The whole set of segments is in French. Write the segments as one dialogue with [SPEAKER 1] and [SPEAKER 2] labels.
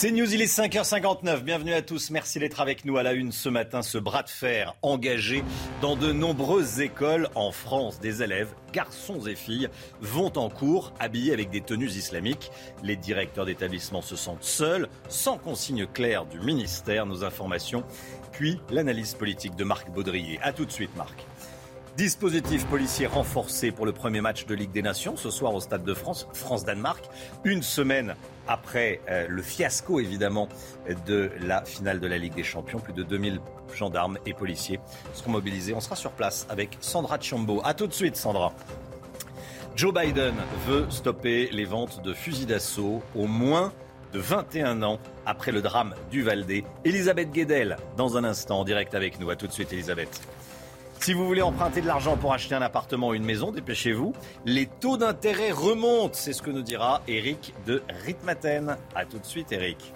[SPEAKER 1] C'est News, il est 5h59. Bienvenue à tous. Merci d'être avec nous à la une ce matin. Ce bras de fer engagé dans de nombreuses écoles en France. Des élèves, garçons et filles, vont en cours habillés avec des tenues islamiques. Les directeurs d'établissement se sentent seuls, sans consigne claire du ministère. Nos informations, puis l'analyse politique de Marc Baudrier. A tout de suite, Marc. Dispositif policier renforcé pour le premier match de Ligue des Nations ce soir au Stade de France, France-Danemark. Une semaine après euh, le fiasco évidemment de la finale de la Ligue des Champions. Plus de 2000 gendarmes et policiers seront mobilisés. On sera sur place avec Sandra Chambo. A tout de suite Sandra. Joe Biden veut stopper les ventes de fusils d'assaut au moins de 21 ans après le drame du Valdez. Elisabeth Guedel, dans un instant, en direct avec nous. A tout de suite, Elisabeth. Si vous voulez emprunter de l'argent pour acheter un appartement ou une maison, dépêchez-vous. Les taux d'intérêt remontent, c'est ce que nous dira Eric de Ritmaten. A tout de suite, Eric.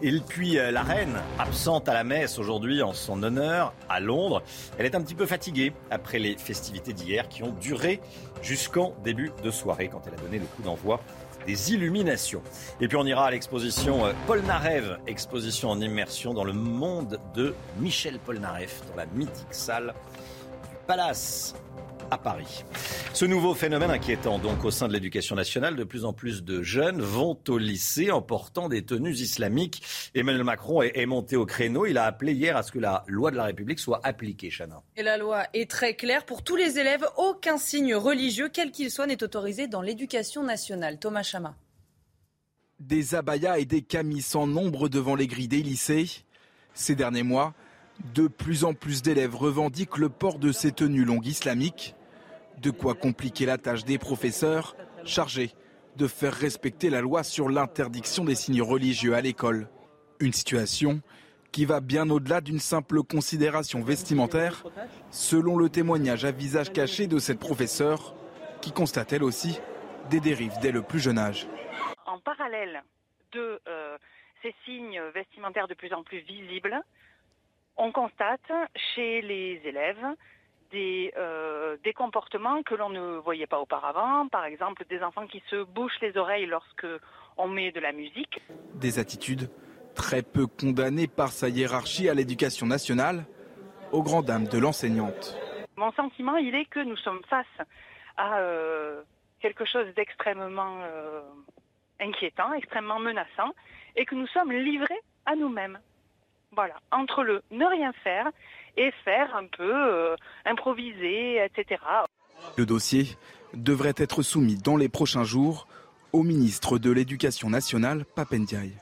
[SPEAKER 1] Et puis euh, la reine, absente à la messe aujourd'hui en son honneur à Londres, elle est un petit peu fatiguée après les festivités d'hier qui ont duré jusqu'en début de soirée quand elle a donné le coup d'envoi des illuminations. Et puis on ira à l'exposition euh, Polnareff, exposition en immersion dans le monde de Michel Polnareff, dans la mythique salle du Palace à Paris. Ce nouveau phénomène inquiétant donc au sein de l'éducation nationale, de plus en plus de jeunes vont au lycée en portant des tenues islamiques. Emmanuel Macron est, monté au créneau. Il a appelé hier à ce que la loi de la République soit appliquée, Chana.
[SPEAKER 2] Et la loi est très claire pour tous les élèves. Aucun signe religieux, quel qu'il soit, n'est autorisé dans l'éducation nationale. Thomas Chama.
[SPEAKER 3] Des abayas et des camis sans nombre devant les grilles des lycées. Ces derniers mois, de plus en plus d'élèves revendiquent le port de ces tenues longues islamiques, de quoi compliquer la tâche des professeurs chargés de faire respecter la loi sur l'interdiction des signes religieux à l'école. Une situation qui va bien au-delà d'une simple considération vestimentaire, selon le témoignage à visage caché de cette professeure, qui constate elle aussi des dérives dès le plus jeune âge.
[SPEAKER 4] En parallèle de euh, ces signes vestimentaires de plus en plus visibles, on constate chez les élèves euh, des, comportements que l'on ne voyait pas auparavant. Par exemple, des enfants qui se bouchent les oreilles lorsque on met de la musique.
[SPEAKER 3] Des attitudes très peu condamnées par sa hiérarchie à l'éducation nationale, aux grandes dames de l'enseignante.
[SPEAKER 4] Mon sentiment, il est que nous sommes face à euh, quelque chose d'extrêmement euh, inquiétant, extrêmement menaçant, et que nous sommes livrés à nous-mêmes. Voilà, entre le ne rien faire et faire un peu euh, improviser, etc.
[SPEAKER 3] Le dossier devrait être soumis dans les prochains jours au ministre de l'Éducation nationale, Papendiaï.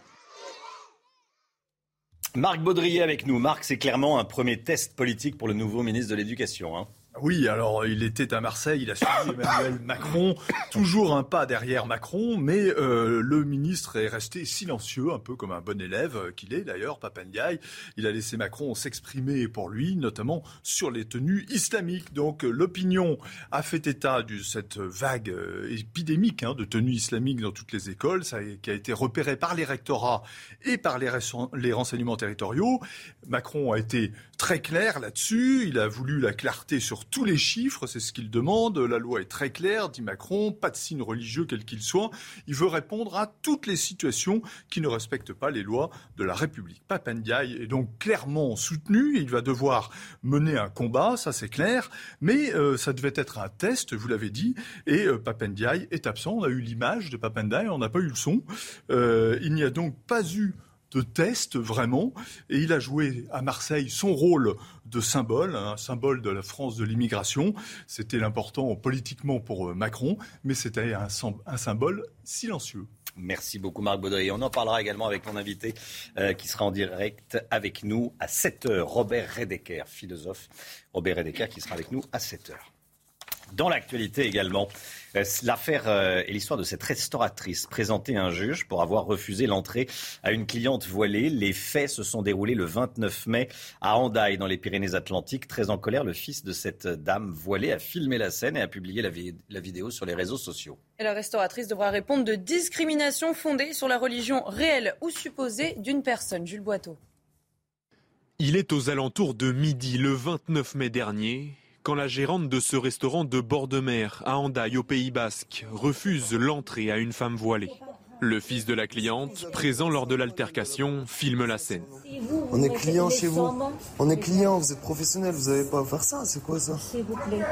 [SPEAKER 1] Marc Baudrier avec nous. Marc, c'est clairement un premier test politique pour le nouveau ministre de l'Éducation. Hein.
[SPEAKER 5] Oui, alors il était à Marseille, il a suivi Emmanuel Macron, toujours un pas derrière Macron, mais euh, le ministre est resté silencieux, un peu comme un bon élève euh, qu'il est d'ailleurs, Papendiaï. Il a laissé Macron s'exprimer pour lui, notamment sur les tenues islamiques. Donc euh, l'opinion a fait état de cette vague épidémique hein, de tenues islamiques dans toutes les écoles, ça qui a été repéré par les rectorats et par les, les renseignements territoriaux. Macron a été très clair là-dessus, il a voulu la clarté sur tous les chiffres, c'est ce qu'il demande. La loi est très claire, dit Macron, pas de signe religieux quel qu'il soit. Il veut répondre à toutes les situations qui ne respectent pas les lois de la République. Papendiaï est donc clairement soutenu, il va devoir mener un combat, ça c'est clair, mais euh, ça devait être un test, vous l'avez dit, et euh, est absent. On a eu l'image de Papendiaï, on n'a pas eu le son. Euh, il n'y a donc pas eu de test vraiment. Et il a joué à Marseille son rôle de symbole, un symbole de la France de l'immigration. C'était l'important politiquement pour euh, Macron, mais c'était un, symbole silencieux.
[SPEAKER 1] Merci beaucoup Marc Baudry. On en parlera également avec mon invité euh, qui sera en direct avec nous à 7h, Robert Redeker, philosophe. Robert Redeker qui sera avec nous à 7h. Dans l'actualité également, euh, l'affaire euh, et l'histoire de cette restauratrice présentée à un juge pour avoir refusé l'entrée à une cliente voilée. Les faits se sont déroulés le 29 mai à Andaille, dans les Pyrénées-Atlantiques. Très en colère, le fils de cette dame voilée a filmé la scène et a publié la, la vidéo sur les réseaux sociaux.
[SPEAKER 2] Et la restauratrice devra répondre de discrimination fondée sur la religion réelle ou supposée d'une personne. Jules Boiteau.
[SPEAKER 6] Il est aux alentours de midi le 29 mai dernier quand la gérante de ce restaurant de bord de mer à Andaille au Pays Basque refuse l'entrée à une femme voilée. Le fils de la cliente, présent lors de l'altercation, filme la scène.
[SPEAKER 7] On est client chez vous. On est client, vous êtes professionnel, vous n'avez pas à faire ça. C'est quoi ça?
[SPEAKER 8] S'il vous plaît.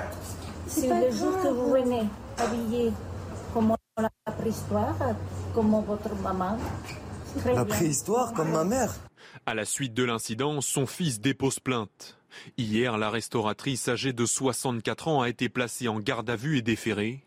[SPEAKER 8] C'est le jour que vous venez habillé comme la préhistoire, comme votre maman.
[SPEAKER 7] la préhistoire, comme ma mère.
[SPEAKER 6] À la suite de l'incident, son fils dépose plainte. Hier, la restauratrice âgée de 64 ans a été placée en garde à vue et déférée.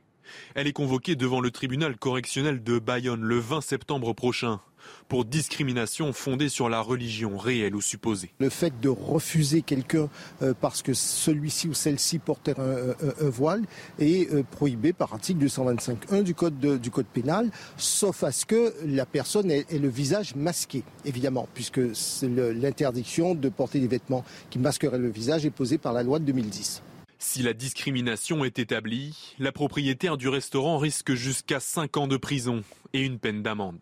[SPEAKER 6] Elle est convoquée devant le tribunal correctionnel de Bayonne le 20 septembre prochain pour discrimination fondée sur la religion réelle ou supposée.
[SPEAKER 9] Le fait de refuser quelqu'un euh, parce que celui-ci ou celle-ci portait un, voile est euh, prohibé par article 225.1 du code, du code pénal, sauf à ce que la personne ait, ait le visage masqué, évidemment, puisque l'interdiction de porter des vêtements qui masqueraient le visage est posée par la loi de 2010.
[SPEAKER 6] Si la discrimination est établie, la propriétaire du restaurant risque jusqu'à 5 ans de prison et une peine d'amende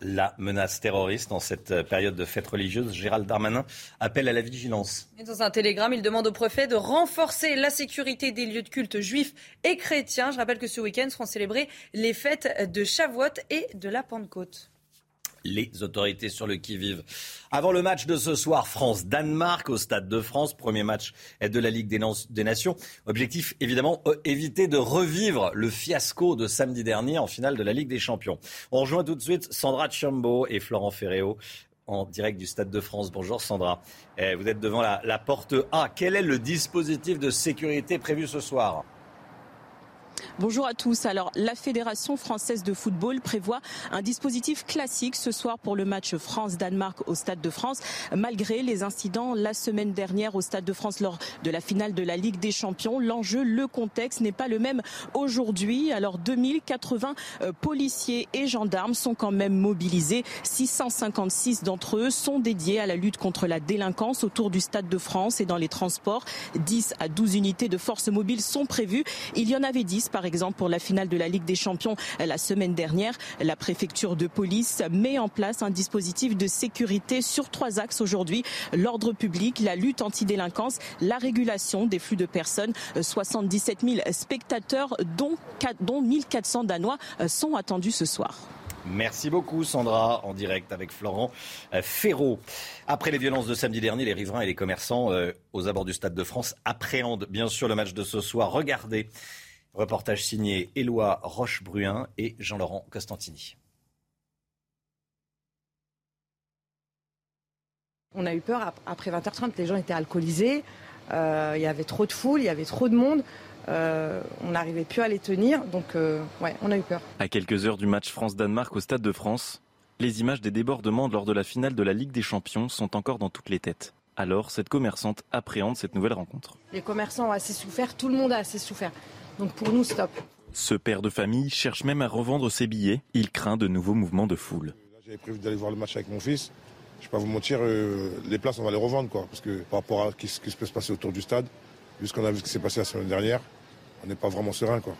[SPEAKER 1] la menace terroriste en cette période de fête religieuse. Gérald Darmanin appelle à la vigilance.
[SPEAKER 2] dans un télégramme, il demande au préfet de renforcer la sécurité des lieux de culte juifs et chrétiens. Je rappelle que ce week-end seront célébrées les fêtes de Shavuot et de la Pentecôte
[SPEAKER 1] les autorités sur le qui-vive. Avant le match de ce soir, France-Danemark au Stade de France, premier match de la Ligue des, Nations. Objectif, évidemment, euh, éviter de revivre le fiasco de samedi dernier en finale de la Ligue des Champions. On rejoint tout de suite Sandra Chambo et Florent Ferréo en direct du Stade de France. Bonjour Sandra. Eh, vous êtes devant la porte A. Quel est le dispositif de sécurité prévu ce soir?
[SPEAKER 10] Bonjour à tous. Alors, la Fédération française de football prévoit un dispositif classique ce soir pour le match France-Danemark au Stade de France, malgré les incidents la semaine dernière au Stade de France lors de la finale de la Ligue des Champions. L'enjeu, le contexte n'est pas le même aujourd'hui. Alors, 2080 euh, policiers et gendarmes sont quand même mobilisés. 656 d'entre eux sont dédiés à la lutte contre la délinquance autour du Stade de France et dans les transports. 10 à 12 unités de forces mobiles sont prévues. Il y en avait 10 par exemple pour la finale de la Ligue des Champions la semaine dernière. La préfecture de police met en place un dispositif de sécurité sur trois axes aujourd'hui. L'ordre public, la lutte anti-délinquance, la régulation des flux de personnes. 77 000 spectateurs, dont, dont 1400 Danois, sont attendus ce soir.
[SPEAKER 1] Merci beaucoup Sandra, en direct avec Florent euh, Ferraud. Après les violences de samedi dernier, les riverains et les commerçants euh, aux abords du Stade de France appréhendent bien sûr le match de ce soir. Regardez Reportage signé Éloi Rochebruin et Jean-Laurent Costantini.
[SPEAKER 11] On a eu peur après 20h30, les gens étaient alcoolisés, euh, il y avait trop de foule, il y avait trop de monde. Euh, on n'arrivait plus à les tenir, donc euh, ouais, on a eu peur.
[SPEAKER 12] À quelques heures du match France-Danemark au Stade de France, les images des débordements lors de la finale de la Ligue des Champions sont encore dans toutes les têtes. Alors, cette commerçante appréhende cette nouvelle rencontre.
[SPEAKER 11] Les commerçants ont assez souffert, tout le monde a assez souffert. Donc pour nous, stop.
[SPEAKER 12] Ce père de famille cherche même à revendre ses billets. Il craint de nouveaux mouvements de foule.
[SPEAKER 13] J'avais prévu d'aller voir le match avec mon fils. Je ne vais pas vous mentir, euh, les places, on va les revendre. Quoi, parce que par rapport à ce qui peut se passer autour du stade, vu ce qu'on a vu ce qui s'est passé la semaine dernière, on n'est pas vraiment serein. Quoi.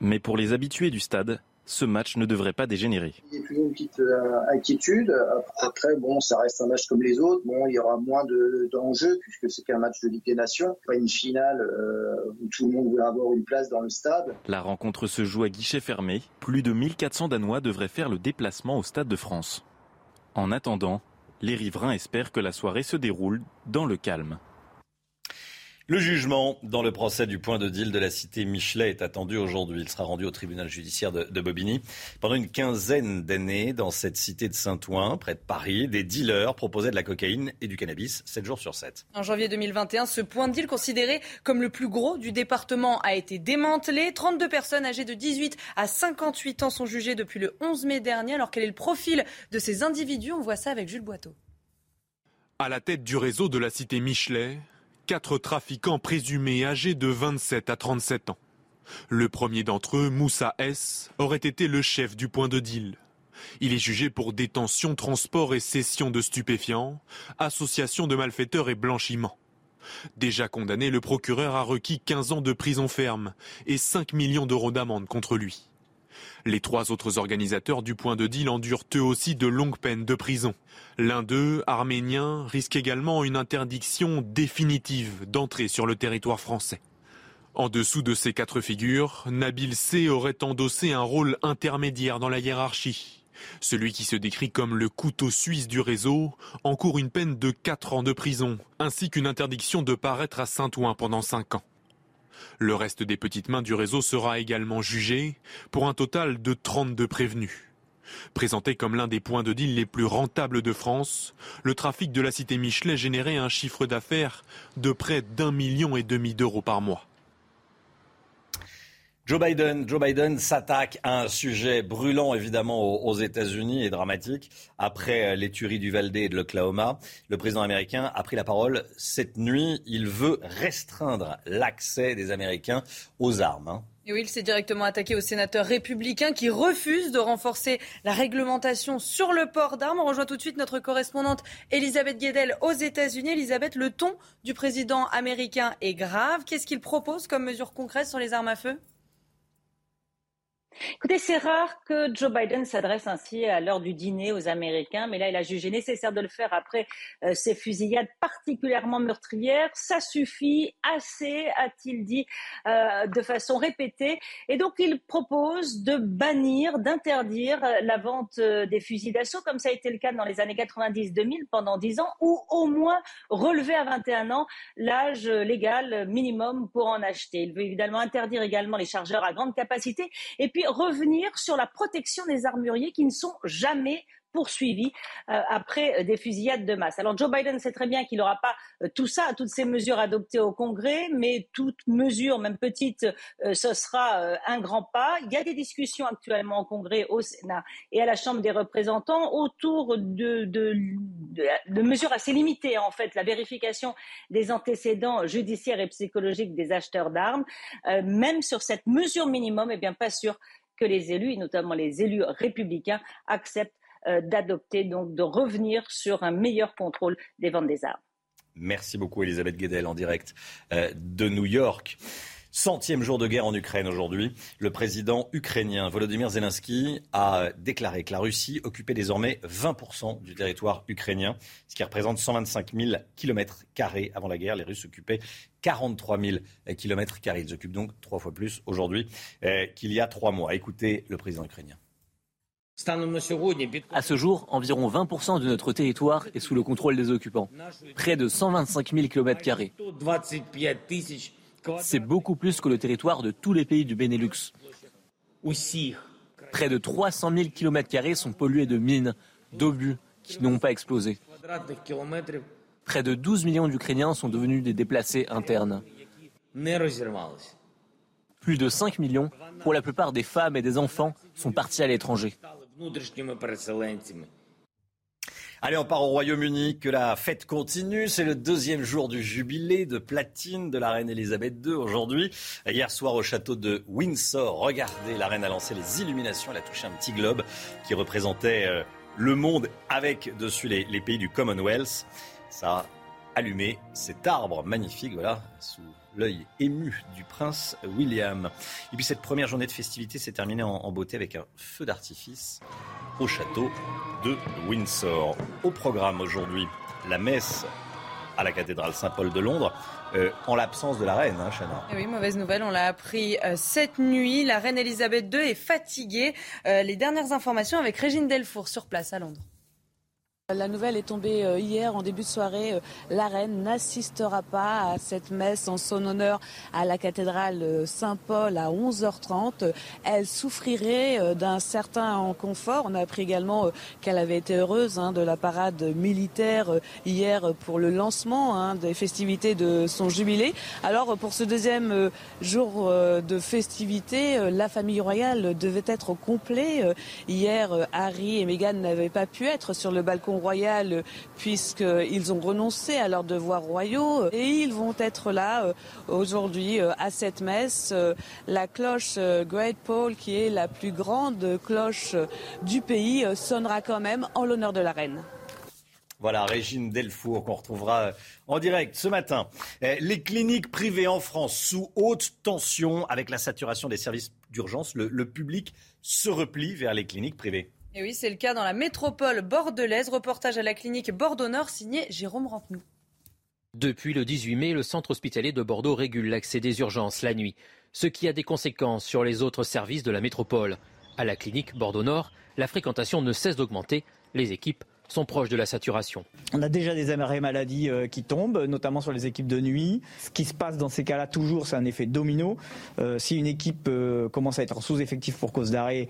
[SPEAKER 12] Mais pour les habitués du stade, ce match ne devrait pas dégénérer.
[SPEAKER 14] Il y a toujours une petite euh, inquiétude. Après, bon, ça reste un match comme les autres. Bon, il y aura moins d'enjeux puisque c'est qu'un match de Ligue des Nations, pas une finale euh, où tout le monde veut avoir une place dans le stade.
[SPEAKER 12] La rencontre se joue à guichet fermé. Plus de 1400 Danois devraient faire le déplacement au Stade de France. En attendant, les riverains espèrent que la soirée se déroule dans le calme.
[SPEAKER 1] Le jugement dans le procès du point de deal de la cité Michelet est attendu aujourd'hui. Il sera rendu au tribunal judiciaire de, Bobigny. Pendant une quinzaine d'années, dans cette cité de Saint-Ouen, près de Paris, des dealers proposaient de la cocaïne et du cannabis 7 jours sur 7.
[SPEAKER 2] En janvier 2021, ce point de deal considéré comme le plus gros du département a été démantelé. 32 personnes âgées de 18 à 58 ans sont jugées depuis le 11 mai dernier. Alors quel est le profil de ces individus? On voit ça avec Jules Boiteau.
[SPEAKER 6] À la tête du réseau de la cité Michelet, quatre trafiquants présumés âgés de 27 à 37 ans. Le premier d'entre eux, Moussa S, aurait été le chef du point de deal. Il est jugé pour détention, transport et cession de stupéfiants, association de malfaiteurs et blanchiment. Déjà condamné, le procureur a requis 15 ans de prison ferme et 5 millions d'euros d'amende contre lui. Les trois autres organisateurs du point de deal endurent eux aussi de longues peines de prison. L'un d'eux, arménien, risque également une interdiction définitive d'entrer sur le territoire français. En dessous de ces quatre figures, Nabil C aurait endossé un rôle intermédiaire dans la hiérarchie. Celui qui se décrit comme le couteau suisse du réseau encourt une peine de 4 ans de prison, ainsi qu'une interdiction de paraître à Saint-Ouen pendant 5 ans. Le reste des petites mains du réseau sera également jugé pour un total de 32 prévenus. Présenté comme l'un des points de deal les plus rentables de France, le trafic de la cité Michelet générait un chiffre d'affaires de près d'un million et demi d'euros par mois.
[SPEAKER 1] Joe Biden, Joe Biden s'attaque à un sujet brûlant évidemment aux États-Unis et dramatique. Après euh, les tueries du Valdez et de l'Oklahoma, le président américain a pris la parole cette nuit. Il veut restreindre l'accès des Américains aux armes. Hein.
[SPEAKER 2] Et oui, il s'est directement attaqué aux sénateurs républicains qui refusent de renforcer la réglementation sur le port d'armes. On rejoint tout de suite notre correspondante Elisabeth Guedel aux États-Unis. Elisabeth, le ton du président américain est grave. Qu'est-ce qu'il propose comme mesure concrète sur les armes à feu?
[SPEAKER 15] Écoutez, c'est rare que Joe Biden s'adresse ainsi à l'heure du dîner aux Américains, mais là, il a jugé nécessaire de le faire après euh, ces fusillades particulièrement meurtrières. Ça suffit, assez, a-t-il dit euh, de façon répétée. Et donc, il propose de bannir, d'interdire euh, la vente des fusils d'assaut, comme ça a été le cas dans les années 90-2000 pendant 10 ans, ou au moins relever à 21 ans l'âge légal minimum pour en acheter. Il veut évidemment interdire également les chargeurs à grande capacité. Et puis, revenir sur la protection des armuriers qui ne sont jamais poursuivis euh, après euh, des fusillades de masse. Alors Joe Biden sait très bien qu'il n'aura pas euh, tout ça, toutes ces mesures adoptées au Congrès, mais toute mesure, même petite, ce sera un grand pas. Il y a des discussions actuellement au Congrès, au Sénat et à la Chambre des représentants autour de, de, mesures assez limitées, en fait, la vérification des antécédents judiciaires et psychologiques des acheteurs d'armes. même sur cette mesure minimum, eh bien, pas sûr que les élus, et notamment les élus républicains, acceptent euh, d'adopter, donc de revenir sur un meilleur contrôle des ventes des armes.
[SPEAKER 1] Merci beaucoup Elisabeth Guedel en direct euh, de New York. Centième jour de guerre en Ukraine aujourd'hui. Le président ukrainien Volodymyr Zelensky a déclaré que la Russie occupait désormais 20% du territoire ukrainien, ce qui représente 125 000 km avant la guerre. Les Russes occupaient 43 000 km Ils occupent donc trois fois plus aujourd'hui euh, qu'il y a trois mois. Écoutez le président ukrainien.
[SPEAKER 16] À ce jour, environ 20% de notre territoire est sous le contrôle des occupants. Près de 125 000 km. C'est beaucoup plus que le territoire de tous les pays du Benelux. Près de 300 000 km sont pollués de mines, d'obus qui n'ont pas explosé. Près de 12 millions d'Ukrainiens sont devenus des déplacés internes. Plus de 5 millions, pour la plupart des femmes et des enfants, sont partis à l'étranger.
[SPEAKER 1] Allez, on part au Royaume-Uni, que la fête continue. C'est le deuxième jour du jubilé de platine de la reine Elisabeth II aujourd'hui. Hier soir au château de Windsor, regardez, la reine a lancé les illuminations. Elle a touché un petit globe qui représentait euh, le monde avec dessus les, pays du Commonwealth. Ça a allumé cet arbre magnifique, voilà, sous l'œil ému du prince William. Et puis cette première journée de festivité s'est terminée en, beauté avec un feu d'artifice au château de Windsor. Au programme aujourd'hui, la messe à la cathédrale Saint-Paul de Londres. Euh, en l'absence de la reine, hein, Chana.
[SPEAKER 2] Eh oui, mauvaise nouvelle, on l'a appris euh, cette nuit. La reine Elisabeth II est fatiguée. Euh, les dernières informations avec Régine Delfour sur place à Londres.
[SPEAKER 17] La nouvelle est tombée euh, hier en début de soirée. Euh, la reine n'assistera pas à cette messe en son honneur à la cathédrale euh, Saint-Paul à 11h30. Elle souffrirait d'un certain inconfort. On a appris également qu'elle avait été heureuse hein, de la parade militaire hier pour le lancement hein, des festivités de son jubilé. Alors pour ce deuxième jour de festivités, la famille royale devait être au complet. Hier, Harry et Meghan n'avaient pas pu être sur le balcon
[SPEAKER 18] Royale puisqu'ils ont renoncé à leurs devoirs royaux et ils vont être là aujourd'hui à cette messe. La cloche Great Paul, qui est la plus grande cloche du pays, sonnera quand même en l'honneur de la reine.
[SPEAKER 1] Voilà, Régine Delfour qu'on retrouvera en direct ce matin. Eh, les cliniques privées en France sous haute tension avec la saturation des services d'urgence. Le, public se replie vers les cliniques privées.
[SPEAKER 2] Et oui, c'est le cas dans la métropole bordelaise. Reportage à la clinique Bordeaux-Nord signé Jérôme Rampenou.
[SPEAKER 16] Depuis le 18 mai, le centre hospitalier de Bordeaux régule l'accès des urgences la nuit, ce qui a des conséquences sur les autres services de la métropole. À la clinique Bordeaux-Nord, la fréquentation ne cesse d'augmenter. Les équipes sont proches de la saturation.
[SPEAKER 19] On a déjà des arrêts maladie euh, qui tombent, notamment sur les équipes de nuit. Ce qui se passe dans ces cas-là, toujours, c'est un effet domino. Euh, si une équipe euh, commence à être sous-effectif pour cause d'arrêt,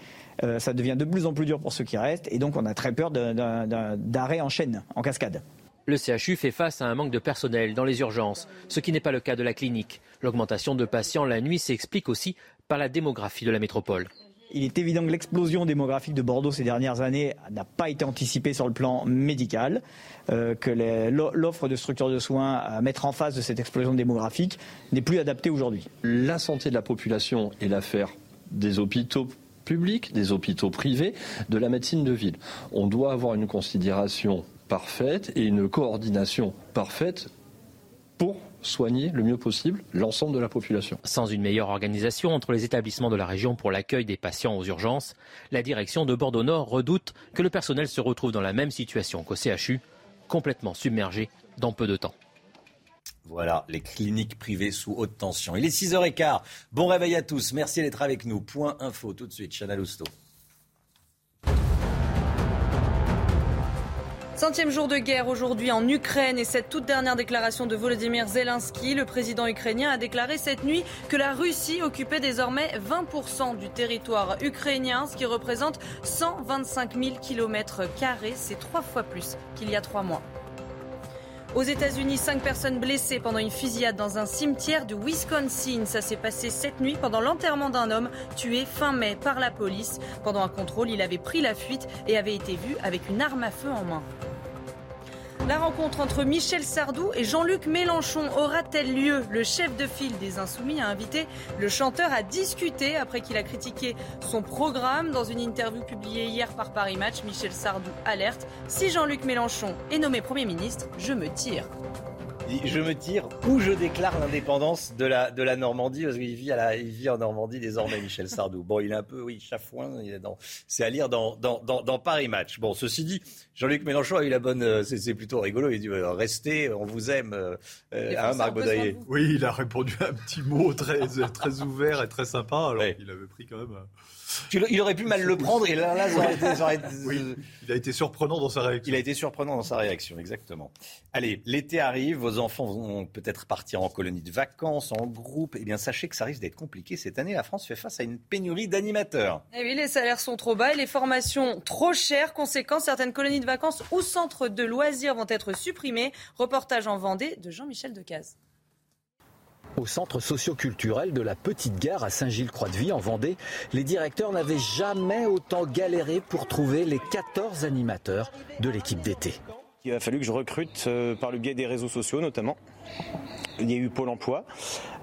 [SPEAKER 19] ça devient de plus en plus dur pour ceux qui restent. Et donc, on a très peur d'arrêt en chaîne, en cascade.
[SPEAKER 16] Le CHU fait face à un manque de personnel dans les urgences, ce qui n'est pas le cas de la clinique. L'augmentation de patients la nuit s'explique aussi par la démographie de la métropole.
[SPEAKER 19] Il est évident que l'explosion démographique de Bordeaux ces dernières années n'a pas été anticipée sur le plan médical, euh, que l'offre de structures de soins à mettre en face de cette explosion démographique n'est plus adaptée aujourd'hui.
[SPEAKER 20] La santé de la population est l'affaire des hôpitaux publics, des hôpitaux privés, de la médecine de ville. On doit avoir une considération parfaite et une coordination parfaite pour soigner le mieux possible l'ensemble de la population.
[SPEAKER 16] Sans une meilleure organisation entre les établissements de la région pour l'accueil des patients aux urgences, la direction de Bordeaux Nord redoute que le personnel se retrouve dans la même situation qu'au CHU, complètement submergé dans peu de temps.
[SPEAKER 1] Voilà, les cliniques privées sous haute tension. Il est 6h15. Bon réveil à tous. Merci d'être avec nous. Point info tout de suite, Chanel Housteau.
[SPEAKER 2] Centième jour de guerre aujourd'hui en Ukraine et cette toute dernière déclaration de Volodymyr Zelensky, le président ukrainien a déclaré cette nuit que la Russie occupait désormais 20% du territoire ukrainien, ce qui représente 125 000 km. C'est trois fois plus qu'il y a trois mois. Aux États-Unis, cinq personnes blessées pendant une fusillade dans un cimetière du Wisconsin. Ça s'est passé cette nuit pendant l'enterrement d'un homme tué fin mai par la police. Pendant un contrôle, il avait pris la fuite et avait été vu avec une arme à feu en main. La rencontre entre Michel Sardou et Jean-Luc Mélenchon aura-t-elle lieu Le chef de file des Insoumis a invité le chanteur à discuter après qu'il a critiqué son programme. Dans une interview publiée hier par Paris Match, Michel Sardou alerte Si Jean-Luc Mélenchon est nommé Premier ministre, je me tire
[SPEAKER 1] je me tire ou je déclare l'indépendance de la, de la Normandie, parce qu'il vit, il vit en Normandie désormais, Michel Sardou. Bon, il est un peu, oui, chafouin, c'est à lire dans, dans, dans, Paris Match. Bon, ceci dit, Jean-Luc Mélenchon a eu la bonne, euh, c'est plutôt rigolo, il dit, euh, restez, on vous aime, euh, hein, Marc Baudaillé.
[SPEAKER 21] Oui, il a répondu un petit mot très, très ouvert et très sympa, alors il avait pris quand même
[SPEAKER 1] il aurait pu mal le prendre et là, là ça aurait été,
[SPEAKER 21] il a été surprenant dans sa réaction.
[SPEAKER 1] Il a été surprenant dans sa réaction, exactement. Allez, l'été arrive, vos enfants vont peut-être partir en colonie de vacances, en groupe. Eh bien, sachez que ça risque d'être compliqué. Cette année, la France fait face à une pénurie d'animateurs.
[SPEAKER 2] Eh oui, les salaires sont trop bas et les formations trop chères. Conséquence, certaines colonies de vacances ou centres de loisirs vont être supprimées. Reportage en Vendée de Jean-Michel Decaze.
[SPEAKER 22] Au centre socioculturel de la Petite Gare à Saint-Gilles-Croix-de-Vie en Vendée, les directeurs n'avaient jamais autant galéré pour trouver les 14 animateurs de l'équipe d'été.
[SPEAKER 23] Il a fallu que je recrute euh, par le biais des réseaux sociaux notamment. Il y a eu Pôle emploi.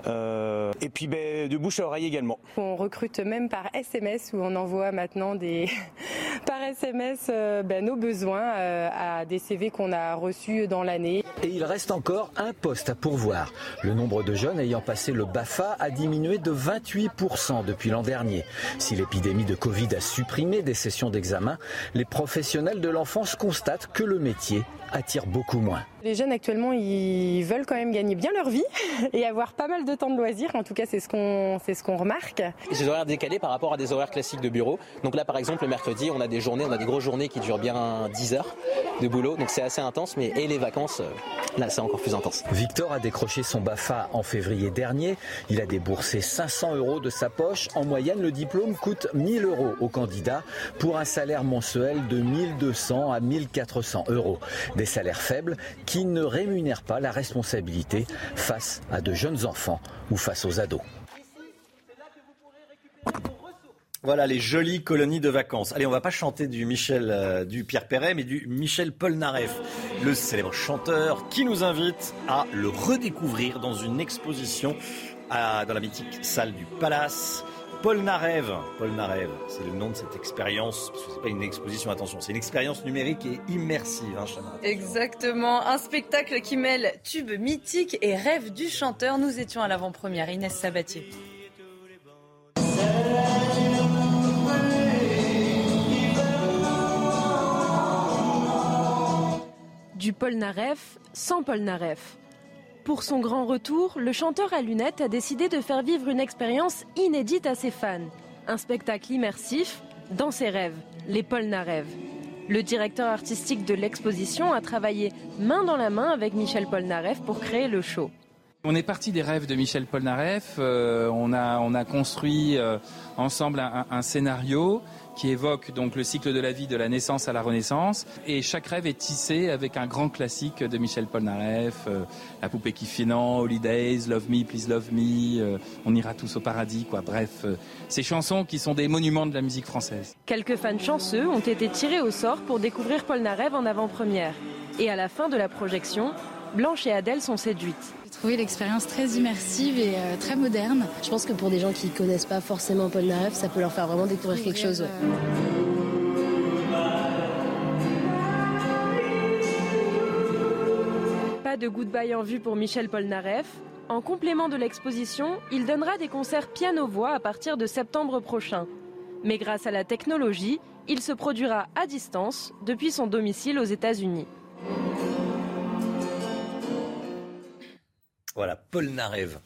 [SPEAKER 23] Euh, et puis ben, de bouche à oreille également.
[SPEAKER 24] On recrute même par SMS où on envoie maintenant des par SMS euh, ben, nos besoins euh, à des CV qu'on a reçus dans l'année.
[SPEAKER 22] Et il reste encore un poste à pourvoir. Le nombre de jeunes ayant passé le BAFA a diminué de 28% depuis l'an dernier. Si l'épidémie de Covid a supprimé des sessions d'examen, les professionnels de l'enfance constatent que le métier attire beaucoup moins.
[SPEAKER 24] Les jeunes actuellement, ils veulent quand même gagner bien leur vie et avoir pas mal de temps de loisirs. En tout cas, c'est ce qu'on c'est ce qu'on remarque.
[SPEAKER 25] Des horaires décalés par rapport à des horaires classiques de bureau. Donc là, par exemple, le mercredi, on a des journées, on a des grosses journées qui durent bien 10 heures de boulot. Donc c'est assez intense. Mais et les vacances, euh, là, c'est encore plus intense.
[SPEAKER 22] Victor a décroché son Bafa en février dernier. Il a déboursé 500 euros de sa poche. En moyenne, le diplôme coûte 1000 euros au candidat pour un salaire mensuel de 1200 à 1400 euros. Des salaires faibles qui ne rémunèrent pas la responsabilité face à de jeunes enfants ou face aux ados.
[SPEAKER 1] Voilà les jolies colonies de vacances. Allez, on va pas chanter du Michel, euh, du Pierre Perret, mais du Michel Polnareff, le célèbre chanteur, qui nous invite à le redécouvrir dans une exposition dans la mythique salle du Palace. Polnareff, Polnareff, c'est le nom de cette expérience. Ce n'est pas une exposition, attention, c'est une expérience numérique et immersive. Hein,
[SPEAKER 2] Exactement, un spectacle qui mêle tube mythique et rêve du chanteur. Nous étions à l'avant-première. Inès Sabatier.
[SPEAKER 17] Du Polnareff sans Polnareff. Pour son grand retour, le chanteur à lunettes a décidé de faire vivre une expérience inédite à ses fans. Un spectacle immersif dans ses rêves, les Polnareff. Le directeur artistique de l'exposition a travaillé main dans la main avec Michel Polnareff pour créer le show.
[SPEAKER 26] On est parti des rêves de Michel Polnareff. Euh, on, a, on a construit euh, ensemble un scénario qui évoque donc le cycle de la vie de la naissance à la renaissance. Et chaque rêve est tissé avec un grand classique de Michel Polnareff, euh, La poupée qui fait non, Holidays, Love Me, Please Love Me, euh, On ira tous au paradis, quoi. Bref, euh, ces chansons qui sont des monuments de la musique française.
[SPEAKER 17] Quelques fans chanceux ont été tirés au sort pour découvrir Polnareff en avant-première. Et à la fin de la projection, Blanche et Adèle sont séduites
[SPEAKER 27] trouvé l'expérience très immersive et euh, très moderne.
[SPEAKER 28] Je pense que pour des gens qui ne connaissent pas forcément Paul Nareff, ça peut leur faire vraiment découvrir quelque chose.
[SPEAKER 17] Pas de goodbye en vue pour Michel Polnareff. En complément de l'exposition, il donnera des concerts piano-voix à partir de septembre prochain. Mais grâce à la technologie, il se produira à distance depuis son domicile aux États-Unis.
[SPEAKER 1] Voilà, Paul Narev.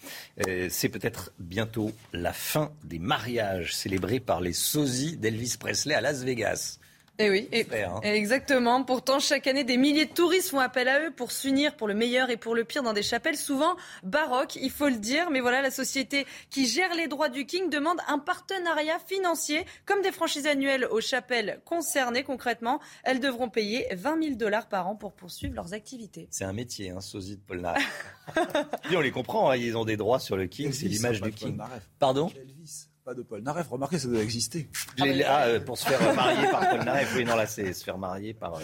[SPEAKER 1] Euh, c'est peut-être bientôt la fin des mariages célébrés par les sosies d'Elvis Presley à Las Vegas.
[SPEAKER 2] Et eh oui, hein. exactement. Pourtant, chaque année, des milliers de touristes font appel à eux pour s'unir pour le meilleur et pour le pire dans des chapelles souvent baroques, il faut le dire. Mais voilà, la société qui gère les droits du King demande un partenariat financier, comme des franchises annuelles aux chapelles concernées. Concrètement, elles devront payer 20 000 dollars par an pour poursuivre leurs activités.
[SPEAKER 1] C'est un métier, hein, sosie de Polnareff. on les comprend, hein, ils ont des droits sur le King, c'est l'image du King. Pardon?
[SPEAKER 29] Pas de Paul Naref. Remarquez, ça doit exister.
[SPEAKER 1] Ah, euh, pour se faire marier par Paul Naref. Oui, non, là, c'est se faire marier par euh,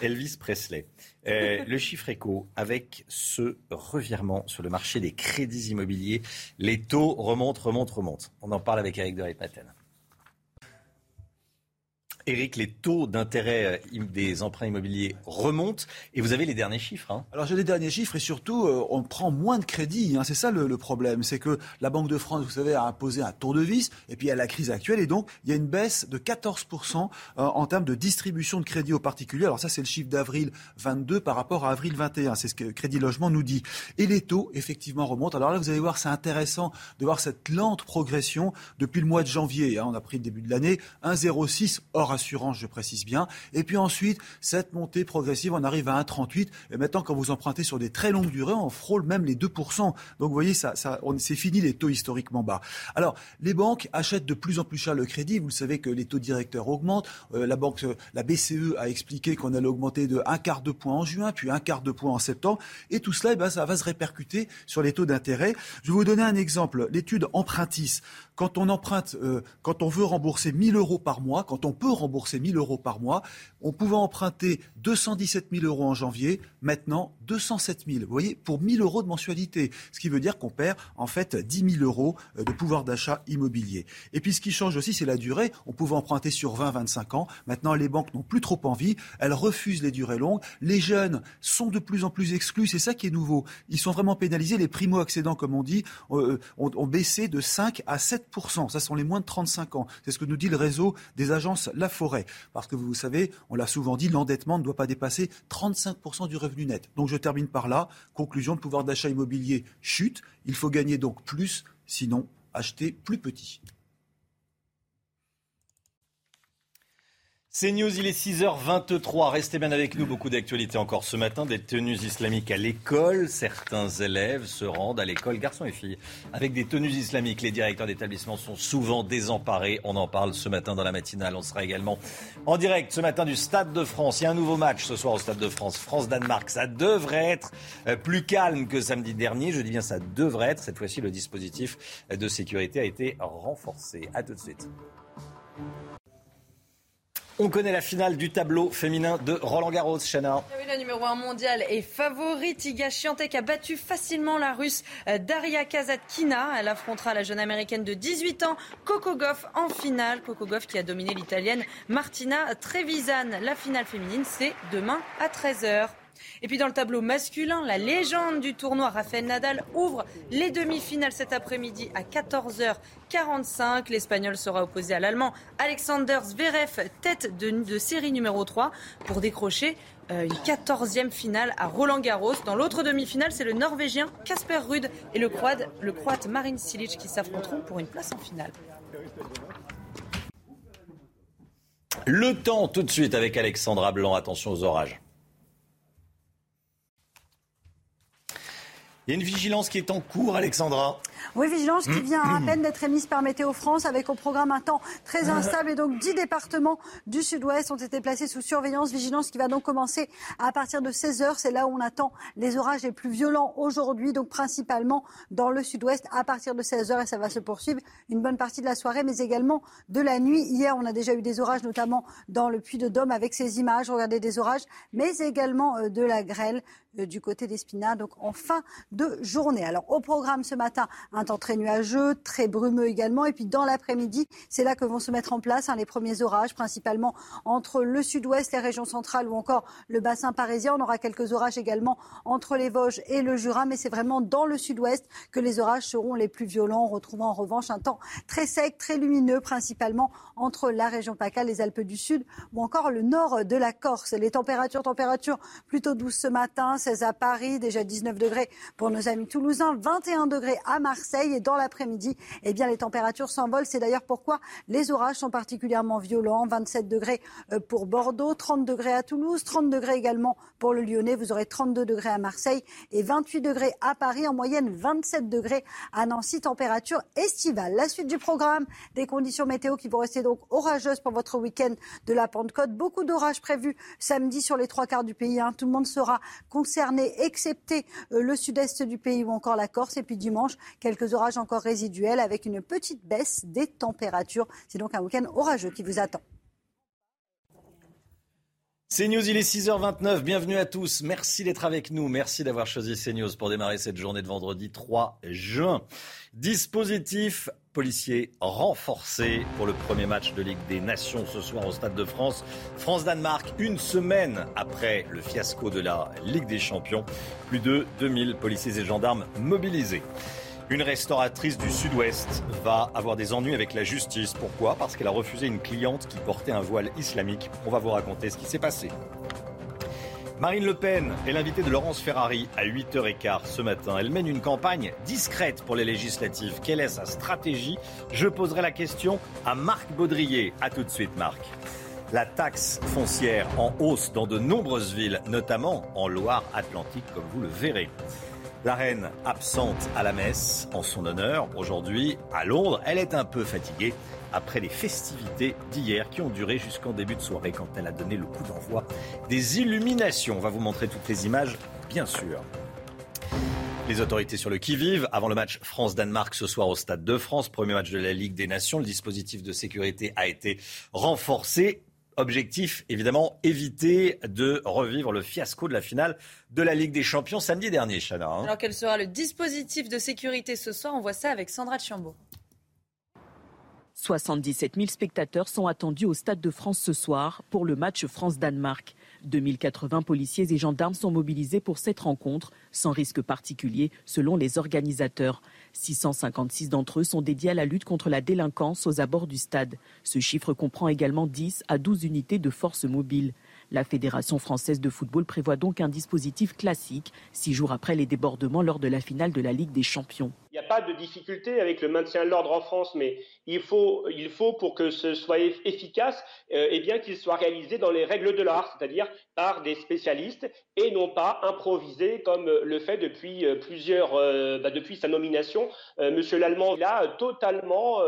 [SPEAKER 1] Elvis Presley. Euh, le chiffre éco, avec ce revirement sur le marché des crédits immobiliers, les taux remontent, remontent, remontent. On en parle avec Eric de Paten. Eric, les taux d'intérêt euh, des emprunts immobiliers remontent et vous avez les derniers chiffres. Hein.
[SPEAKER 29] Alors j'ai les derniers chiffres et surtout euh, on prend moins de crédit. Hein. C'est ça le, problème, c'est que la Banque de France, vous savez, a imposé un tour de vis et puis il y a la crise actuelle et donc il y a une baisse de 14% euh, en termes de distribution de crédit aux particuliers. Alors ça c'est le chiffre d'avril 22 par rapport à avril 21, c'est ce que Crédit Logement nous dit. Et les taux effectivement remontent. Alors là vous allez voir, c'est intéressant de voir cette lente progression depuis le mois de janvier. Hein. On a pris le début de l'année 1,06 hors assurance, je précise bien. Et puis ensuite, cette montée progressive, on arrive à 1,38. Et maintenant, quand vous empruntez sur des très longues durées, on frôle même les 2%. Donc vous voyez, ça, c'est fini les taux historiquement bas. Alors, les banques achètent de plus en plus cher le crédit. Vous savez que les taux directeurs augmentent. Euh, la banque, la BCE a expliqué qu'on allait augmenter de un quart de point en juin, puis un quart de point en septembre. Et tout cela, eh ben, ça va se répercuter sur les taux d'intérêt. Je vais vous donner un exemple. L'étude Empruntis quand on emprunte, euh, quand on veut rembourser 1000 euros par mois, quand on peut 1000 euros par mois, on pouvait emprunter 217 000 euros en janvier, maintenant 207 000. Vous voyez, pour 1000 euros de mensualité. Ce qui veut dire qu'on perd en fait 10 000 euros euh, de pouvoir d'achat immobilier. Et puis ce qui change aussi, c'est la durée. On pouvait emprunter sur 20-25 ans. Maintenant, les banques n'ont plus trop envie. Elles refusent les durées longues. Les jeunes sont de plus en plus exclus. C'est ça qui est nouveau. Ils sont vraiment pénalisés. Les primo-accédants, comme on dit, ont, ont baissé de 5 à 7% ça sont les moins de 35 ans. C'est ce que nous dit le réseau des agences Forêt. Parce que vous savez, on l'a souvent dit, l'endettement ne doit pas dépasser 35% du revenu net. Donc je termine par là. Conclusion, le pouvoir d'achat immobilier chute. Il faut gagner donc plus, sinon acheter plus petit.
[SPEAKER 1] C'est News, il est 6h23. Restez bien avec nous. Beaucoup d'actualités encore ce matin. Des tenues islamiques à l'école. Certains élèves se rendent à l'école, garçons et filles, avec des tenues islamiques. Les directeurs d'établissement sont souvent désemparés. On en parle ce matin dans la matinale. On sera également en direct ce matin du Stade de France. Il y a un nouveau match ce soir au Stade de France. France-Danemark. Ça devrait être euh, plus calme que samedi dernier. Je dis bien ça devrait être. Cette fois-ci, le dispositif de sécurité a été renforcé. À tout de suite. On connaît la finale du tableau féminin de Roland Garros, Chana.
[SPEAKER 2] Ah oui, la numéro 1 mondiale est favorite. Iga Swiatek a battu facilement la russe euh, Daria Kazatkina. Elle affrontera la jeune américaine de 18 ans, Coco Goff, en finale. Coco Goff qui a dominé l'italienne Martina Trevisan. La finale féminine, c'est demain à 13h. Et puis dans le tableau masculin, la légende du tournoi, Rafael Nadal, ouvre les demi-finales cet après-midi à 14h45. L'Espagnol sera opposé à l'Allemand Alexander Zverev, tête de, série numéro 3, pour décrocher euh, une 14e finale à Roland Garros. Dans l'autre demi-finale, c'est le Norvégien Casper Ruud et le Croate, le Croate Marin Cilic qui s'affronteront pour une place en finale.
[SPEAKER 1] Le temps tout de suite avec Alexandra Blanc. Attention aux orages. Il y a une vigilance qui est en cours, Alexandra.
[SPEAKER 30] Oui, vigilance qui vient à peine d'être émise par Météo France avec au programme un temps très instable et donc 10 départements du sud-ouest ont été placés sous surveillance. Vigilance qui va donc commencer à partir de 16 heures. C'est là où on attend les orages les plus violents aujourd'hui, donc principalement dans le sud-ouest à partir de 16 heures et ça va se poursuivre une bonne partie de la soirée, mais également de la nuit. Hier, on a déjà eu des orages, notamment dans le Puy de Dôme avec ces images. Regardez des orages, mais également euh, de la grêle euh, du côté d'Espina, donc en fin de journée. Alors au programme ce matin, un temps très nuageux, très brumeux également, et puis dans l'après-midi, c'est là que vont se mettre en place hein, les premiers orages, principalement entre le sud-ouest, les régions centrales ou encore le bassin parisien. On aura quelques orages également entre les Vosges et le Jura, mais c'est vraiment dans le sud-ouest que les orages seront les plus violents, retrouvant en revanche un temps très sec, très lumineux, principalement entre la région PACA, les Alpes du Sud ou encore le nord de la Corse. Les températures, températures plutôt douces ce matin, 16 à Paris, déjà 19 degrés pour nos amis toulousains, 21 degrés à Marseille et dans l'après-midi, eh bien les températures s'envolent. C'est d'ailleurs pourquoi les orages sont particulièrement violents. 27 degrés euh, pour Bordeaux, 30 degrés à Toulouse, 30 degrés également pour le Lyonnais. Vous aurez 32 degrés à Marseille et 28 degrés à Paris. En moyenne, 27 degrés à Nancy. Température estivale. La suite du programme, des conditions météo qui vont rester donc orageuses pour votre week-end de la Pentecôte. Beaucoup d'orages prévus samedi sur les trois quarts du pays. Hein. Tout le monde sera concerné, excepté euh, le sud-est du pays ou encore la Corse. Et puis dimanche, quelques orages encore résiduels avec une petite baisse des températures. C'est donc un week-end orageux qui vous attend.
[SPEAKER 1] CNews, il est 6h29. Bienvenue à tous. Merci d'être avec nous. Merci d'avoir choisi CNews pour démarrer cette journée de vendredi 3 juin. Dispositif policier renforcé pour le premier match de Ligue des Nations ce soir au Stade de France. France-Danemark, une semaine après le fiasco de la Ligue des Champions. Plus de 2000 policiers et gendarmes mobilisés. Une restauratrice du Sud-Ouest va avoir des ennuis avec la justice. Pourquoi? Parce qu'elle a refusé une cliente qui portait un voile islamique. On va vous raconter ce qui s'est passé. Marine Le Pen est l'invitée de Laurence Ferrari à 8h15 ce matin. Elle mène une campagne discrète pour les législatives. Quelle est sa stratégie? Je poserai la question à Marc Baudrier. A tout de suite, Marc. La taxe foncière en hausse dans de nombreuses villes, notamment en Loire-Atlantique, comme vous le verrez. La reine absente à la messe en son honneur aujourd'hui à Londres. Elle est un peu fatiguée après les festivités d'hier qui ont duré jusqu'en début de soirée quand elle a donné le coup d'envoi des illuminations. On va vous montrer toutes les images, bien sûr. Les autorités sur le qui-vive avant le match France-Danemark ce soir au Stade de France, premier match de la Ligue des Nations. Le dispositif de sécurité a été renforcé Objectif, évidemment, éviter de revivre le fiasco de la finale de la Ligue des Champions samedi dernier, Chana.
[SPEAKER 2] Hein. Alors quel sera le dispositif de sécurité ce soir? On voit ça avec Sandra Chiambo.
[SPEAKER 10] 77 000 spectateurs sont attendus au Stade de France ce soir pour le match France-Danemark. 2080 policiers et gendarmes sont mobilisés pour cette rencontre, sans risque particulier selon les organisateurs. 656 d'entre eux sont dédiés à la lutte contre la délinquance aux abords du stade. Ce chiffre comprend également 10 à 12 unités de force mobile. La Fédération française de football prévoit donc un dispositif classique, six jours après les débordements lors de la finale de la Ligue des Champions.
[SPEAKER 31] Il n'y a pas de difficulté avec le maintien de l'ordre en France, mais il faut, pour que ce soit efficace, euh, eh bien qu'il soit réalisé dans les règles de l'art, c'est-à-dire par des spécialistes et non pas improvisé comme le fait depuis euh, plusieurs, euh, bah, depuis sa nomination. Monsieur Lallemand a totalement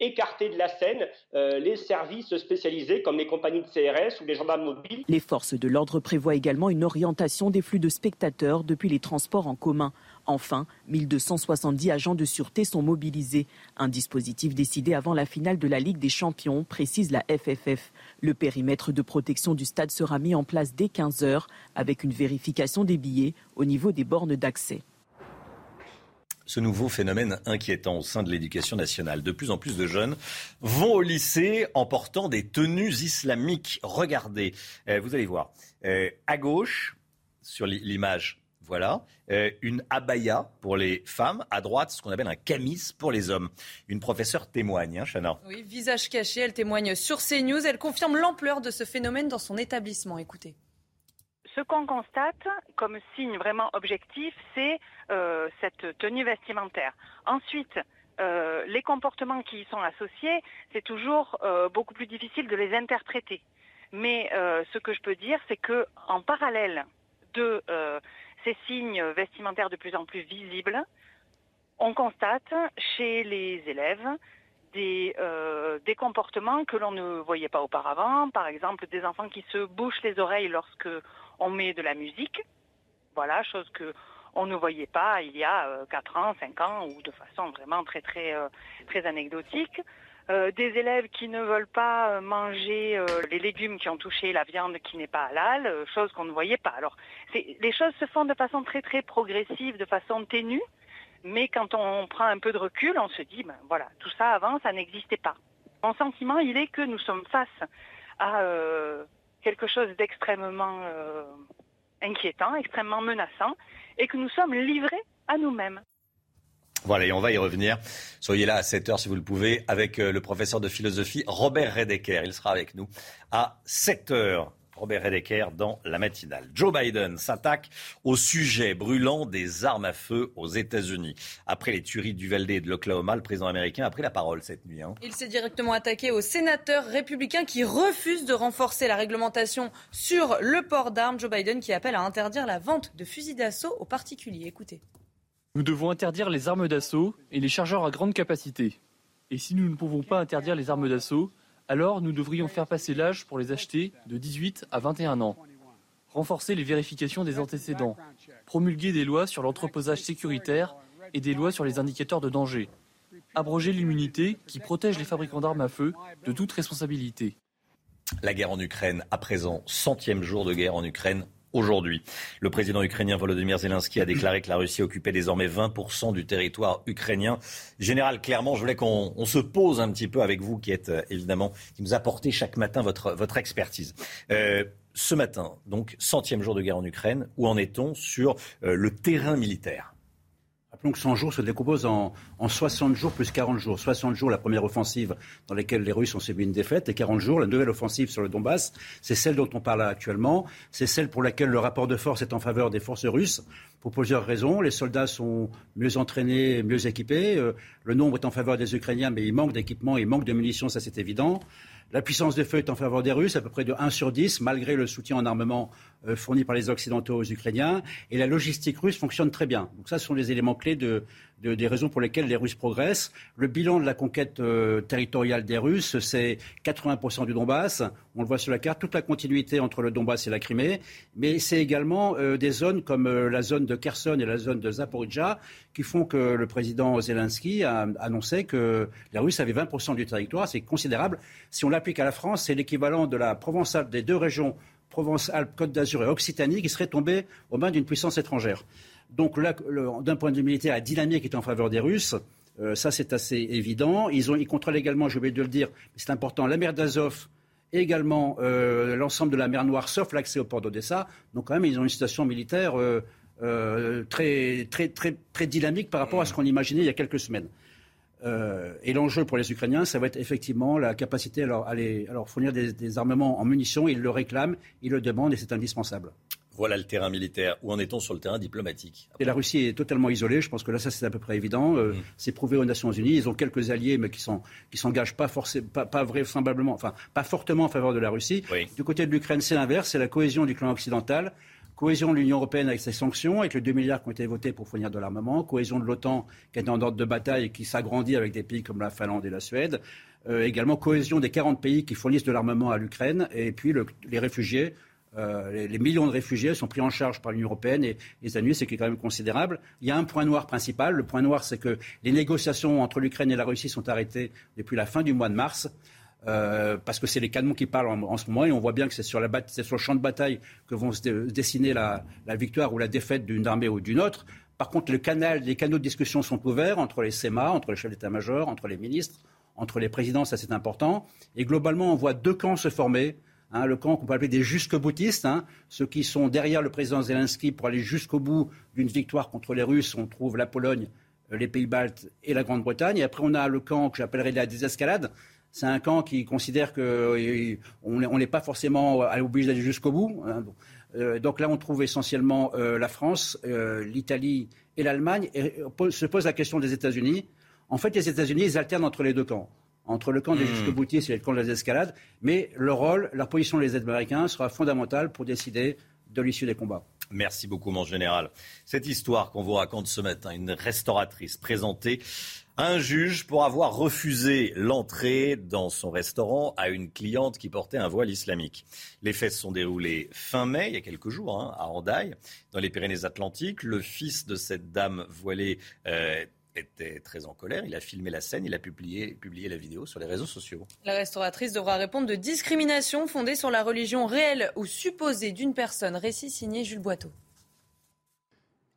[SPEAKER 31] écarté de la scène les services spécialisés comme les compagnies de CRS ou les gendarmes mobiles.
[SPEAKER 10] Les forces de l'ordre prévoient également une orientation des flux de spectateurs depuis les transports en commun. Enfin, 1260 70 agents de sûreté sont mobilisés. Un dispositif décidé avant la finale de la Ligue des Champions, précise la FFF. Le périmètre de protection du stade sera mis en place dès 15 heures avec une vérification des billets au niveau des bornes d'accès
[SPEAKER 1] ce nouveau phénomène inquiétant au sein de l'éducation nationale. De plus en plus de jeunes vont au lycée en portant des tenues islamiques. Regardez, euh, vous allez voir, euh, à gauche, sur l'image, voilà, euh, une abaya pour les femmes, à droite, ce qu'on appelle un camis pour les hommes. Une professeure témoigne, hein, Chana.
[SPEAKER 2] Oui, visage caché, elle témoigne sur CNews. Elle confirme l'ampleur de ce phénomène dans son établissement. Écoutez.
[SPEAKER 4] Ce qu'on constate comme signe vraiment objectif, c'est euh, cette tenue vestimentaire. Ensuite, euh, les comportements qui y sont associés, c'est toujours euh, beaucoup plus difficile de les interpréter. Mais ce que je peux dire, c'est que en parallèle de ces signes vestimentaires de plus en plus visibles, on constate chez les élèves des, des comportements que l'on ne voyait pas auparavant. Par exemple, des enfants qui se bouchent les oreilles lorsque on met de la musique. Voilà, chose que on ne voyait pas il y a 4 euh, ans, 5 ans, ou de façon vraiment très très euh, très anecdotique. Euh, des élèves qui ne veulent pas manger les légumes qui ont touché la viande qui n'est pas halal, chose qu'on ne voyait pas. Alors, les choses se font de façon très très progressive, de façon ténue, mais quand on prend un peu de recul, on se dit, ben voilà, tout ça avant, ça n'existait pas. Mon sentiment, il est que nous sommes face à quelque chose d'extrêmement euh, inquiétant, extrêmement menaçant, et que nous sommes livrés à nous-mêmes.
[SPEAKER 1] Voilà, et on va y revenir. Soyez là à 7 heures si vous le pouvez avec euh, le professeur de philosophie Robert Redeker. Il sera avec nous à 7 heures. Robert Redeker dans la matinale. Joe Biden s'attaque au sujet brûlant des armes à feu aux États-Unis. Après les tueries du Valdez et de l'Oklahoma, le président américain a pris la parole cette nuit. Hein.
[SPEAKER 2] Il s'est directement attaqué aux sénateurs républicains qui refusent de renforcer la réglementation sur le port d'armes. Joe Biden qui appelle à interdire la vente de fusils d'assaut aux particuliers. Écoutez.
[SPEAKER 32] Nous devons interdire les armes d'assaut et les chargeurs à grande capacité. Et si nous ne pouvons pas interdire les armes d'assaut, alors nous devrions faire passer l'âge pour les acheter de 18 à 21 ans, renforcer les vérifications des antécédents, promulguer des lois sur l'entreposage sécuritaire et des lois sur les indicateurs de danger, abroger l'immunité qui protège les fabricants d'armes à feu de toute responsabilité.
[SPEAKER 1] La guerre en Ukraine, à présent, centième jour de guerre en Ukraine, aujourd'hui. Le président ukrainien Volodymyr Zelensky a déclaré que la Russie occupait désormais 20% du territoire ukrainien. Général, clairement, je voulais qu'on se pose un petit peu avec vous, qui êtes euh, évidemment, qui nous apportez chaque matin votre, expertise. Euh, ce matin, donc, centième jour de guerre en Ukraine, où en est-on sur euh, le terrain militaire?
[SPEAKER 33] Rappelons que 100 jours se décompose en, 60 jours plus 40 jours. 60 jours, la première offensive dans laquelle les Russes ont subi une défaite, et 40 jours, la nouvelle offensive sur le Donbass. C'est celle dont on parle actuellement. C'est celle pour laquelle le rapport de force est en faveur des forces russes, pour plusieurs raisons. Les soldats sont mieux entraînés, mieux équipés. Euh, le nombre est en faveur des Ukrainiens, mais il manque d'équipement, il manque de munitions, ça c'est évident. La puissance de feu est en faveur des Russes, à peu près de 1 sur 10, malgré le soutien en armement euh, fourni par les Occidentaux aux Ukrainiens. Et la logistique russe fonctionne très bien. Donc ça, ce sont les éléments clés de, des raisons pour lesquelles les Russes progressent. Le bilan de la conquête euh, territoriale des Russes, c'est 80% du Donbass. On le voit sur la carte, toute la continuité entre le Donbass et la Crimée. Mais c'est également euh, des zones comme la zone de Kherson et la zone de Zaporizhzhia qui font que le président Zelensky a annoncé que les Russes avaient 20% du territoire. C'est considérable. Si on l'applique à la France, c'est l'équivalent de la Provence-Alpes des deux régions, Provence-Alpes, Côte d'Azur et Occitanie, qui seraient tombées aux mains d'une puissance étrangère. Donc là, d'un point de vue militaire, la dynamique est en faveur des Russes. Euh, ça, c'est assez évident. Ils, ont, contrôlent également, j'ai oublié de le dire, mais c'est important, la mer d'Azov et également euh, l'ensemble de la mer Noire, sauf l'accès au port d'Odessa. Donc quand même, ils ont une situation militaire euh, très, très, très dynamique par rapport à ce qu'on imaginait il y a quelques semaines. Euh, et l'enjeu pour les Ukrainiens, ça va être effectivement la capacité à leur, à fournir des, armements en munitions. Ils le réclament, ils le demandent et c'est indispensable.
[SPEAKER 1] Voilà le terrain militaire. Où en est-on sur le terrain diplomatique
[SPEAKER 33] Et la Russie est totalement isolée. Je pense que là, ça c'est à peu près évident. Euh, mm. C'est prouvé aux Nations Unies. Ils ont quelques alliés, mais qui sont qui s'engagent pas forcément, pas, pas vraisemblablement, enfin pas fortement en faveur de la Russie. Du côté de l'Ukraine, c'est l'inverse. C'est la cohésion du clan occidental. Cohésion de l'Union européenne avec ses sanctions, avec les 2 milliards qui ont été votés pour fournir de l'armement. Cohésion de l'OTAN qui est en ordre de bataille et qui s'agrandit avec des pays comme la Finlande et la Suède. Euh, également cohésion des 40 pays qui fournissent de l'armement à l'Ukraine. Et puis les réfugiés les, les, millions de réfugiés sont pris en charge par l'Union européenne et les États-Unis, c'est quand même considérable. Il y a un point noir principal. Le point noir, c'est que les négociations entre l'Ukraine et la Russie sont arrêtées depuis la fin du mois de mars. Euh, parce que c'est les canons qui parlent en, ce moment et on voit bien que c'est sur, sur le champ de bataille que vont se dessiner la, victoire ou la défaite d'une armée ou d'une autre. Par contre, les canaux de discussion sont ouverts entre les SEMA, entre les chefs d'état-major, entre les ministres, entre les présidents, ça c'est important. Et globalement, on voit deux camps se former. Hein, le camp qu'on peut appeler des jusque-boutistes, hein, ceux qui sont derrière le président Zelensky pour aller jusqu'au bout d'une victoire contre les Russes. On trouve la Pologne, euh, les Pays-Baltes et la Grande-Bretagne. Et après, on a le camp que j'appellerais la désescalade. C'est un camp qui considère qu'on euh, n'est pas forcément obligé d'aller jusqu'au bout. Hein, euh, donc là, on trouve essentiellement euh, la France, l'Italie et l'Allemagne. Et se pose la question des États-Unis. En fait, les États-Unis, ils alternent entre les deux camps. Entre le camp des mmh. jusque-boutistes et le camp de la escalades. Mais leur rôle, la position des Américains sera fondamentale pour décider de l'issue des combats.
[SPEAKER 1] Merci beaucoup, mon général. Cette histoire qu'on vous raconte ce matin, une restauratrice présentée un juge pour avoir refusé l'entrée dans son restaurant à une cliente qui portait un voile islamique. Les faits se sont déroulés fin mai, il y a quelques jours, hein, à Andaille, dans les Pyrénées-Atlantiques. Le fils de cette dame voilée euh, était très en colère. Il a filmé la scène, il a publié, publié la vidéo sur les réseaux sociaux.
[SPEAKER 2] La restauratrice devra répondre de discrimination fondée sur la religion réelle ou supposée d'une personne. Récit signé Jules Boiteau.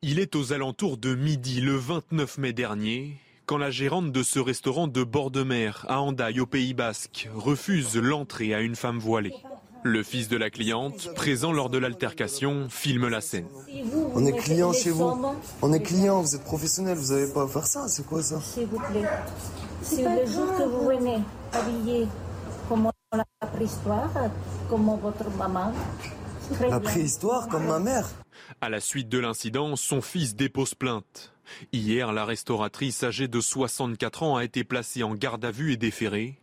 [SPEAKER 34] Il est aux alentours de midi le 29 mai dernier quand la gérante de ce restaurant de bord de mer à Andaille au Pays Basque refuse l'entrée à une femme voilée. Le fils de la cliente, présent lors de l'altercation, filme la scène.
[SPEAKER 7] On est client chez vous. On est client, vous êtes professionnel, vous n'avez pas à faire ça. C'est quoi ça
[SPEAKER 35] S'il vous plaît. C'est le jour que vous venez habillé comme la préhistoire, comme votre maman.
[SPEAKER 7] La préhistoire, comme ma mère.
[SPEAKER 34] À la suite de l'incident, son fils dépose plainte. Hier, la restauratrice âgée de 64 ans a été placée en garde à vue et déférée.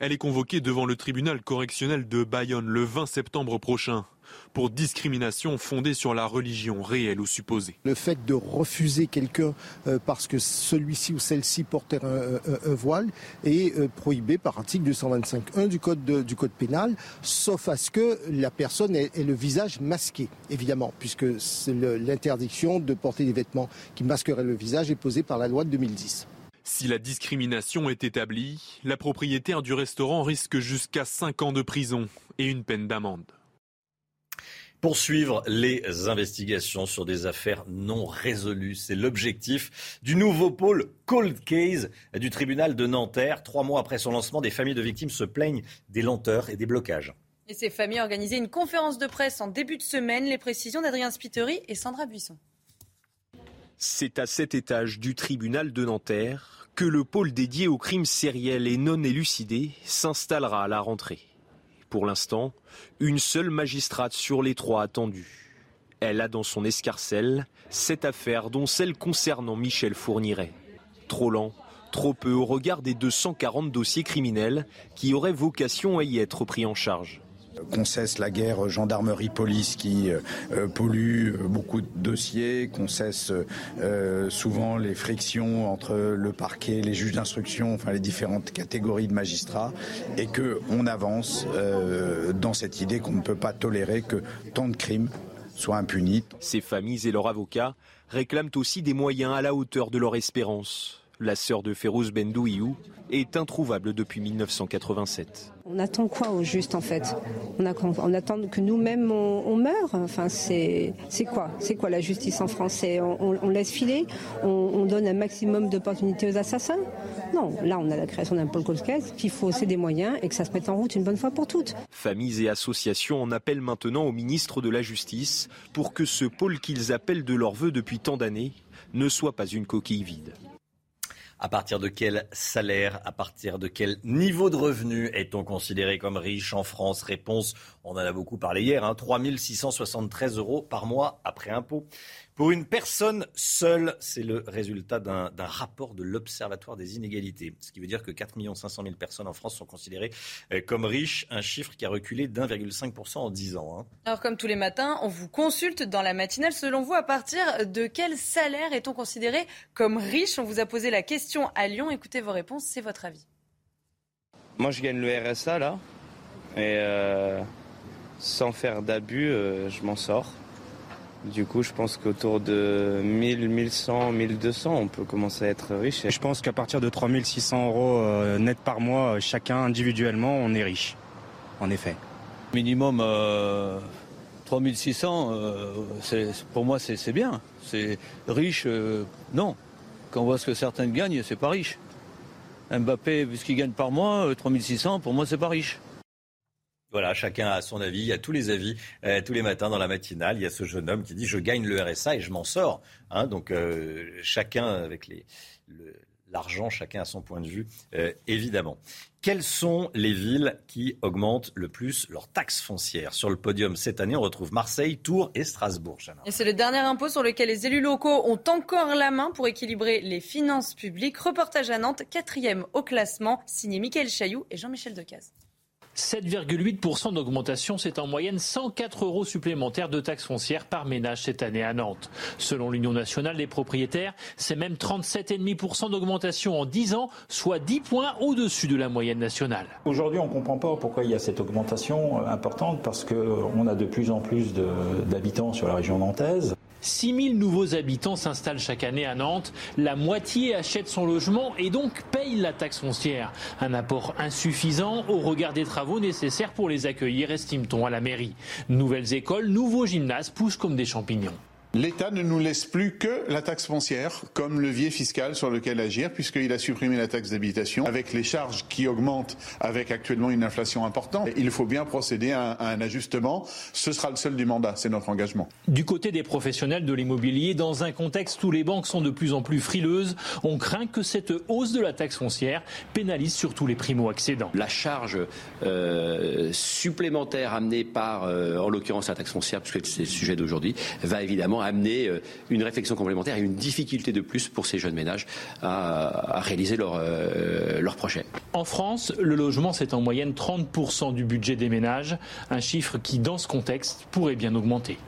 [SPEAKER 34] Elle est convoquée devant le tribunal correctionnel de Bayonne le 20 septembre prochain pour discrimination fondée sur la religion réelle ou supposée.
[SPEAKER 9] Le fait de refuser quelqu'un euh, parce que celui-ci ou celle-ci portait un, voile est euh, prohibé par article 225.1 du code, du code pénal, sauf à ce que la personne ait, ait le visage masqué, évidemment, puisque l'interdiction de porter des vêtements qui masqueraient le visage est posée par la loi de 2010.
[SPEAKER 34] Si la discrimination est établie, la propriétaire du restaurant risque jusqu'à 5 ans de prison et une peine d'amende
[SPEAKER 1] poursuivre les investigations sur des affaires non résolues. C'est l'objectif du nouveau pôle Cold Case du tribunal de Nanterre. Trois mois après son lancement, des familles de victimes se plaignent des lenteurs et des blocages.
[SPEAKER 2] Et ces familles ont organisé une conférence de presse en début de semaine. Les précisions d'Adrien Spiteri et Sandra Buisson.
[SPEAKER 36] C'est à cet étage du tribunal de Nanterre que le pôle dédié aux crimes sériels et non élucidés s'installera à la rentrée. Pour l'instant, une seule magistrate sur les trois attendue. Elle a dans son escarcelle cette affaire dont celle concernant Michel Fourniret. Trop lent, trop peu au regard des 240 dossiers criminels qui auraient vocation à y être pris en charge
[SPEAKER 37] qu'on cesse la guerre gendarmerie-police qui euh, euh, pollue euh, beaucoup de dossiers, qu'on cesse souvent les frictions entre le parquet, les juges d'instruction, enfin les différentes catégories de magistrats, et qu'on avance dans cette idée qu'on ne peut pas tolérer que tant de crimes soient impunis.
[SPEAKER 36] Ces familles et leurs avocats réclament aussi des moyens à la hauteur de leur espérance. La sœur de Férouz Bendouiou est introuvable depuis 1987.
[SPEAKER 28] On attend quoi au juste en fait? On, attend que nous-mêmes on, meure? Enfin c'est quoi? C'est quoi la justice en français on, laisse filer? On, donne un maximum d'opportunités aux assassins? Non, là on a la création d'un pôle qu'il qu'il faut aussi des moyens et que ça se mette en route une bonne fois pour toutes.
[SPEAKER 36] Familles et associations en appellent maintenant au ministre de la Justice pour que ce pôle qu'ils appellent de leur vœu depuis tant d'années ne soit pas une coquille vide.
[SPEAKER 1] À partir de quel salaire, à partir de quel niveau de revenu est-on considéré comme riche en France? Réponse, on en a beaucoup parlé hier, hein, 3 673 euros par mois après impôt. Pour une personne seule, c'est le résultat d'un rapport de l'Observatoire des inégalités. Ce qui veut dire que 4 500 000 personnes en France sont considérées euh, comme riches, un chiffre qui a reculé d'1,5% en 10 ans. Hein.
[SPEAKER 2] Alors comme tous les matins, on vous consulte dans la matinale. Selon vous, à partir de quel salaire est-on considéré comme riche? On vous a posé la question à Lyon. Écoutez vos réponses, c'est votre avis.
[SPEAKER 38] Moi, je gagne le RSA là. Et... Euh
[SPEAKER 39] sans faire d'abus, je m'en sors. Du coup, je pense qu'autour de 1000, 1100, 1200, on peut commencer à être riche.
[SPEAKER 40] Je pense qu'à partir de 3600 euros euh, net par mois, chacun individuellement, on est riche. En effet.
[SPEAKER 41] Minimum 3600, euh, euh, pour moi, c'est bien. C'est riche, non. Quand on voit ce que certains gagnent, c'est pas riche. Mbappé, vu ce qu'il gagne par mois, 3600, pour moi, c'est pas riche.
[SPEAKER 1] Voilà, chacun a son avis, il y a tous les avis euh, tous les matins dans la matinale. Il y a ce jeune homme qui dit je gagne le RSA et je m'en sors. Hein, donc euh, chacun avec l'argent, chacun a son point de vue, euh, évidemment. Quelles sont les villes qui augmentent le plus leurs taxes foncières? Sur le podium cette année, on retrouve Marseille, Tours et Strasbourg.
[SPEAKER 2] Et c'est le dernier impôt sur lequel les élus locaux ont encore la main pour équilibrer les finances publiques. Reportage à Nantes, quatrième au classement, signé Michael Chailloux et Jean-Michel Decaze.
[SPEAKER 42] 7,8% d'augmentation, c'est en moyenne 104 euros supplémentaires de taxes foncières par ménage cette année à Nantes. Selon l'Union nationale des propriétaires, c'est même 37,5% d'augmentation en 10 ans, soit 10 points au-dessus de la moyenne nationale.
[SPEAKER 37] Aujourd'hui, on ne comprend pas pourquoi il y a cette augmentation euh, importante, parce qu'on a de plus en plus d'habitants sur la région nantaise.
[SPEAKER 42] 6 000 nouveaux habitants s'installent chaque année à Nantes. La moitié achète son logement et donc paye la taxe foncière. Un apport insuffisant au regard des travaux nécessaires pour les accueillir, estime-t-on à la mairie. Nouvelles écoles, nouveaux gymnases poussent comme des champignons.
[SPEAKER 43] L'État ne nous laisse plus que la taxe foncière comme levier fiscal sur lequel agir, puisqu'il a supprimé la taxe d'habitation. Avec les charges qui augmentent, avec actuellement une inflation importante, il faut bien procéder à un, ajustement. Ce sera le seul du mandat, c'est notre engagement.
[SPEAKER 42] Du côté des professionnels de l'immobilier, dans un contexte où les banques sont de plus en plus frileuses, on craint que cette hausse de la taxe foncière pénalise surtout les primo-accédants.
[SPEAKER 16] La charge euh, supplémentaire amenée par, euh, en l'occurrence, la taxe foncière, puisque c'est le sujet d'aujourd'hui, va évidemment amener euh, une réflexion complémentaire et une difficulté de plus pour ces jeunes ménages à, réaliser leur, euh, leur projet.
[SPEAKER 42] En France, le logement, c'est en moyenne 30% du budget des ménages, un chiffre qui, dans ce contexte, pourrait bien augmenter.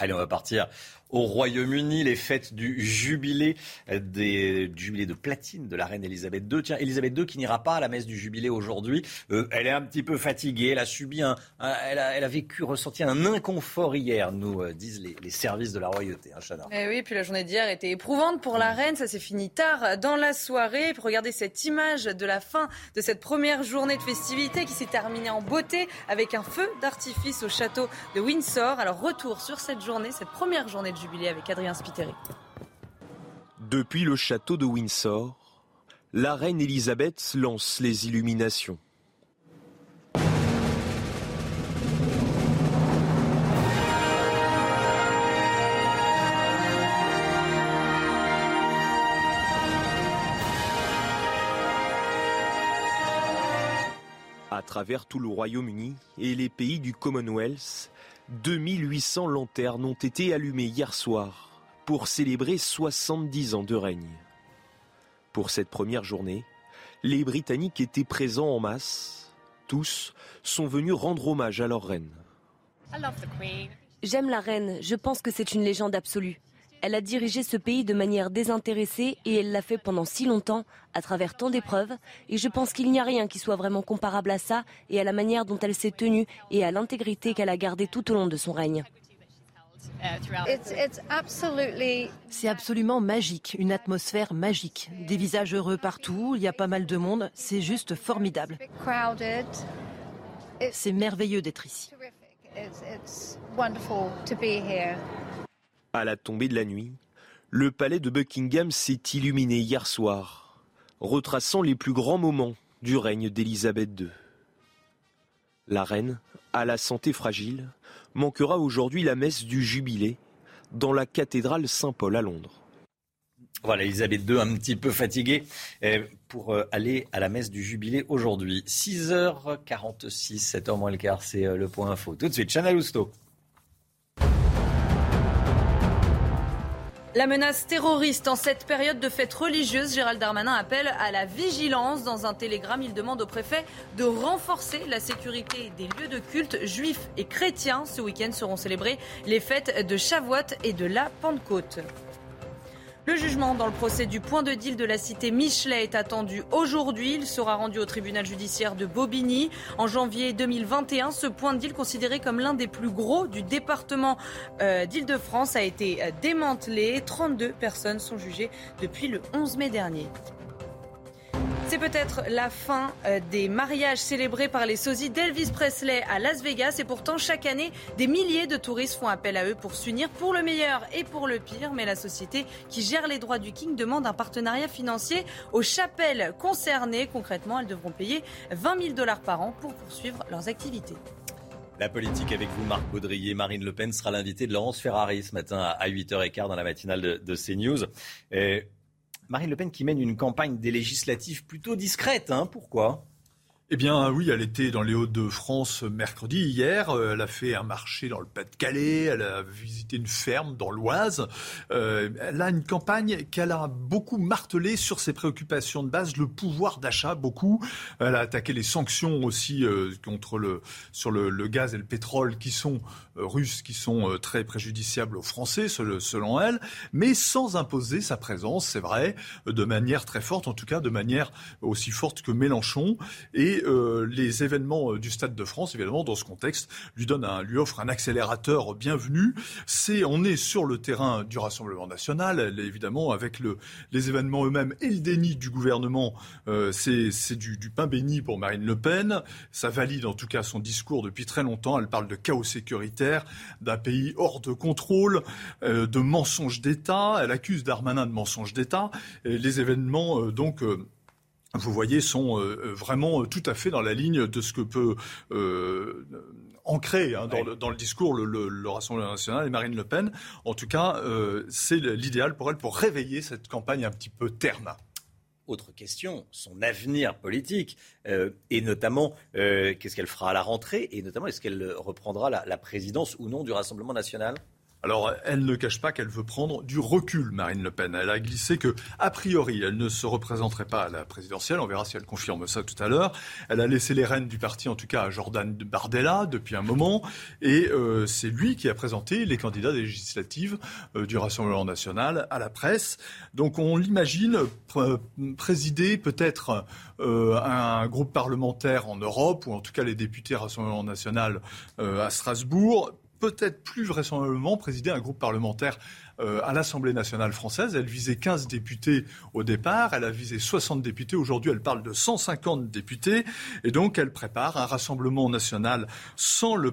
[SPEAKER 1] Allez, on va partir au Royaume-Uni, les fêtes du jubilé, des jubilés de platine de la reine Elisabeth II. Tiens, Elisabeth II qui n'ira pas à la messe du jubilé aujourd'hui. Euh, elle est un petit peu fatiguée. Elle a subi un, elle, a, elle, a, vécu, ressenti un inconfort hier, nous euh, disent les, les, services de la royauté. Hein, Chana.
[SPEAKER 2] Eh oui, puis la journée d'hier était éprouvante pour la reine. Ça s'est fini tard dans la soirée. Puis regardez cette image de la fin de cette première journée de festivité qui s'est terminée en beauté avec un feu d'artifice au château de Windsor. Alors retour sur cette journée, cette première journée de jubilé avec Adrien Spiteri.
[SPEAKER 36] Depuis le château de Windsor, la reine Elisabeth lance les illuminations. À travers tout le Royaume-Uni et les pays du Commonwealth, 2800 lanternes ont été allumées hier soir pour célébrer 70 ans de règne. Pour cette première journée, les Britanniques étaient présents en masse. Tous sont venus rendre hommage à leur reine.
[SPEAKER 38] J'aime la reine, je pense que c'est une légende absolue. Elle a dirigé ce pays de manière désintéressée et elle l'a fait pendant si longtemps, à travers tant d'épreuves. Et je pense qu'il n'y a rien qui soit vraiment comparable à ça et à la manière dont elle s'est tenue et à l'intégrité qu'elle a gardée tout au long de son règne.
[SPEAKER 44] C'est absolument magique, une atmosphère magique. Des visages heureux partout, il y a pas mal de monde, c'est juste formidable. C'est merveilleux d'être ici.
[SPEAKER 36] À la tombée de la nuit, le palais de Buckingham s'est illuminé hier soir, retraçant les plus grands moments du règne d'Élisabeth II. La reine, à la santé fragile, manquera aujourd'hui la messe du jubilé dans la cathédrale Saint-Paul à Londres.
[SPEAKER 1] Voilà, Elisabeth II un petit peu fatiguée eh, pour euh, aller à la messe du jubilé aujourd'hui. 6h46, 7h moins le quart, c'est euh, le point info. Tout de suite, Chanel Housteau.
[SPEAKER 2] La menace terroriste en cette période de fête religieuse, Gérald Darmanin appelle à la vigilance. Dans un télégramme, il demande au préfet de renforcer la sécurité des lieux de culte juifs et chrétiens. Ce week-end seront célébrées les fêtes de Shavuot et de la Pentecôte. Le jugement dans le procès du point de deal de la cité Michelet est attendu aujourd'hui. Il sera rendu au tribunal judiciaire de Bobigny. En janvier 2021, ce point de deal considéré comme l'un des plus gros du département euh, d'Île-de-France a été euh, démantelé. 32 personnes sont jugées depuis le 11 mai dernier. C'est peut-être la fin euh, des mariages célébrés par les sosies d'Elvis Presley à Las Vegas et pourtant chaque année des milliers de touristes font appel à eux pour s'unir pour le meilleur et pour le pire. Mais la société qui gère les droits du King demande un partenariat financier aux chapelles concernées. Concrètement, elles devront payer 20 000 dollars par an pour poursuivre leurs activités.
[SPEAKER 1] La politique avec vous, Marc Baudrier. Marine Le Pen sera l'invitée de Laurence Ferrari ce matin à 8h15 dans la matinale de, de CNews. Marine Le Pen qui mène une campagne des législatives plutôt discrète. Hein pourquoi?
[SPEAKER 5] Eh bien oui, elle était dans les Hauts-de-France mercredi hier. Euh, elle a fait un marché dans le Pas-de-Calais. Elle a visité une ferme dans l'Oise. Euh, elle a une campagne qu'elle a beaucoup martelée sur ses préoccupations de base, le pouvoir d'achat beaucoup. Elle a attaqué les sanctions aussi euh, contre le sur le, le, gaz et le pétrole qui sont russes, qui sont très préjudiciables aux Français selon elle, mais sans imposer sa présence, c'est vrai, de manière très forte, en tout cas de manière aussi forte que Mélenchon et euh, les événements euh, du Stade de France, évidemment, dans ce contexte, lui, donne lui offrent un accélérateur bienvenu. C'est, on est sur le terrain du Rassemblement national, évidemment, avec le, les événements eux-mêmes et le déni du gouvernement. Euh, c'est, du, pain béni pour Marine Le Pen. Ça valide en tout cas son discours depuis très longtemps. Elle parle de chaos sécuritaire, d'un pays hors de contrôle, euh, de mensonges d'État. Elle accuse Darmanin de mensonges d'État. les événements, euh, donc vous voyez, sont euh, euh, vraiment euh, tout à fait dans la ligne de ce que peut euh, ancrer hein, dans, le, dans, le, discours le, le, le, Rassemblement national et Marine Le Pen. En tout cas, euh, c'est l'idéal pour elle pour réveiller cette campagne un petit peu terne.
[SPEAKER 1] Autre question, son avenir politique, euh, et notamment qu'est-ce qu'elle fera à la rentrée, et notamment est-ce qu'elle reprendra la présidence ou non du Rassemblement national?
[SPEAKER 5] Alors, elle ne cache pas qu'elle veut prendre du recul, Marine Le Pen. Elle a glissé que, a priori, elle ne se représenterait pas à la présidentielle. On verra si elle confirme ça tout à l'heure. Elle a laissé les rênes du parti, en tout cas, à Jordan Bardella depuis un moment. Et euh, c'est lui qui a présenté les candidats des législatives euh, du Rassemblement national à la presse. Donc, on l'imagine pr présider peut-être euh, un groupe parlementaire en Europe, ou en tout cas les députés Rassemblement national à Strasbourg peut-être plus vraisemblablement présider un groupe parlementaire euh, à l'Assemblée nationale française. Elle visait 15 députés au départ, elle a visé 60 députés. Aujourd'hui, elle parle de 150 députés. Et donc, elle prépare un rassemblement national sans, un Le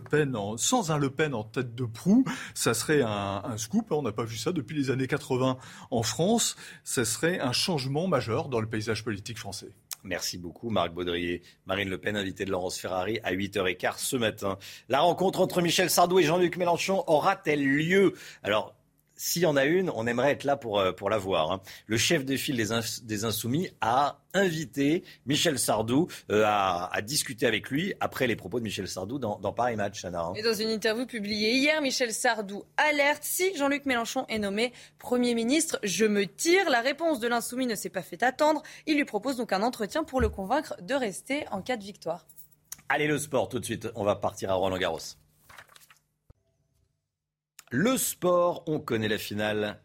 [SPEAKER 5] Pen en tête de proue. Ça serait un, un scoop. On n'a pas vu ça depuis les années 80 en France. Ça serait un changement majeur dans le paysage politique français.
[SPEAKER 1] Merci beaucoup, Marc Baudrier. Marine Le Pen, invitée de Laurence Ferrari à 8h15 ce matin. La rencontre entre Michel Sardou et Jean-Luc Mélenchon aura-t-elle lieu? Alors, s'il y en a une, on aimerait être là pour, euh, pour la voir. Hein. Le chef de file des, ins des Insoumis a invité Michel Sardou euh, à, à, discuter avec lui après les propos de Michel Sardou dans, dans Paris Match, Anna. Hein.
[SPEAKER 2] Et dans une interview publiée hier, Michel Sardou alerte si Jean-Luc Mélenchon est nommé Premier ministre, je me tire. La réponse de l'Insoumis ne s'est pas fait attendre. Il lui propose donc un entretien pour le convaincre de rester en cas de victoire.
[SPEAKER 1] Allez, le sport tout de suite. On va partir à Roland Garros. Le sport, on connaît la finale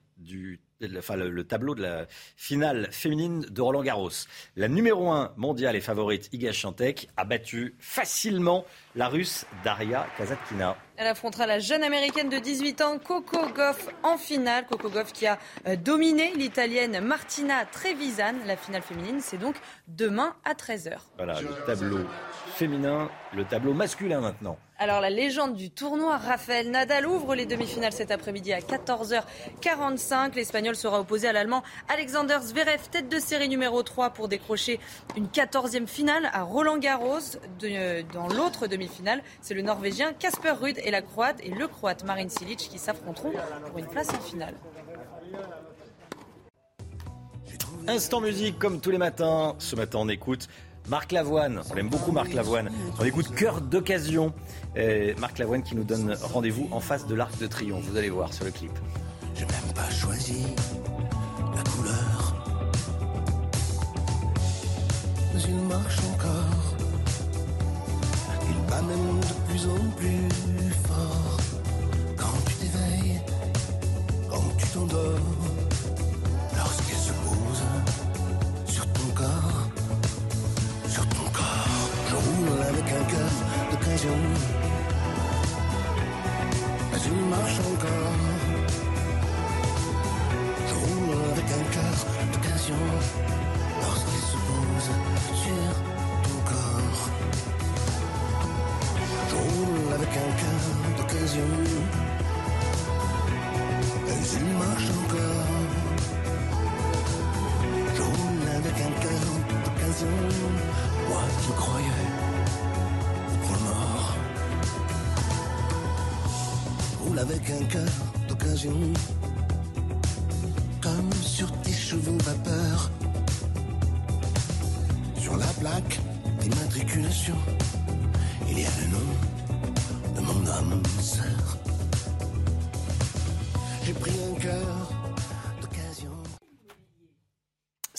[SPEAKER 1] le, tableau de la finale féminine de Roland Garros. La numéro 1 mondiale et favorite Iga Swiatek a battu facilement la russe Daria Kazatkina.
[SPEAKER 2] Elle affrontera la jeune américaine de 18 ans Coco Goff en finale. Coco Goff qui a euh, dominé l'italienne Martina Trevisan. La finale féminine, c'est donc demain à 13h.
[SPEAKER 1] Voilà, le tableau féminin, le tableau masculin maintenant.
[SPEAKER 2] Alors la légende du tournoi, Rafael Nadal ouvre les demi-finales cet après-midi à 14h45. L'Espagnol sera opposé à l'Allemand Alexander Zverev, tête de série numéro 3 pour décrocher une 14e finale à Roland Garros. De, dans l'autre demi-finale, c'est le Norvégien Casper Ruud et la Croate et le Croate Marin Cilic qui s'affronteront pour une place en finale.
[SPEAKER 1] Instant musique comme tous les matins. Ce matin on écoute Marc Lavoine, on aime beaucoup Marc Lavoine. On écoute Cœur d'occasion. Marc Lavoine qui nous donne rendez-vous en face de l'Arc de Triomphe. Vous allez voir sur le clip.
[SPEAKER 43] Je n'ai même pas choisi la couleur. Mais il marche encore m'amène de plus en plus fort. Quand tu t'éveilles, quand tu t'endors, lorsqu'elle se pose sur ton corps, sur ton corps, je roule avec un cœur d'occasion. Mais il marche encore. Je roule avec un cœur d'occasion lorsqu'il se pose sur Roule avec un cœur d'occasion. Mais il marche encore. Roule avec un cœur d'occasion. Moi, je croyais au mort. Roule avec un cœur d'occasion. Comme sur tes chevaux vapeur. Sur la plaque d'immatriculation,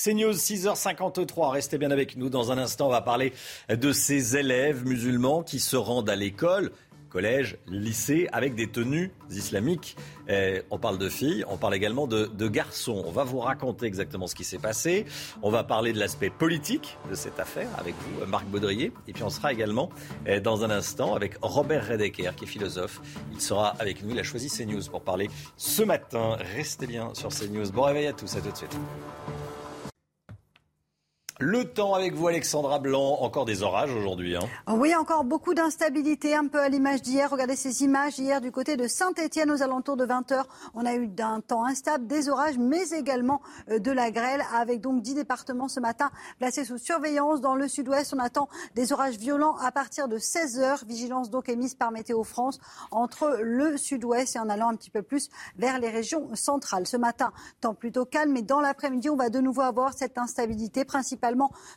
[SPEAKER 1] C'est News 6h53. Restez bien avec nous. Dans un instant, on va parler de ces élèves musulmans qui se rendent à l'école, collège, lycée, avec des tenues islamiques. Eh, on parle de filles, on parle également de, de garçons. On va vous raconter exactement ce qui s'est passé. On va parler de l'aspect politique de cette affaire avec vous, Marc Baudrier. Et puis on sera également eh, dans un instant avec Robert Redeker, qui est philosophe. Il sera avec nous. Il a choisi CNews pour parler ce matin. Restez bien sur CNews. Bon réveil à tous. À tout de suite. Le temps avec vous, Alexandra Blanc. Encore des orages aujourd'hui. Hein.
[SPEAKER 30] Oui, encore beaucoup d'instabilité, un peu à l'image d'hier. Regardez ces images hier du côté de Saint-Etienne aux alentours de 20h. On a eu d'un temps instable, des orages, mais également euh, de la grêle, avec donc 10 départements ce matin placés sous surveillance. Dans le sud-ouest, on attend des orages violents à partir de 16h. Vigilance donc émise par Météo France entre le sud-ouest et en allant un petit peu plus vers les régions centrales. Ce matin, temps plutôt calme, mais dans l'après-midi, on va de nouveau avoir cette instabilité,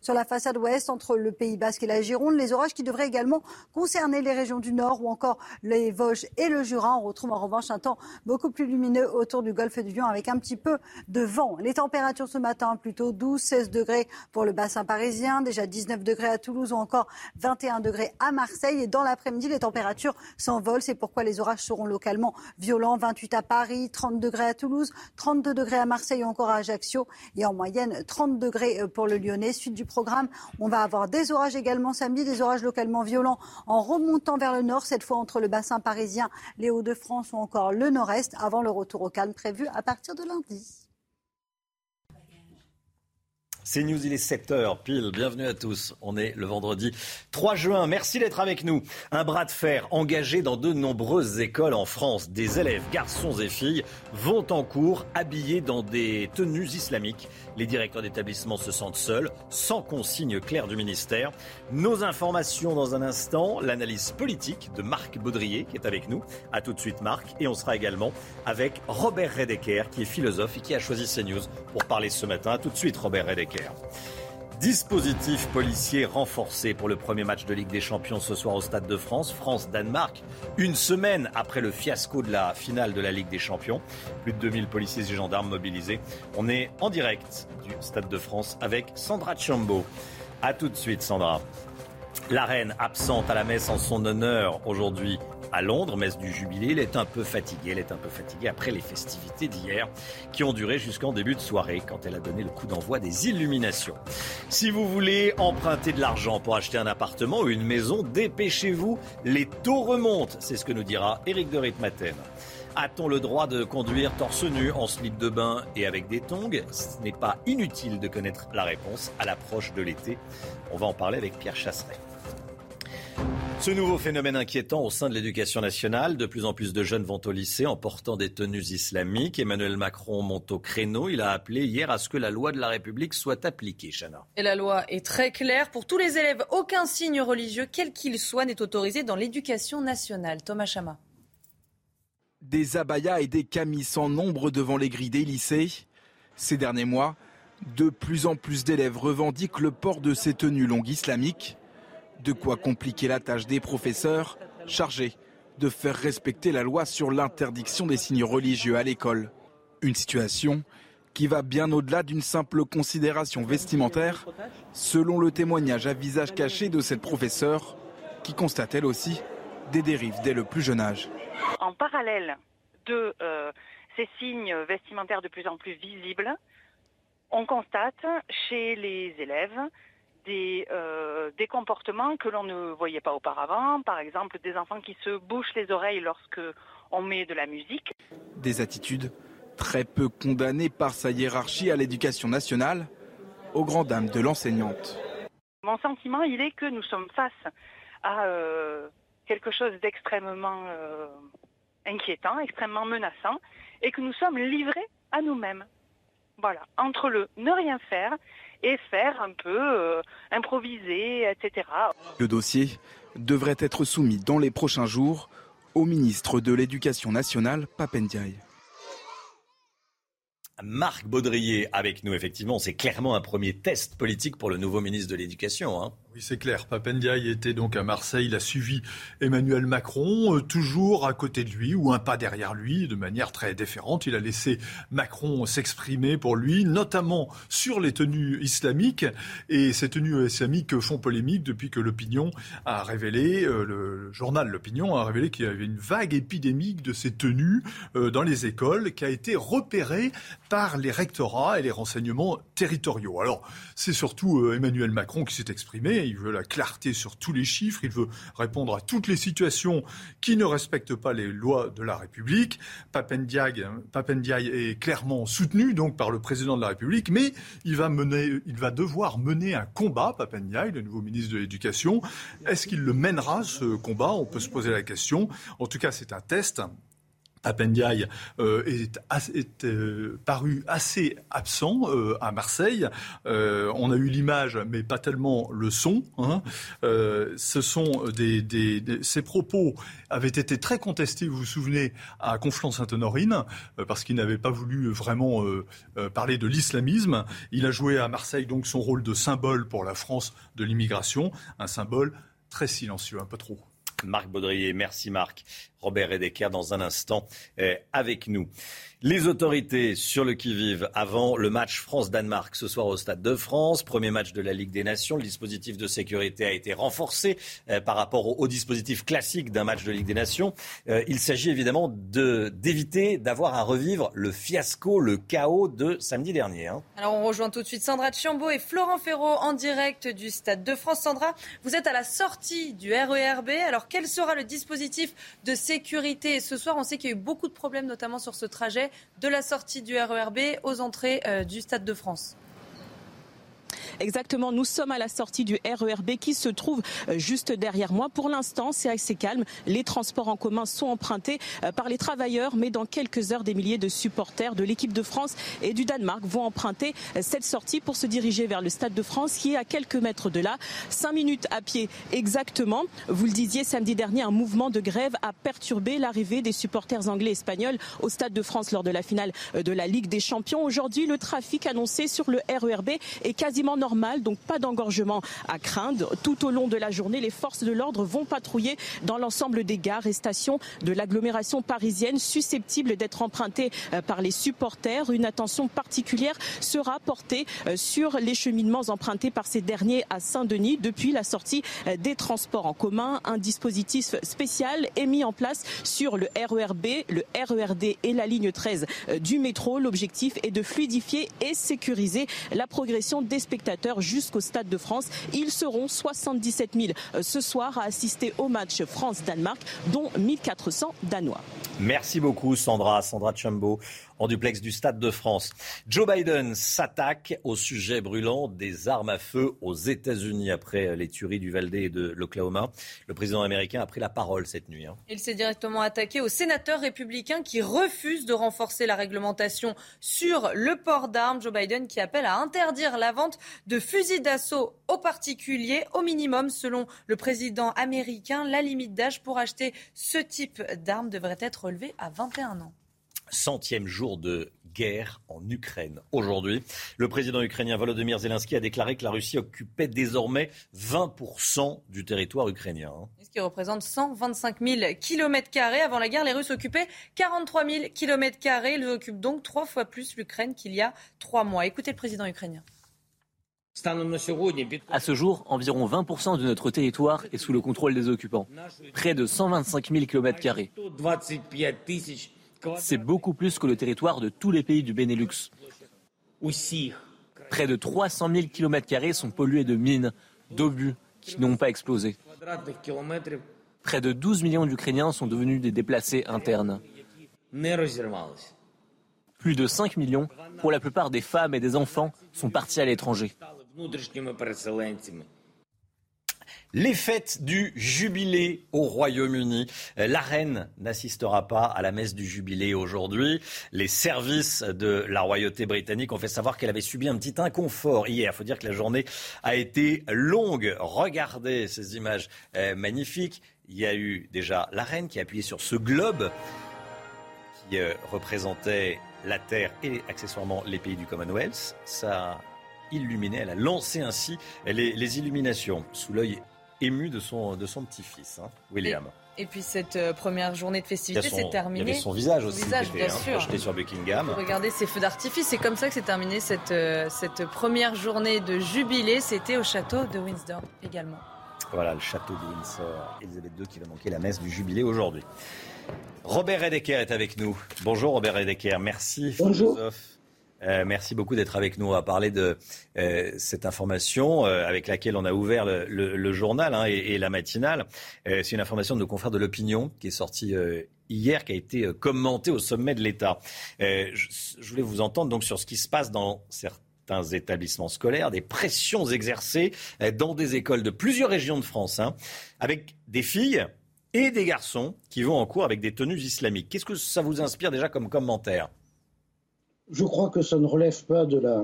[SPEAKER 30] sur la façade ouest entre le Pays Basque et la Gironde. Les orages qui devraient également concerner les régions du Nord ou encore les Vosges et le Jura. On retrouve en revanche un temps beaucoup plus lumineux autour du golfe du Lion avec un petit peu de vent. Les températures ce matin plutôt 12, 16 degrés pour le bassin parisien, déjà 19 degrés à Toulouse ou encore 21 degrés à Marseille. Et dans l'après-midi, les températures s'envolent. C'est pourquoi les orages seront localement violents. 28 à Paris, 30 degrés à Toulouse, 32 degrés à Marseille ou encore à Ajaccio. Et en moyenne, 30 degrés pour le Suite du programme, on va avoir des orages également samedi, des orages localement violents en remontant vers le nord, cette fois entre le bassin parisien, les Hauts-de-France ou encore le nord-est, avant le retour au calme prévu à partir de lundi.
[SPEAKER 1] C'est News, il est 7h pile. Bienvenue à tous. On est le vendredi 3 juin. Merci d'être avec nous. Un bras de fer engagé dans de nombreuses écoles en France. Des élèves, garçons et filles, vont en cours habillés dans des tenues islamiques. Les directeurs d'établissement se sentent seuls, sans consigne claire du ministère. Nos informations dans un instant, l'analyse politique de Marc Baudrier qui est avec nous. A tout de suite Marc. Et on sera également avec Robert Redeker qui est philosophe et qui a choisi CNews pour parler ce matin. A tout de suite Robert Redeker. Dispositif policier renforcé pour le premier match de Ligue des Champions ce soir au Stade de France, France-Danemark, une semaine après le fiasco de la finale de la Ligue des Champions. Plus de 2000 policiers et gendarmes mobilisés. On est en direct du Stade de France avec Sandra Chambo. A tout de suite Sandra. La reine absente à la messe en son honneur aujourd'hui à Londres, messe du jubilé. Elle est un peu fatiguée. Elle est un peu fatiguée après les festivités d'hier qui ont duré jusqu'en début de soirée quand elle a donné le coup d'envoi des illuminations. Si vous voulez emprunter de l'argent pour acheter un appartement ou une maison, dépêchez-vous. Les taux remontent. C'est ce que nous dira Éric de Ritmaten. A-t-on le droit de conduire torse nu, en slip de bain et avec des tongs? Ce n'est pas inutile de connaître la réponse à l'approche de l'été. On va en parler avec Pierre Chasseret. Ce nouveau phénomène inquiétant au sein de l'éducation nationale, de plus en plus de jeunes vont au lycée en portant des tenues islamiques. Emmanuel Macron monte au créneau. Il a appelé hier à ce que la loi de la République soit appliquée, Chana.
[SPEAKER 2] Et la loi est très claire. Pour tous les élèves, aucun signe religieux, quel qu'il soit, n'est autorisé dans l'éducation nationale. Thomas Chama.
[SPEAKER 3] Des abayas et des camis sans nombre devant les grilles des lycées. Ces derniers mois, de plus en plus d'élèves revendiquent le port de ces tenues longues islamiques. De quoi compliquer la tâche des professeurs chargés de faire respecter la loi sur l'interdiction des signes religieux à l'école. Une situation qui va bien au-delà d'une simple considération vestimentaire, selon le témoignage à visage caché de cette professeure, qui constate elle aussi des dérives dès le plus jeune âge.
[SPEAKER 4] En parallèle de euh, ces signes vestimentaires de plus en plus visibles, on constate chez les élèves des, euh, des comportements que l'on ne voyait pas auparavant. Par exemple, des enfants qui se bouchent les oreilles lorsque on met de la musique.
[SPEAKER 3] Des attitudes très peu condamnées par sa hiérarchie à l'éducation nationale, aux grandes dames de l'enseignante.
[SPEAKER 4] Mon sentiment, il est que nous sommes face à euh, quelque chose d'extrêmement euh, inquiétant, extrêmement menaçant, et que nous sommes livrés à nous-mêmes. Voilà, entre le ne rien faire et faire un peu euh, improviser, etc.
[SPEAKER 3] Le dossier devrait être soumis dans les prochains jours au ministre de l'Éducation nationale, Papendiaï.
[SPEAKER 1] Marc Baudrier avec nous, effectivement, c'est clairement un premier test politique pour le nouveau ministre de l'Éducation. Hein.
[SPEAKER 5] Oui, c'est clair. Papendiaï était donc à Marseille. Il a suivi Emmanuel Macron, euh, toujours à côté de lui ou un pas derrière lui, de manière très déférente. Il a laissé Macron s'exprimer pour lui, notamment sur les tenues islamiques. Et ces tenues islamiques font polémique depuis que l'opinion a révélé, euh, le journal L'Opinion a révélé qu'il y avait une vague épidémique de ces tenues euh, dans les écoles qui a été repérée par les rectorats et les renseignements territoriaux. Alors, c'est surtout Emmanuel Macron qui s'est exprimé il veut la clarté sur tous les chiffres, il veut répondre à toutes les situations qui ne respectent pas les lois de la République. Papendiaï, est clairement soutenu par le président de la République, mais il va, il va devoir mener un combat, Papendiaï, le nouveau ministre de l'Éducation. Est-ce qu'il le mènera, ce combat? On peut se poser la question. En tout cas, c'est un test. Apendiaï euh, est, euh, paru assez absent euh, à Marseille. on a eu l'image, mais pas tellement le son. Hein. ces propos avaient été très contestés, vous vous souvenez, à Conflans-Sainte-Honorine, parce qu'il n'avait pas voulu vraiment parler de l'islamisme. Il a joué à Marseille donc son rôle de symbole pour la France de l'immigration, un symbole très silencieux, un peu trop.
[SPEAKER 1] Marc Baudrier, merci Marc. Robert Redeker dans un instant avec nous. Les autorités sur le qui-vive avant le match France-Danemark ce soir au Stade de France. Premier match de la Ligue des Nations. Le dispositif de sécurité a été renforcé euh, par rapport au, dispositif classique d'un match de Ligue des Nations. Euh, il s'agit évidemment d'éviter d'avoir à revivre le fiasco, le chaos de samedi dernier. Hein.
[SPEAKER 2] Alors on rejoint tout de suite Sandra Chiambo et Florent Ferraud en direct du Stade de France. Sandra, vous êtes à la sortie du RERB. Alors quel sera le dispositif de sécurité ce soir? On sait qu'il y a eu beaucoup de problèmes, notamment sur ce trajet de la sortie du RERB aux entrées euh, du Stade de France.
[SPEAKER 10] Exactement, nous sommes à la sortie du RERB qui se trouve euh, juste derrière moi. Pour l'instant, c'est assez calme. Les transports en commun sont empruntés euh, par les travailleurs, mais dans quelques heures, des milliers de supporters de l'équipe de France et du Danemark vont emprunter euh, cette sortie pour se diriger vers le Stade de France qui est à quelques mètres de là. Cinq minutes à pied exactement. Vous le disiez, samedi dernier, un mouvement de grève a perturbé l'arrivée des supporters anglais et espagnols au Stade de France lors de la finale de la Ligue des Champions. Aujourd'hui, le trafic annoncé sur le RERB est quasiment donc pas d'engorgement à craindre. Tout au long de la journée, les forces de l'ordre vont patrouiller dans l'ensemble des gares et stations de l'agglomération parisienne susceptibles d'être empruntées euh, par les supporters. Une attention particulière sera portée euh, sur les cheminements empruntés par ces derniers à Saint-Denis depuis la sortie euh, des transports en commun. Un dispositif spécial est mis en place sur le RERB, le RERD et la ligne 13 du métro. L'objectif est de fluidifier et sécuriser la progression des spectateurs jusqu'au Stade de France. Ils seront 77 000 euh, ce soir à assister au match France-Danemark, dont 1400 Danois.
[SPEAKER 1] Merci beaucoup Sandra, Sandra Chumbo en duplex du Stade de France. Joe Biden s'attaque au sujet brûlant des armes à feu aux États-Unis après les tueries du Valdez et de l'Oklahoma. Le président américain a pris la parole cette nuit. Hein.
[SPEAKER 2] Il s'est directement attaqué aux sénateurs républicains qui refusent de renforcer la réglementation sur le port d'armes. Joe Biden qui appelle à interdire la vente de fusils d'assaut aux particuliers au minimum. Selon le président américain, la limite d'âge pour acheter ce type d'armes devrait être relevée à 21 ans
[SPEAKER 1] centième jour de guerre en Ukraine. Aujourd'hui, le président ukrainien Volodymyr Zelensky a déclaré que la Russie occupait désormais 20% du territoire ukrainien.
[SPEAKER 2] Ce qui représente 125 000 km. Avant la guerre, les Russes occupaient 43 000 km. Ils occupent donc trois fois plus l'Ukraine qu'il y a trois mois. Écoutez le président ukrainien.
[SPEAKER 45] À ce jour, environ 20% de notre territoire est sous le contrôle des occupants. Près de 125 000 km. C'est beaucoup plus que le territoire de tous les pays du Benelux. Près de 300 000 km sont pollués de mines, d'obus qui n'ont pas explosé. Près de 12 millions d'Ukrainiens sont devenus des déplacés internes. Plus de 5 millions, pour la plupart des femmes et des enfants, sont partis à l'étranger.
[SPEAKER 1] Les fêtes du jubilé au Royaume-Uni. La reine n'assistera pas à la messe du jubilé aujourd'hui. Les services de la royauté britannique ont fait savoir qu'elle avait subi un petit inconfort hier. Il faut dire que la journée a été longue. Regardez ces images euh, magnifiques. Il y a eu déjà la reine qui a appuyé sur ce globe qui euh, représentait la Terre et accessoirement les pays du Commonwealth. Ça a illuminé, elle a lancé ainsi les illuminations sous l'œil ému de son, de son petit-fils, hein, William.
[SPEAKER 2] Et puis cette euh, première journée de festivité s'est terminée.
[SPEAKER 1] Il y avait son visage aussi
[SPEAKER 2] visage,
[SPEAKER 1] qui était
[SPEAKER 2] bien
[SPEAKER 1] hein,
[SPEAKER 2] sûr.
[SPEAKER 1] projeté sur Buckingham.
[SPEAKER 2] Regardez ces feux d'artifice, c'est comme ça que s'est terminée cette, euh, cette première journée de jubilé. C'était au château de Windsor également.
[SPEAKER 1] Voilà, le château de Windsor. Elisabeth II qui va manquer la messe du jubilé aujourd'hui. Robert Redeker est avec nous. Bonjour Robert Redeker, merci
[SPEAKER 46] Bonjour.
[SPEAKER 1] philosophe. Euh, merci beaucoup d'être avec nous. Va parler de euh, cette information euh, avec laquelle on a ouvert le, journal hein, et, la matinale. C'est une information de nos confrères de l'opinion qui est sortie hier, qui a été commentée au sommet de l'État. Je, voulais vous entendre donc sur ce qui se passe dans certains établissements scolaires, des pressions exercées dans des écoles de plusieurs régions de France, hein, avec des filles et des garçons qui vont en cours avec des tenues islamiques. Qu'est-ce que ça vous inspire déjà comme commentaire?
[SPEAKER 46] Je crois que ça ne relève pas de la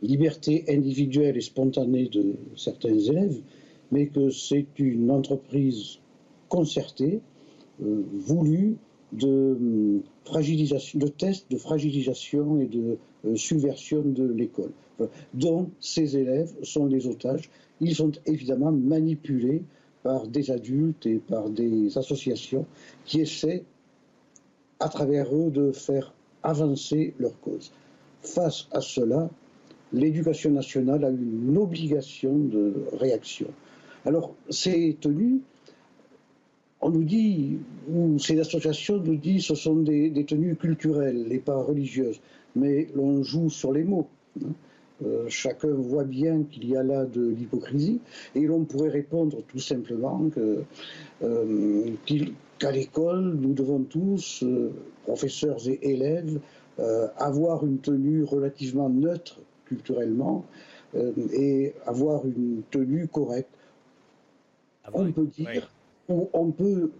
[SPEAKER 46] liberté individuelle et spontanée de certains élèves, mais que c'est une entreprise concertée, euh, voulue de hum, fragilisation, de tests de fragilisation et de euh, subversion de l'école, dont ces élèves sont les otages. Ils sont évidemment manipulés par des adultes et par des associations qui essaient à travers eux de faire avancer leur cause. Face à cela, l'éducation nationale a une obligation de réaction. Alors, ces tenues, on nous dit, ou ces associations nous disent, ce sont des, tenues culturelles et pas religieuses, mais l'on joue sur les mots. hein. Euh, chacun voit bien qu'il y a là de l'hypocrisie, et l'on pourrait répondre tout simplement que, euh, qu'à l'école, nous devons tous, euh, professeurs et élèves, euh, avoir une tenue relativement neutre culturellement euh, et avoir une tenue correcte. on peut dire, ou on peut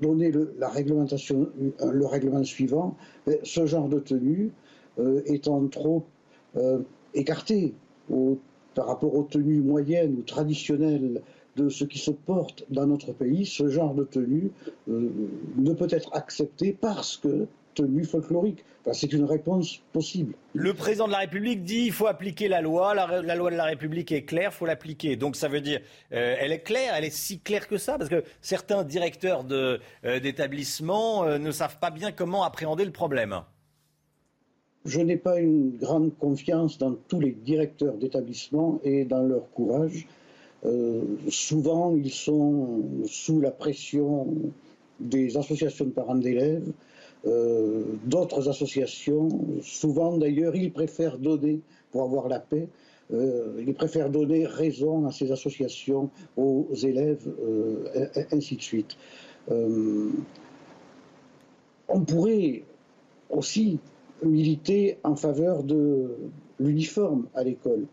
[SPEAKER 46] donner le, la réglementation, le règlement suivant, ce genre de tenue étant trop écarté au- par rapport aux tenues moyennes ou traditionnelles de ce qui se porte dans notre pays, ce genre de tenue euh, ne peut être accepté parce que tenue folklorique. Enfin, c'est une réponse possible.
[SPEAKER 1] Le président de la République dit il faut appliquer la loi, la, la loi de la République est claire, il faut l'appliquer. Donc ça veut dire, euh, elle est claire, elle est si claire que ça, parce que certains directeurs euh, d'établissements euh, ne savent pas bien comment appréhender le problème.
[SPEAKER 46] Je n'ai pas une grande confiance dans tous les directeurs d'établissement et dans leur courage. Euh, souvent, ils sont sous la pression des associations de parents d'élèves, euh, d'autres associations. Souvent, d'ailleurs, ils préfèrent donner, pour avoir la paix, euh, ils préfèrent donner raison à ces associations, aux élèves, ainsi de suite. On pourrait aussi militer en faveur de l'uniforme à l'école.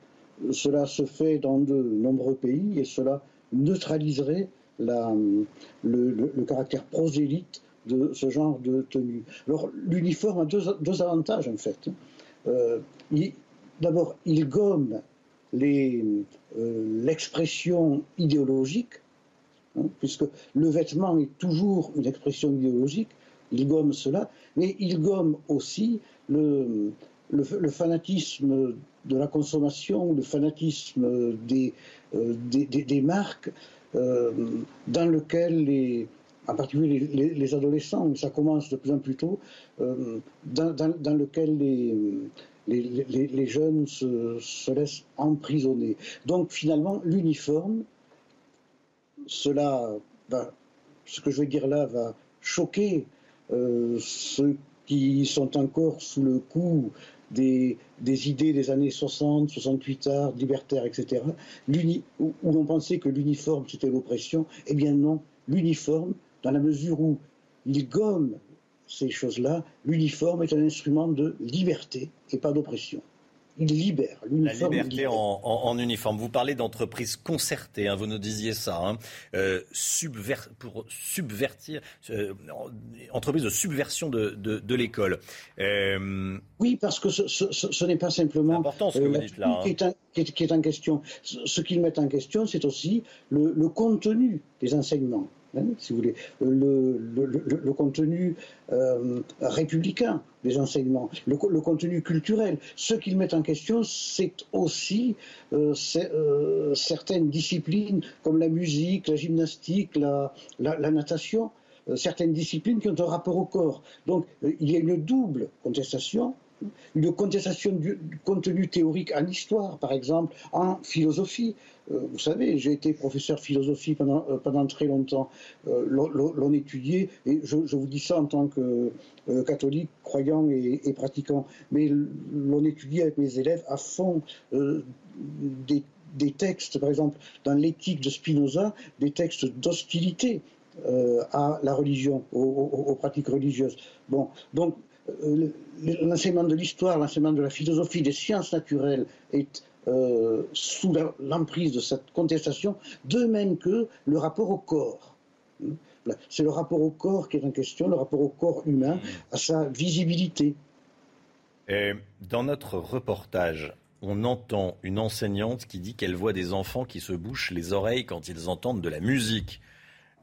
[SPEAKER 46] Cela se fait dans de nombreux pays et cela neutraliserait le, caractère prosélyte de ce genre de tenue. Alors l'uniforme a deux, avantages en fait. Euh, D'abord, il gomme euh, l'expression idéologique, hein, puisque le vêtement est toujours une expression idéologique, il gomme cela, mais il gomme aussi le, le, fanatisme de la consommation, le fanatisme des, euh, des, marques, euh, dans lequel les, en particulier les, les- les adolescents, ça commence de plus en plus tôt, euh, dans, dans- lequel les, les, jeunes se, se laissent emprisonner. Donc finalement, l'uniforme, cela va, ce que je vais dire là va choquer euh, ceux qui sont encore sous le coup des, idées des années 60, 68 arts, libertaires, etc., où, où l'on pensait que l'uniforme c'était l'oppression, eh bien non, l'uniforme, dans la mesure où il gomme ces choses-là, l'uniforme est un instrument de liberté et pas d'oppression il libère.
[SPEAKER 1] La liberté En, uniforme. Vous parlez d'entreprise concertée, hein, vous nous disiez ça. Hein. Euh, pour subvertir, euh, entreprise de subversion de, l'école.
[SPEAKER 46] Euh, oui, parce que ce, n'est pas simplement
[SPEAKER 1] important, ce que vous dites là,
[SPEAKER 46] qui, est en, question. Ce qu'ils mettent en question, c'est aussi le contenu des enseignements. Hein, si vous voulez, le, le, contenu euh, républicain des enseignements, le, contenu culturel. Ce qu'ils mettent en question, c'est aussi euh, euh, certaines disciplines comme la musique, la gymnastique, la, la natation, certaines disciplines qui ont un rapport au corps. Donc il y a une double contestation une contestation du, contenu théorique en histoire, par exemple, en philosophie. Euh, vous savez, j'ai été professeur philosophie pendant, euh, très longtemps. Euh, l'on étudiait, et je, vous dis ça en tant que catholique, croyant et, pratiquant, mais l'on étudiait avec mes élèves à fond des, textes, par exemple, dans l'éthique de Spinoza, des textes d'hostilité à la religion, aux, aux, pratiques religieuses. Bon, donc l'enseignement de l'histoire, l'enseignement de la philosophie, des sciences naturelles est euh, sous l'emprise de cette contestation, de même que le rapport au corps. C'est le rapport au corps qui est en question, le rapport au corps humain, à sa visibilité.
[SPEAKER 1] dans notre reportage, on entend une enseignante qui dit qu'elle voit des enfants qui se bouchent les oreilles quand ils entendent de la musique.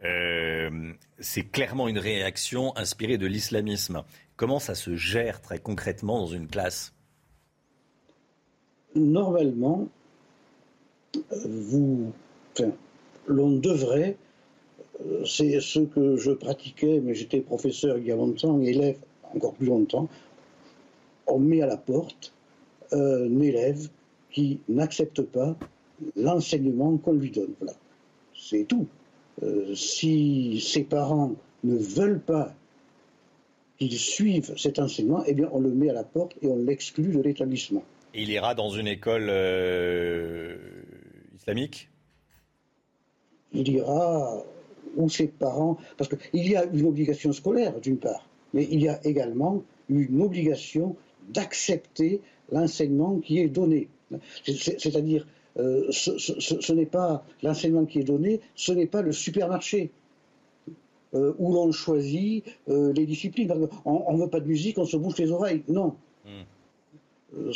[SPEAKER 1] Euh, c'est clairement une réaction inspirée de l'islamisme. Comment ça se gère très concrètement dans une classe?
[SPEAKER 46] Normalement, vous, l'on devrait, euh, c'est ce que je pratiquais, mais j'étais professeur il y a longtemps, élève encore plus longtemps, on met à la porte un élève qui n'accepte pas l'enseignement qu'on lui donne. Voilà. C'est tout. Euh, si ses parents ne veulent pas qu'ils suivent cet enseignement, eh bien, on le met à la porte et on l'exclut de l'établissement.
[SPEAKER 1] Il ira dans une école euh, islamique?
[SPEAKER 46] Il ira où ses parents. Parce qu'il y a une obligation scolaire, d'une part, mais il y a également une obligation d'accepter l'enseignement qui est donné. C'est-à-dire, euh, ce n'est pas l'enseignement qui est donné, ce n'est pas le supermarché. Euh, où l'on choisit euh, les disciplines. On ne veut pas de musique, on se bouche les oreilles. Non. Hmm.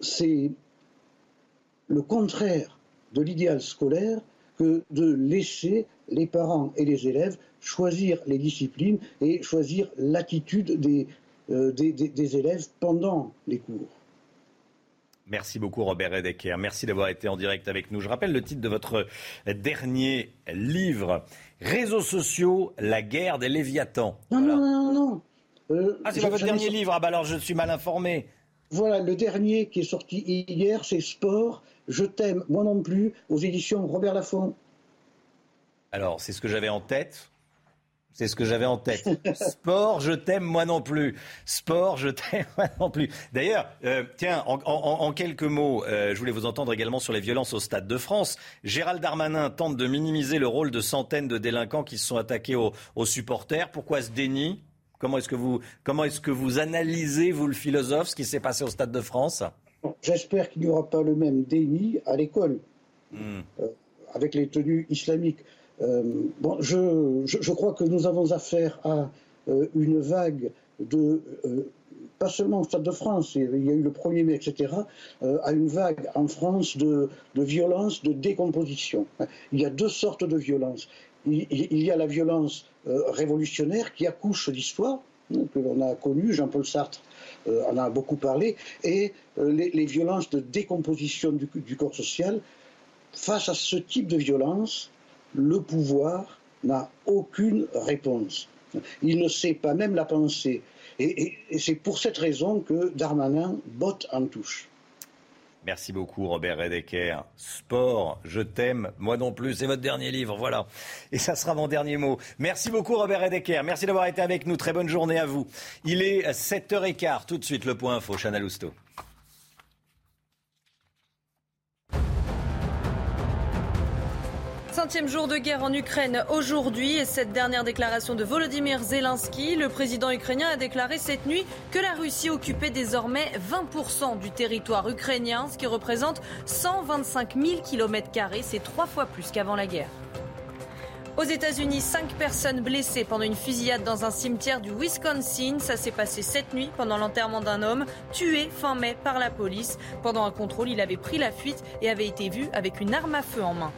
[SPEAKER 46] C'est le contraire de l'idéal scolaire que de laisser les parents et les élèves choisir les disciplines et choisir l'attitude des, des élèves pendant les cours.
[SPEAKER 1] Merci beaucoup Robert Redeker. Merci d'avoir été en direct avec nous. Je rappelle le titre de votre dernier livre, Réseaux sociaux, la guerre des Léviathans.
[SPEAKER 46] Non, non, non, non.
[SPEAKER 1] Euh, ah, c'est pas votre dernier livre. Ah bah alors je suis mal informé.
[SPEAKER 46] Voilà, le dernier qui est sorti hier, c'est Sport, Je t'aime, moi non plus, aux éditions Robert Laffont.
[SPEAKER 1] Alors, c'est ce que j'avais en tête. C'est ce que j'avais en tête. Sport, je t'aime moi non plus. Sport, je t'aime moi non plus. D'ailleurs, euh, tiens, en, quelques mots, euh, je voulais vous entendre également sur les violences au Stade de France. Gérald Darmanin tente de minimiser le rôle de centaines de délinquants qui se sont attaqués aux, supporters. Pourquoi ce déni? Comment est-ce que vous comment est-ce que vous analysez vous le philosophe ce qui s'est passé au Stade de France?
[SPEAKER 46] J'espère qu'il n'y aura pas le même déni à l'école hmm. euh, avec les tenues islamiques. Euh, bon, je, je, crois que nous avons affaire à euh, une vague de euh, pas seulement au Stade de France, il y a eu le 1er mai, etc., à une vague en France de, de, violence, de décomposition. Il y a deux sortes de violence. Il, y a la violence révolutionnaire qui accouche l'histoire, hein, que l'on a connue, Jean-Paul Sartre en a beaucoup parlé, et les, les, violences de décomposition du corps social. Face à ce type de violence, le pouvoir n'a aucune réponse. Il ne sait pas même la penser. Et, c'est pour cette raison que Darmanin botte en touche.
[SPEAKER 1] Merci beaucoup Robert Redeker. Sport, je t'aime, moi non plus, c'est votre dernier livre, voilà. Et ça sera mon dernier mot. Merci beaucoup Robert Redeker, merci d'avoir été avec nous, très bonne journée à vous. Il est 7h15, tout de suite le point info, Chana Lousteau.
[SPEAKER 2] Centième jour de guerre en Ukraine aujourd'hui et cette dernière déclaration de Volodymyr Zelensky, le président ukrainien a déclaré cette nuit que la Russie occupait désormais 20% du territoire ukrainien, ce qui représente 125 000 km, c'est trois fois plus qu'avant la guerre. Aux États-Unis, cinq personnes blessées pendant une fusillade dans un cimetière du Wisconsin. Ça s'est passé cette nuit pendant l'enterrement d'un homme tué fin mai par la police. Pendant un contrôle, il avait pris la fuite et avait été vu avec une arme à feu en main.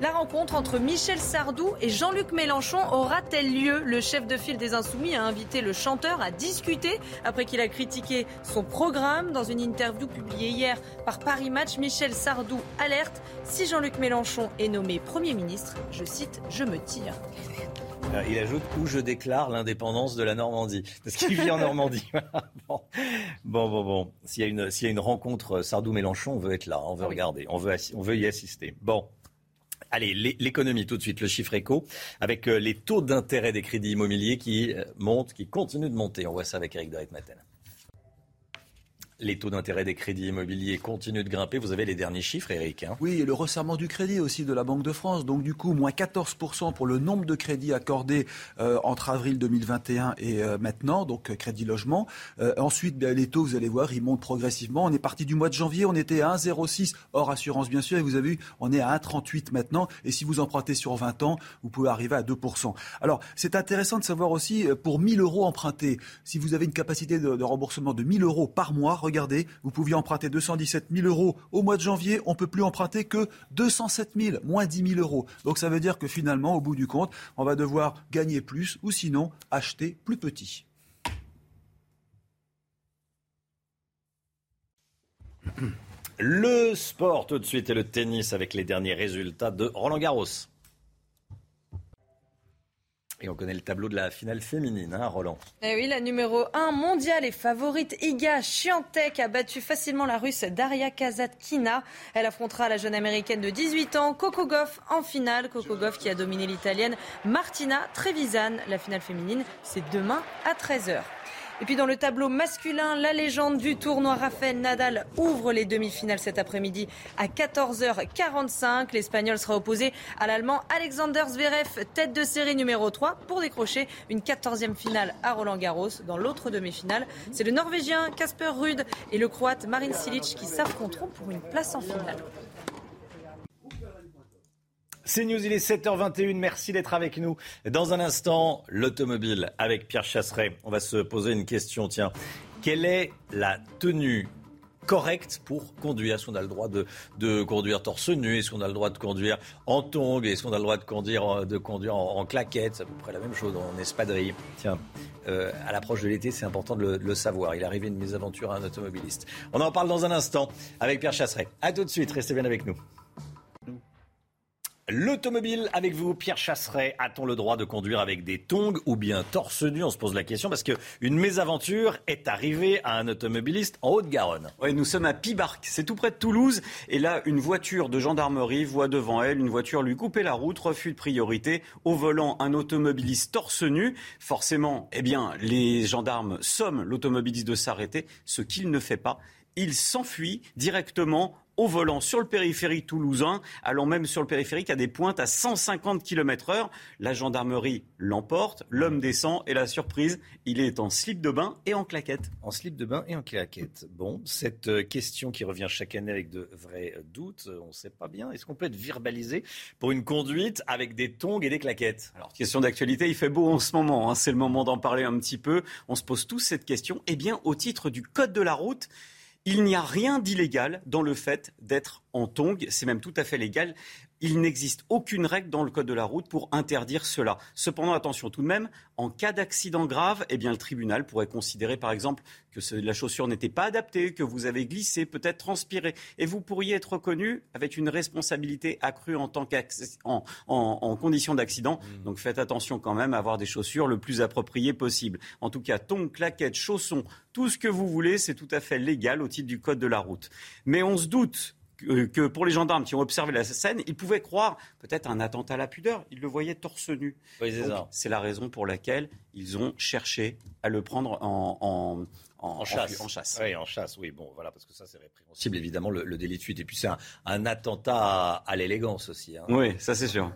[SPEAKER 2] La rencontre entre Michel Sardou et Jean-Luc Mélenchon aura-t-elle lieu? Le chef de file des Insoumis a invité le chanteur à discuter après qu'il a critiqué son programme. Dans une interview publiée hier par Paris Match, Michel Sardou alerte si Jean-Luc Mélenchon est nommé Premier ministre, je cite, je me tire.
[SPEAKER 1] Euh, il ajoute où je déclare l'indépendance de la Normandie. Parce qu'il vit en Normandie. bon, bon, bon. bon. S'il y, a une, s'il y a une rencontre Sardou-Mélenchon, on veut être là, on veut regarder, on veut, on veut y assister. Bon. Allez, l'économie tout de suite, le chiffre éco, avec euh, les taux d'intérêt des crédits immobiliers qui euh, montent, qui continuent de monter. On voit ça avec Eric Dorit Matin. Les taux d'intérêt des crédits immobiliers continuent de grimper. Vous avez les derniers chiffres, Eric. Hein
[SPEAKER 29] oui, et le resserrement du crédit aussi de la Banque de France. Donc du coup, moins 14% pour le nombre de crédits accordés euh, entre avril 2021 et euh, maintenant, donc euh, crédit logement. ensuite, ben, les taux, vous allez voir, ils montent progressivement. On est parti du mois de janvier, on était à 1,06 hors assurance bien sûr, et vous avez vu, on est à 1,38 maintenant. Et si vous empruntez sur 20 ans, vous pouvez arriver à 2%. Alors, c'est intéressant de savoir aussi, pour 1000 euros empruntés, si vous avez une capacité de, remboursement de 1000 euros par mois, regardez, vous pouviez emprunter 217 000 euros au mois de janvier, on ne peut plus emprunter que 207 000, moins 10 000 euros. Donc ça veut dire que finalement, au bout du compte, on va devoir gagner plus ou sinon acheter plus petit.
[SPEAKER 1] Le sport tout de suite et le tennis avec les derniers résultats de Roland Garros. Et on connaît le tableau de la finale féminine, hein, Roland.
[SPEAKER 2] Eh oui, la numéro 1 mondiale et favorite Iga Swiatek a battu facilement la russe Daria Kazatkina. Elle affrontera la jeune américaine de 18 ans, Coco Goff, en finale. Coco Goff qui a dominé l'italienne Martina Trevisan. La finale féminine, c'est demain à 13h. Et puis dans le tableau masculin, la légende du tournoi Rafael Nadal ouvre les demi-finales cet après-midi à 14h45. L'Espagnol sera opposé à l'Allemand Alexander Zverev, tête de série numéro 3, pour décrocher une 14e finale à Roland Garros. Dans l'autre demi-finale, c'est le Norvégien Kasper Ruud et le Croate Marin Cilic qui s'affronteront pour une place en finale.
[SPEAKER 1] C'est News, il est 7h21. Merci d'être avec nous. Dans un instant, l'automobile avec Pierre Chasseret. On va se poser une question. Tiens, quelle est la tenue correcte pour conduire? Est-ce qu'on a le droit de, de conduire torse nu? Est-ce qu'on a le droit de conduire en tongs? Est-ce qu'on a le droit de conduire, de conduire en, claquette C'est à peu près la même chose en espadrille. Tiens, euh, à l'approche de l'été, c'est important de le, savoir. Il arrivé une mésaventure à un automobiliste. On en parle dans un instant avec Pierre Chasseret. A tout de suite, restez bien avec nous. L'automobile avec vous, Pierre Chasseret. A-t-on le droit de conduire avec des tongs ou bien torse nu? On se pose la question parce qu'une mésaventure est arrivée à un automobiliste en Haute-Garonne.
[SPEAKER 47] Oui, nous sommes à Pibarc, c'est tout près de Toulouse. Et là, une voiture de gendarmerie voit devant elle une voiture lui couper la route, refus de priorité. Au volant, un automobiliste torse nu. Forcément, eh bien, les gendarmes somment l'automobiliste de s'arrêter, ce qu'il ne fait pas. Il s'enfuit directement au volant sur le périphérique toulousain, allant même sur le périphérique à des pointes à 150 km heure. La gendarmerie l'emporte, l'homme descend et la surprise, il est en slip de bain et en claquette.
[SPEAKER 1] En slip de bain et en claquette. Bon, cette euh, question qui revient chaque année avec de vrais doutes, on ne sait pas bien. Est-ce qu'on peut être verbalisé pour une conduite avec des tongs et des claquettes?
[SPEAKER 47] Alors, question d'actualité, il fait beau en ce moment, hein. c'est le moment d'en parler un petit peu. On se pose tous cette question. Eh bien, au titre du Code de la route, il n'y a rien d'illégal dans le fait d'être en tongs. C'est même tout à fait légal. Il n'existe aucune règle dans le code de la route pour interdire cela. Cependant, attention tout de même, en cas d'accident grave, eh bien, le tribunal pourrait considérer, par exemple, que la chaussure n'était pas adaptée, que vous avez glissé, peut-être transpiré, et vous pourriez être reconnu avec une responsabilité accrue en, tant en, en, condition d'accident. Mmh. Donc faites attention quand même à avoir des chaussures le plus appropriées possible. En tout cas, tongs, claquettes, chaussons, tout ce que vous voulez, c'est tout à fait légal au titre du code de la route. Mais on se doute que pour les gendarmes qui ont observé la scène, ils pouvaient croire peut-être un attentat à la pudeur. Ils le voyaient torse nu. c'est la raison pour laquelle ils ont cherché à le prendre en,
[SPEAKER 1] en, chasse. En, chasse. Oui, en chasse, oui. Bon, voilà, parce que ça, c'est répréhensible, évidemment, le, délit de fuite. Et puis, c'est un, attentat à, l'élégance aussi. Hein.
[SPEAKER 47] Oui, ça, c'est sûr.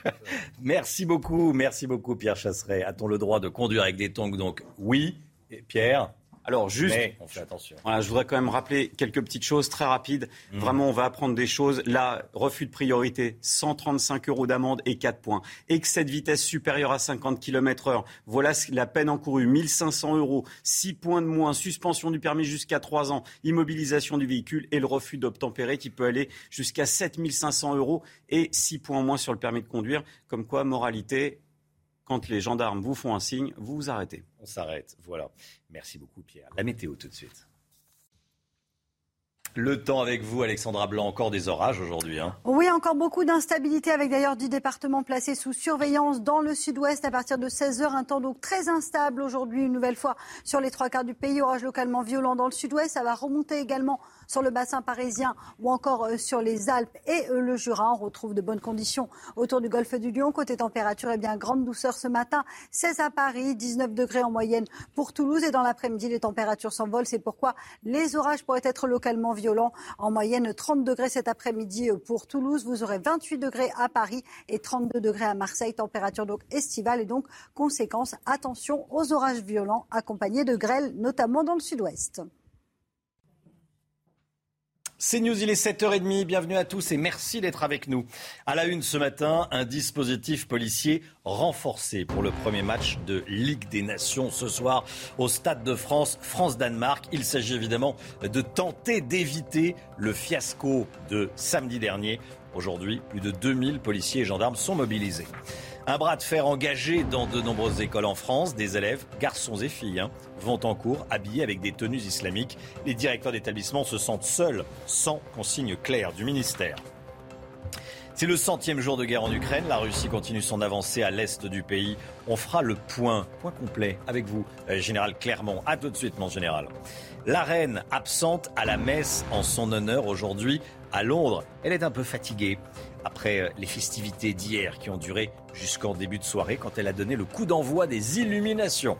[SPEAKER 1] merci beaucoup, merci beaucoup, Pierre Chasseret. A-t-on le droit de conduire avec des tongs Donc, oui. Et Pierre
[SPEAKER 47] alors juste,
[SPEAKER 1] on fait attention.
[SPEAKER 47] je voudrais quand même rappeler quelques petites choses très rapides. Mmh. Vraiment, on va apprendre des choses. Là, refus de priorité, 135 euros d'amende et 4 points. Excès de vitesse supérieure à 50 km heure. Voilà la peine encourue, 1500 euros. 6 points de moins, suspension du permis jusqu'à 3 ans, immobilisation du véhicule et le refus d'obtempérer qui peut aller jusqu'à 7500 euros et 6 points en moins sur le permis de conduire. Comme quoi, moralité, quand les gendarmes vous font un signe, vous vous arrêtez.
[SPEAKER 1] On s'arrête, voilà. Merci beaucoup Pierre. La météo tout de suite. Le temps avec vous, Alexandra Blanc, encore des orages aujourd'hui. Hein.
[SPEAKER 30] Oui, encore beaucoup d'instabilité avec d'ailleurs 10 départements placés sous surveillance dans le sud-ouest à partir de 16h. Un temps donc très instable aujourd'hui, une nouvelle fois sur les trois quarts du pays. Orage localement violent dans le sud-ouest. Ça va remonter également sur le bassin parisien ou encore euh, sur les Alpes et euh, le Jura. On retrouve de bonnes conditions autour du golfe du Lion. Côté température, eh bien, grande douceur ce matin. 16 à Paris, 19 degrés en moyenne pour Toulouse. Et dans l'après-midi, les températures s'envolent. C'est pourquoi les orages pourraient être localement violents. En moyenne, 30 degrés cet après-midi euh, pour Toulouse. Vous aurez 28 degrés à Paris et 32 degrés à Marseille. Température donc estivale et donc conséquence, attention aux orages violents accompagnés de grêle, notamment dans le sud-ouest.
[SPEAKER 1] C'est News, il est 7h30. Bienvenue à tous et merci d'être avec nous. À la une ce matin, un dispositif policier renforcé pour le premier match de Ligue des Nations ce soir au Stade de France, France-Danemark. Il s'agit évidemment de tenter d'éviter le fiasco de samedi dernier. Aujourd'hui, plus de 2000 policiers et gendarmes sont mobilisés. Un bras de fer engagé dans de nombreuses écoles en France. Des élèves, garçons et filles, hein, vont en cours habillés avec des tenues islamiques. Les directeurs d'établissement se sentent seuls, sans consigne claire du ministère. C'est le centième jour de guerre en Ukraine. La Russie continue son avancée à l'est du pays. On fera le point, point complet avec vous, euh, général Clermont. À tout de suite, mon général. La reine absente à la messe en son honneur aujourd'hui à Londres. Elle est un peu fatiguée après euh, les festivités d'hier qui ont duré jusqu'en début de soirée quand elle a donné le coup d'envoi des illuminations.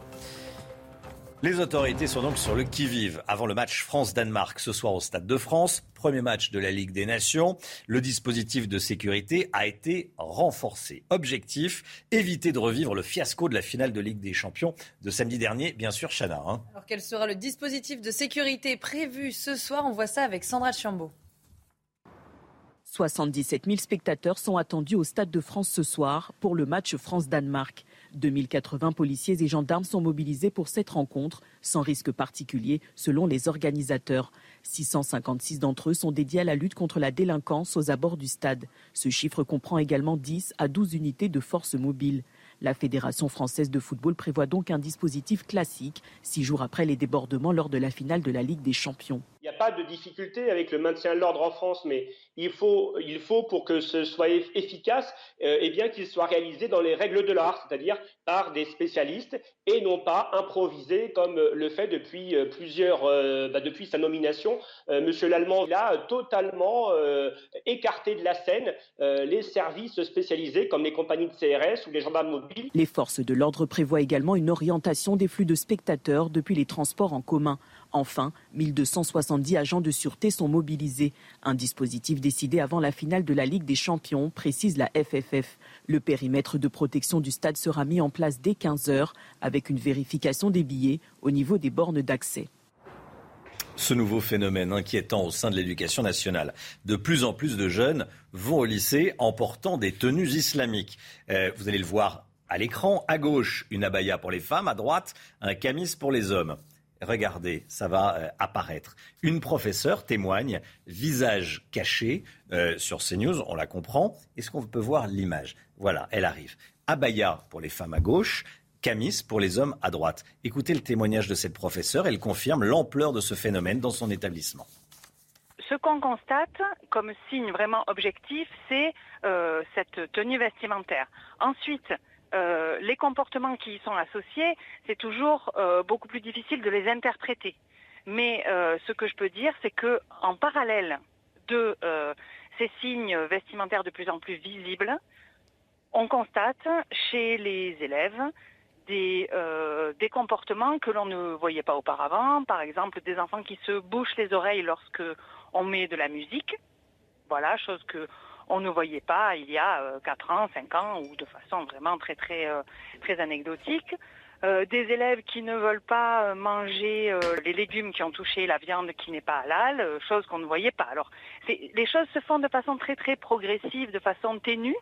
[SPEAKER 1] Les autorités sont donc sur le qui-vive avant le match France-Danemark ce soir au Stade de France, premier match de la Ligue des Nations. Le dispositif de sécurité a été renforcé. Objectif, éviter de revivre le fiasco de la finale de Ligue des Champions de samedi dernier, bien sûr, Chana. Hein.
[SPEAKER 2] Alors quel sera le dispositif de sécurité prévu ce soir? On voit ça avec Sandra Chambaud.
[SPEAKER 10] 77 000 spectateurs sont attendus au Stade de France ce soir pour le match France-Danemark. 2080 policiers et gendarmes sont mobilisés pour cette rencontre, sans risque particulier selon les organisateurs. 656 d'entre eux sont dédiés à la lutte contre la délinquance aux abords du stade. Ce chiffre comprend également 10 à 12 unités de forces mobiles. La Fédération française de football prévoit donc un dispositif classique, six jours après les débordements lors de la finale de la Ligue des Champions.
[SPEAKER 31] Il n'y a pas de difficulté avec le maintien de l'ordre en France, mais il faut, il faut pour que ce soit efficace, euh, eh bien qu'il soit réalisé dans les règles de l'art, c'est-à-dire par des spécialistes et non pas improvisé comme le fait depuis euh, plusieurs, euh, bah, depuis sa nomination, Monsieur Lallemand. A totalement écarté de la scène les services spécialisés comme les compagnies de CRS ou les gendarmes mobiles.
[SPEAKER 10] Les forces de l'ordre prévoient également une orientation des flux de spectateurs depuis les transports en commun. Enfin, 1270 agents de sûreté sont mobilisés. Un dispositif décidé avant la finale de la Ligue des Champions, précise la FFF. Le périmètre de protection du stade sera mis en place dès 15 heures avec une vérification des billets au niveau des bornes d'accès
[SPEAKER 1] ce nouveau phénomène inquiétant au sein de l'éducation nationale. De plus en plus de jeunes vont au lycée en portant des tenues islamiques. Euh, vous allez le voir à l'écran, à gauche, une abaya pour les femmes, à droite, un camis pour les hommes. Regardez, ça va euh, apparaître. Une professeure témoigne, visage caché euh, sur CNews, on la comprend. Est-ce qu'on peut voir l'image? Voilà, elle arrive. Abaya pour les femmes à gauche, camis pour les hommes à droite. Écoutez le témoignage de cette professeure, elle confirme l'ampleur de ce phénomène dans son établissement.
[SPEAKER 4] Ce qu'on constate comme signe vraiment objectif, c'est euh, cette tenue vestimentaire. Ensuite, euh, les comportements qui y sont associés, c'est toujours euh, beaucoup plus difficile de les interpréter. Mais euh, ce que je peux dire, c'est que en parallèle de ces signes vestimentaires de plus en plus visibles, on constate chez les élèves des, des comportements que l'on ne voyait pas auparavant. Par exemple, des enfants qui se bouchent les oreilles lorsque on met de la musique. Voilà, chose que on ne voyait pas il y a 4 euh, ans, 5 ans, ou de façon vraiment très très euh, très anecdotique. Euh, des élèves qui ne veulent pas manger les légumes qui ont touché la viande qui n'est pas halal, chose qu'on ne voyait pas. Alors, les choses se font de façon très très progressive, de façon ténue,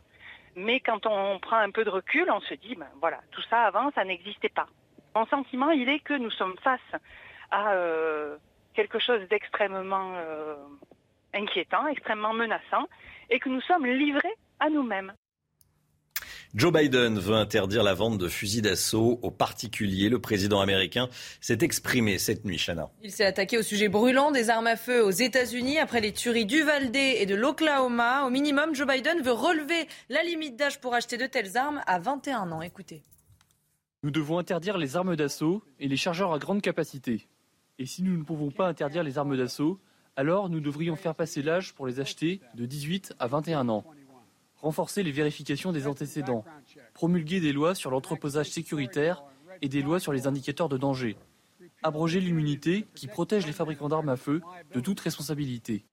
[SPEAKER 4] mais quand on prend un peu de recul, on se dit, ben voilà, tout ça avant, ça n'existait pas. Mon sentiment, il est que nous sommes face à quelque chose d'extrêmement inquiétant, extrêmement menaçant, et que nous sommes livrés à nous-mêmes.
[SPEAKER 1] Joe Biden veut interdire la vente de fusils d'assaut aux particuliers. Le président américain s'est exprimé cette nuit, Chana.
[SPEAKER 2] Il s'est attaqué au sujet brûlant des armes à feu aux États-Unis après les tueries d'Uvalde et de l'Oklahoma. Au minimum, Joe Biden veut relever la limite d'âge pour acheter de telles armes à 21 ans. Écoutez.
[SPEAKER 32] Nous devons interdire les armes d'assaut et les chargeurs à grande capacité. Et si nous ne pouvons pas interdire les armes d'assaut, alors nous devrions faire passer l'âge pour les acheter de 18 à 21 ans, renforcer les vérifications des antécédents, promulguer des lois sur l'entreposage sécuritaire et des lois sur les indicateurs de danger, abroger l'immunité qui protège les fabricants d'armes à feu de toute responsabilité.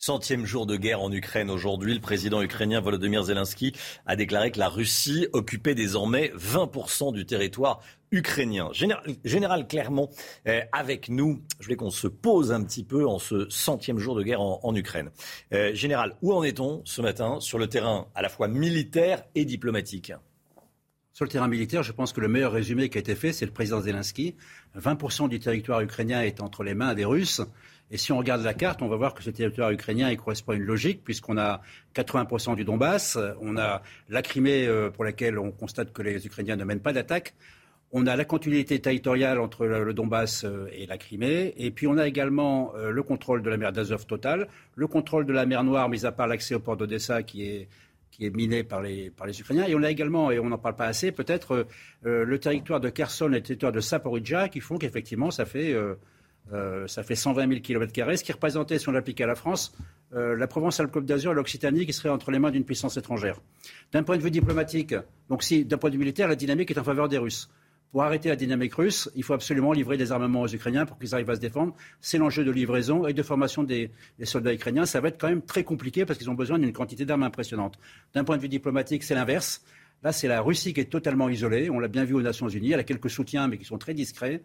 [SPEAKER 1] Centième jour de guerre en Ukraine aujourd'hui, le président ukrainien Volodymyr Zelensky a déclaré que la Russie occupait désormais 20% du territoire ukrainien. Général, Clermont euh, avec nous. Je voulais qu'on se pose un petit peu en ce centième jour de guerre en, Ukraine. Euh, général, où en est-on ce matin sur le terrain à la fois militaire et diplomatique?
[SPEAKER 33] Sur le terrain militaire, je pense que le meilleur résumé qui a été fait, c'est le président Zelensky. 20% du territoire ukrainien est entre les mains des Russes. Et si on regarde la carte, on va voir que ce territoire ukrainien il correspond à une logique, puisqu'on a 80% du Donbass, on a la Crimée euh, pour laquelle on constate que les Ukrainiens ne mènent pas d'attaque. On a la continuité territoriale entre le Donbass euh, et la Crimée, et puis on a également euh, le contrôle de la mer d'Azov total, le contrôle de la mer Noire, mis à part l'accès au port d'Odessa qui est, qui est miné par les, Ukrainiens. Et on a également, et on n'en parle pas assez, peut-être le territoire de Kherson et le territoire de Saporidja qui font qu'effectivement ça fait ça fait 120 000 km, ce qui représentait, si on l'appliquait à la France, euh, la Provence-Alpes-Côte d'Azur et l'Occitanie qui serait entre les mains d'une puissance étrangère. D'un point de vue diplomatique, donc si d'un point de vue militaire, la dynamique est en faveur des Russes. Pour arrêter la dynamique russe, il faut absolument livrer des armements aux Ukrainiens pour qu'ils arrivent à se défendre. C'est l'enjeu de livraison et de formation des, des, soldats ukrainiens. Ça va être quand même très compliqué parce qu'ils ont besoin d'une quantité d'armes impressionnante. D'un point de vue diplomatique, c'est l'inverse. Là, c'est la Russie qui est totalement isolée. On l'a bien vu aux Nations Unies. Elle a quelques soutiens, mais qui sont très discrets.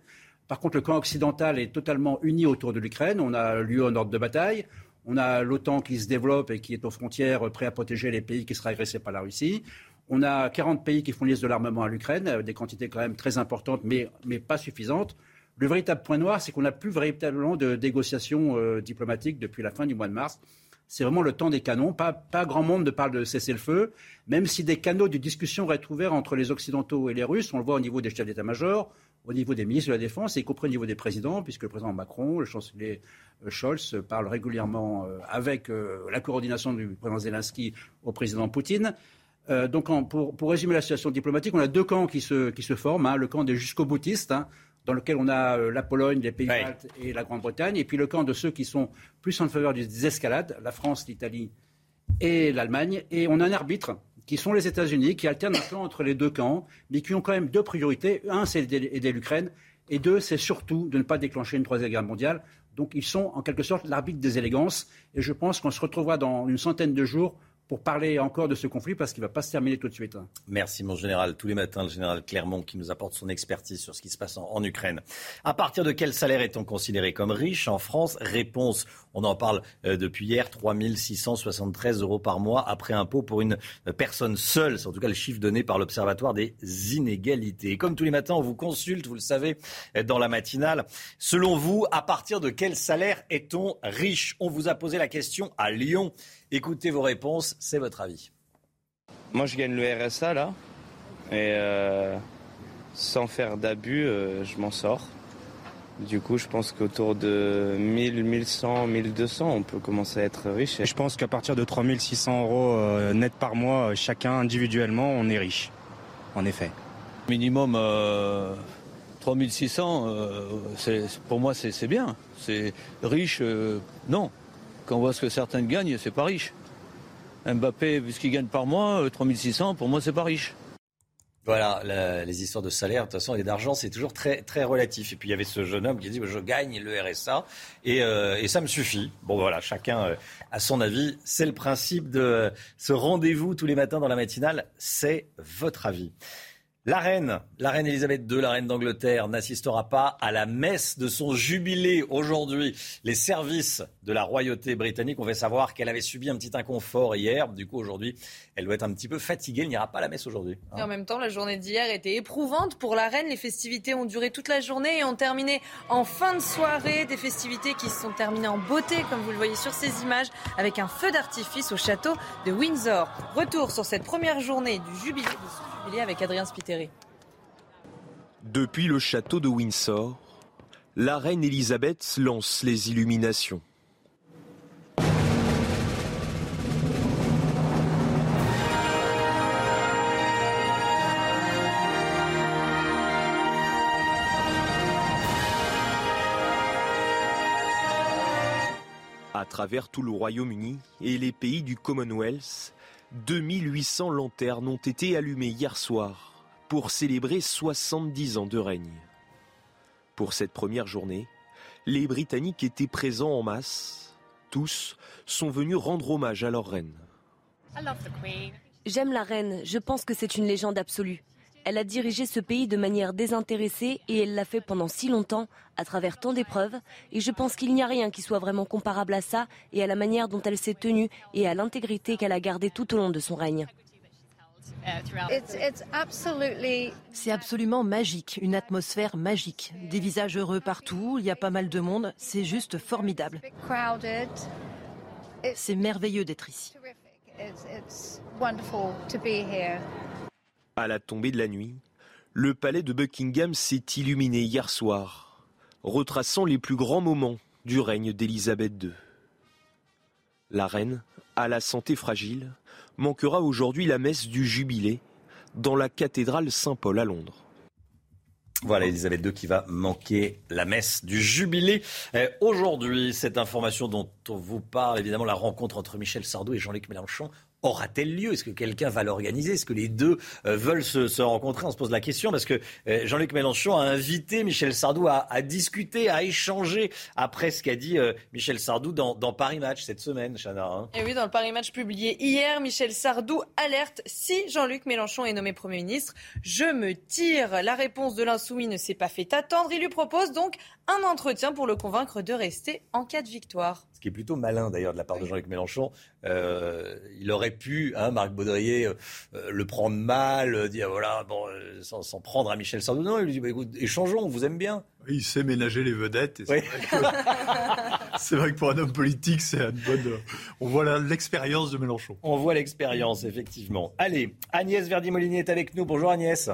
[SPEAKER 33] Par contre, le camp occidental est totalement uni autour de l'Ukraine. On a lieu en ordre de bataille. On a l'OTAN qui se développe et qui est aux frontières, prêt à protéger les pays qui seraient agressés par la Russie. On a 40 pays qui fournissent de l'armement à l'Ukraine, des quantités quand même très importantes, mais, pas suffisantes. Le véritable point noir, c'est qu'on n'a plus véritablement de négociations euh, diplomatiques depuis la fin du mois de mars. C'est vraiment le temps des canons. Pas, grand monde ne parle de cessez-le-feu, même si des canaux de discussion restent ouverts entre les Occidentaux et les Russes. On le voit au niveau des chefs d'état-major, au niveau des ministres de la Défense, y compris au niveau des présidents, puisque le président Macron, le chancelier euh, Scholz parlent régulièrement euh, avec euh, la coordination du président Zelensky au président Poutine. donc, pour, résumer la situation diplomatique, on a deux camps qui se, qui se forment. Hein. le camp des jusqu'au-boutistes, hein, dans lequel on a la Pologne, les Pays-Baltes et la Grande-Bretagne, et puis le camp de ceux qui sont plus en faveur des escalades, la France, l'Italie et l'Allemagne. Et on a un arbitre qui sont les États-Unis, qui alternent un peu entre les deux camps, mais qui ont quand même deux priorités. Un, c'est aider l'Ukraine, et deux, c'est surtout de ne pas déclencher une troisième guerre mondiale. Donc ils sont en quelque sorte l'arbitre des élégances, et je pense qu'on se retrouvera dans une centaine de jours
[SPEAKER 48] pour parler encore de ce conflit parce qu'il ne va pas se terminer tout de suite. Hein.
[SPEAKER 1] Merci mon général. Tous les matins, le général Clermont qui nous apporte son expertise sur ce qui se passe en, Ukraine. À partir de quel salaire est-on considéré comme riche en France? Réponse, on en parle euh, depuis hier, 3 673 euros par mois après impôt pour une euh, personne seule. C'est en tout cas le chiffre donné par l'Observatoire des inégalités. Et comme tous les matins, on vous consulte, vous le savez, euh, dans la matinale. Selon vous, à partir de quel salaire est-on riche? On vous a posé la question à Lyon. Écoutez vos réponses, c'est votre avis.
[SPEAKER 49] Moi, je gagne le RSA là, et euh, sans faire d'abus, euh, je m'en sors. Du coup, je pense qu'autour de 1000, 1100, 1200, on peut commencer à être riche.
[SPEAKER 50] Je pense qu'à partir de 3600 euros euh, net par mois, chacun individuellement, on est riche. En effet.
[SPEAKER 51] Minimum euh, 3600, euh, c'est- pour moi, c'est c'est bien. C'est riche, euh, non. Quand on voit ce que certains gagnent, c'est pas riche. Mbappé, vu ce qu'il gagne par mois, euh, 3600, pour moi, c'est pas riche.
[SPEAKER 1] Voilà, les histoires de salaire, de toute façon, et d'argent, c'est toujours très, très relatif. Et puis il y avait ce jeune homme qui dit Je gagne le RSA et, euh, et ça me suffit. Bon, voilà, chacun euh, a son avis. C'est le principe de ce rendez-vous tous les matins dans la matinale. C'est votre avis. La reine, la reine Elisabeth II, la reine d'Angleterre, n'assistera pas à la messe de son jubilé aujourd'hui. Les services de la royauté britannique ont fait savoir qu'elle avait subi un petit inconfort hier. Du coup, aujourd'hui, elle doit être un petit peu fatiguée. Elle n'ira pas à la messe aujourd'hui. hein.
[SPEAKER 2] Et en même temps, la journée d'hier était éprouvante pour la reine. Les festivités ont duré toute la journée et ont terminé en fin de soirée. Des festivités qui se sont terminées en beauté, comme vous le voyez sur ces images, avec un feu d'artifice au château de Windsor. Retour sur cette première journée du jubilé, avec Adrien Spiteri.
[SPEAKER 36] Depuis le château de Windsor, la reine Elisabeth lance les illuminations. À travers tout le Royaume-Uni et les pays du Commonwealth, 2800 lanternes ont été allumées hier soir pour célébrer 70 ans de règne. Pour cette première journée, les Britanniques étaient présents en masse. Tous sont venus rendre hommage à leur reine.
[SPEAKER 38] J'aime la reine, je pense que c'est une légende absolue. Elle a dirigé ce pays de manière désintéressée et elle l'a fait pendant si longtemps, à travers tant d'épreuves, et je pense qu'il n'y a rien qui soit vraiment comparable à ça et à la manière dont elle s'est tenue et à l'intégrité qu'elle a gardée tout au long de son règne.
[SPEAKER 52] C'est absolument magique, une atmosphère magique. Des visages heureux partout, il y a pas mal de monde, c'est juste formidable. C'est merveilleux d'être ici.
[SPEAKER 36] À la tombée de la nuit, le palais de Buckingham s'est illuminé hier soir, retraçant les plus grands moments du règne d'Élisabeth II. La reine, à la santé fragile, manquera aujourd'hui la messe du jubilé dans la cathédrale Saint-Paul à Londres.
[SPEAKER 1] Voilà, Elisabeth II qui va manquer la messe du jubilé. Euh, Aujourd'hui, cette information dont on vous parle, évidemment, la rencontre entre Michel Sardou et Jean-Luc Mélenchon aura-t-elle lieu? Est-ce que quelqu'un va l'organiser? Est-ce que les deux euh, veulent se, se rencontrer? On se pose la question parce que euh, Jean-Luc Mélenchon a invité Michel Sardou à, à discuter, à échanger après ce qu'a dit euh, Michel Sardou dans, dans Paris Match cette semaine, Chana. hein.
[SPEAKER 2] Et oui, dans le Paris Match publié hier, Michel Sardou alerte si Jean-Luc Mélenchon est nommé Premier ministre, je me tire. La réponse de l'insoumis ne s'est pas fait attendre. Il lui propose donc un entretien pour le convaincre de rester en cas de victoire.
[SPEAKER 1] Qui est plutôt malin d'ailleurs de la part de Jean-Luc Mélenchon. Euh, il aurait pu, hein, Marc Baudrier, euh, euh, le prendre mal, euh, dire voilà, bon, euh, sans, sans prendre à Michel Sardou. Non, il lui dit bah, écoute, échangeons, on vous aime bien.
[SPEAKER 5] Il sait ménager les vedettes. et c'est vrai que- C'est vrai que pour un homme politique, c'est une bonne. On voit la- l'expérience de Mélenchon.
[SPEAKER 1] On voit l'expérience, effectivement. Allez, Agnès Verdi-Molinier est avec nous. Bonjour Agnès.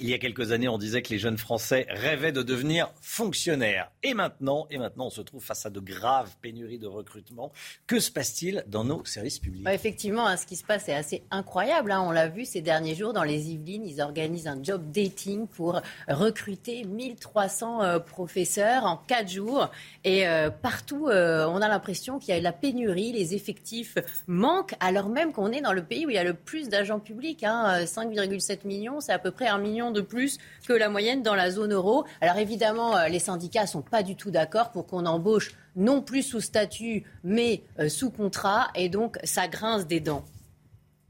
[SPEAKER 1] Il y a quelques années, on disait que les jeunes Français rêvaient de devenir fonctionnaires. Et maintenant, et maintenant, on se trouve face à de graves pénuries de recrutement. Que se passe-t-il dans nos services publics?
[SPEAKER 53] Ouais, effectivement, hein, ce qui se passe est assez incroyable. hein. On l'a vu ces derniers jours dans les Yvelines. Ils organisent un job dating pour recruter 1300 euh, professeurs en 4 jours. Et euh, partout, euh, on a l'impression qu'il y a la pénurie, les effectifs manquent, alors même qu'on est dans le pays où il y a le plus d'agents publics. hein. Euh, 5,7 millions, c'est à peu près un million millions de plus que la moyenne dans la zone euro. Alors évidemment, euh, les syndicats sont pas du tout d'accord pour qu'on embauche non plus sous statut, mais euh, sous contrat, et donc ça grince des dents.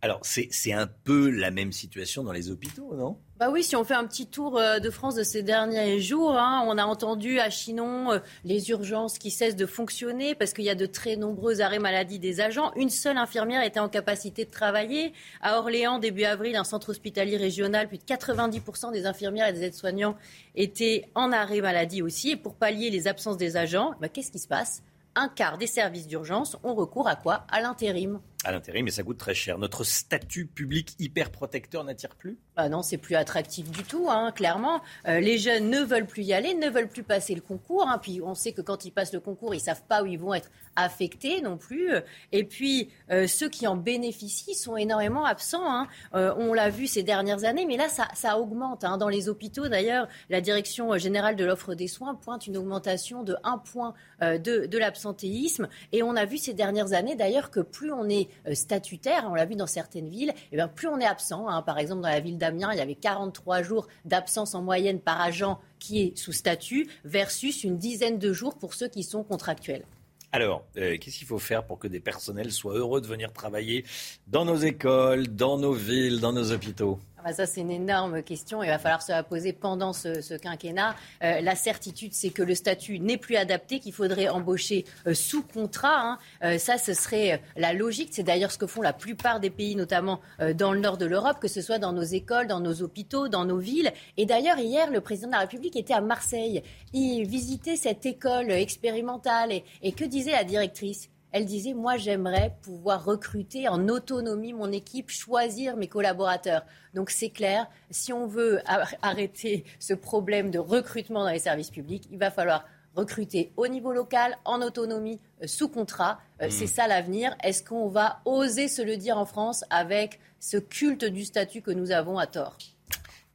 [SPEAKER 1] Alors, c'est un peu la même situation dans les hôpitaux, non?
[SPEAKER 53] Bah oui, si on fait un petit tour euh, de France de ces derniers jours, hein, on a entendu à Chinon euh, les urgences qui cessent de fonctionner parce qu'il y a de très nombreux arrêts maladie des agents. Une seule infirmière était en capacité de travailler. À Orléans, début avril, un centre hospitalier régional, plus de 90% des infirmières et des aides-soignants étaient en arrêt maladie aussi. Et pour pallier les absences des agents, bah, qu'est-ce qui se passe? Un quart des services d'urgence ont recours à quoi? À l'intérim
[SPEAKER 1] à l'intérim, mais ça coûte très cher. Notre statut public hyper protecteur n'attire plus?
[SPEAKER 53] Bah Non, c'est plus attractif du tout, hein, clairement. Euh, les jeunes ne veulent plus y aller, ne veulent plus passer le concours. Hein. puis on sait que quand ils passent le concours, ils savent pas où ils vont être affectés non plus. Et puis euh, ceux qui en bénéficient sont énormément absents. Hein. Euh, on l'a vu ces dernières années, mais là, ça, augmente. Dans les hôpitaux, d'ailleurs, la Direction générale de l'offre des soins pointe une augmentation de 1 point de, de l'absentéisme. Et on a vu ces dernières années, d'ailleurs, que plus on est statutaire, on l'a vu dans certaines villes, et bien plus on est absent. Par exemple, dans la ville il y avait 43 jours d'absence en moyenne par agent qui est sous statut, versus une dizaine de jours pour ceux qui sont contractuels.
[SPEAKER 1] Alors, euh, qu'est-ce qu'il faut faire pour que des personnels soient heureux de venir travailler dans nos écoles, dans nos villes, dans nos hôpitaux?
[SPEAKER 53] Ah bah ça, c'est une énorme question. Il va falloir se la poser pendant ce, quinquennat. Euh, la certitude, c'est que le statut n'est plus adapté, qu'il faudrait embaucher euh, sous contrat. Hein. Euh, ça, ce serait la logique. C'est d'ailleurs ce que font la plupart des pays, notamment dans le nord de l'Europe, que ce soit dans nos écoles, dans nos hôpitaux, dans nos villes. Et d'ailleurs, hier, le président de la République était à Marseille. Il visitait cette école expérimentale. et que disait la directrice? Elle disait, moi j'aimerais pouvoir recruter en autonomie mon équipe, choisir mes collaborateurs. Donc c'est clair, si on veut arrêter ce problème de recrutement dans les services publics, il va falloir recruter au niveau local, en autonomie, euh, sous contrat. Euh, mmh. C'est ça l'avenir. Est-ce qu'on va oser se le dire en France avec ce culte du statut que nous avons à tort?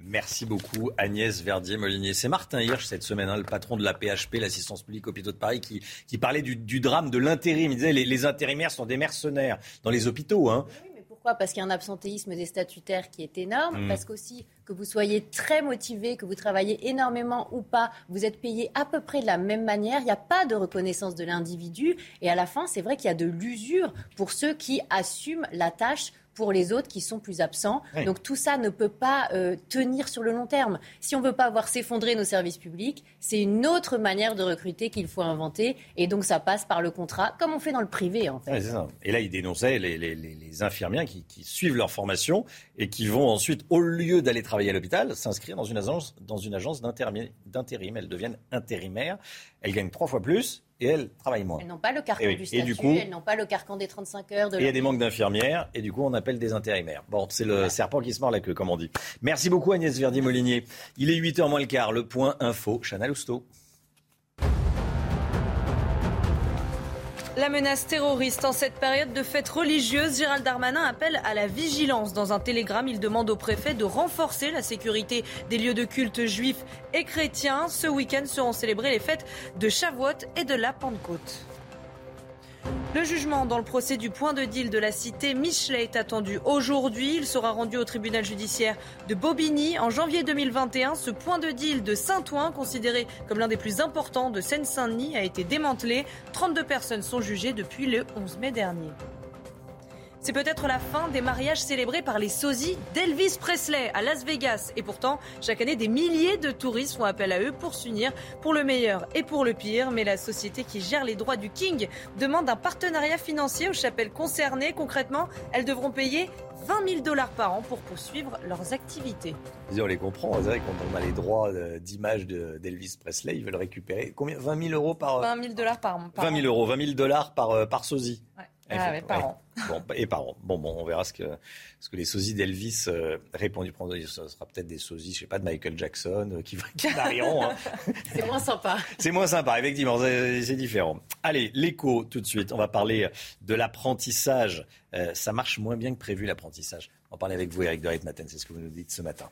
[SPEAKER 1] Merci beaucoup Agnès Verdier-Molinier. C'est Martin Hirsch cette semaine, hein, le patron de la PHP, l'assistance publique hôpitaux de Paris, qui, qui parlait du, drame de l'intérim. Il disait les, les intérimaires sont des mercenaires dans les hôpitaux. Hein.
[SPEAKER 53] Oui, mais pourquoi? Parce qu'il y a un absentéisme des statutaires qui est énorme, mmh. parce qu'aussi que vous soyez très motivé, que vous travaillez énormément ou pas, vous êtes payé à peu près de la même manière. Il n'y a pas de reconnaissance de l'individu. Et à la fin, c'est vrai qu'il y a de l'usure pour ceux qui assument la tâche pour les autres qui sont plus absents. Donc tout ça ne peut pas euh, tenir sur le long terme. Si on ne veut pas voir s'effondrer nos services publics, c'est une autre manière de recruter qu'il faut inventer. Et donc ça passe par le contrat, comme on fait dans le privé en fait.
[SPEAKER 1] et là, il dénonçait les, infirmières qui, suivent leur formation et qui vont ensuite, au lieu d'aller travailler à l'hôpital, s'inscrire dans une agence, dans une agence d'intérim. Elles deviennent intérimaires. Elles gagnent trois fois plus et elles travaillent moins.
[SPEAKER 53] Elles n'ont pas le carcan du statut, elles n'ont pas le carcan des 35 heures. De
[SPEAKER 1] il y a des manques d'infirmières, et du coup, on appelle des intérimaires. Bon, c'est le serpent qui se mord la queue, comme on dit. Merci beaucoup, Agnès Verdier-Molinier. Il est 8h moins le quart, le point info, Chanel Housteau.
[SPEAKER 2] La menace terroriste en cette période de fête religieuse, Gérald Darmanin appelle à la vigilance. Dans un télégramme, il demande au préfet de renforcer la sécurité des lieux de culte juifs et chrétiens. Ce week-end seront célébrées les fêtes de Shavuot et de la Pentecôte. Le jugement dans le procès du point de deal de la cité Michelet est attendu aujourd'hui. Il sera rendu au tribunal judiciaire de Bobigny en janvier 2021. Ce point de deal de Saint-Ouen, considéré comme l'un des plus importants de Seine-Saint-Denis, a été démantelé. 32 personnes sont jugées depuis le 11 mai dernier. C'est peut-être la fin des mariages célébrés par les sosies d'Elvis Presley à Las Vegas. Et pourtant, chaque année, des milliers de touristes font appel à eux pour s'unir pour le meilleur et pour le pire. Mais la société qui gère les droits du King demande un partenariat financier aux chapelles concernées. Concrètement, elles devront payer 20 000 dollars par an pour poursuivre leurs activités.
[SPEAKER 1] On les comprend, quand on a les droits d'image d'Elvis Presley, ils veulent récupérer combien? 20 000 euros par
[SPEAKER 2] 20 000 dollars par,
[SPEAKER 1] par 20 000 euros, 20 000 dollars par, euh, par sosie.
[SPEAKER 2] Ah, par an.
[SPEAKER 1] Bon, et par an. Bon, bon, on verra ce que, ce que les sosies d'Elvis euh, répondent. Ce sera peut-être des sosies, je sais pas, de Michael Jackson euh, qui, qui varieront. Hein.
[SPEAKER 53] c'est moins sympa.
[SPEAKER 1] C'est moins sympa, effectivement, c'est différent. Allez, l'écho tout de suite. On va parler de l'apprentissage. Euh, ça marche moins bien que prévu, l'apprentissage. On va parler avec vous, Eric de Maten, c'est ce que vous nous dites ce matin.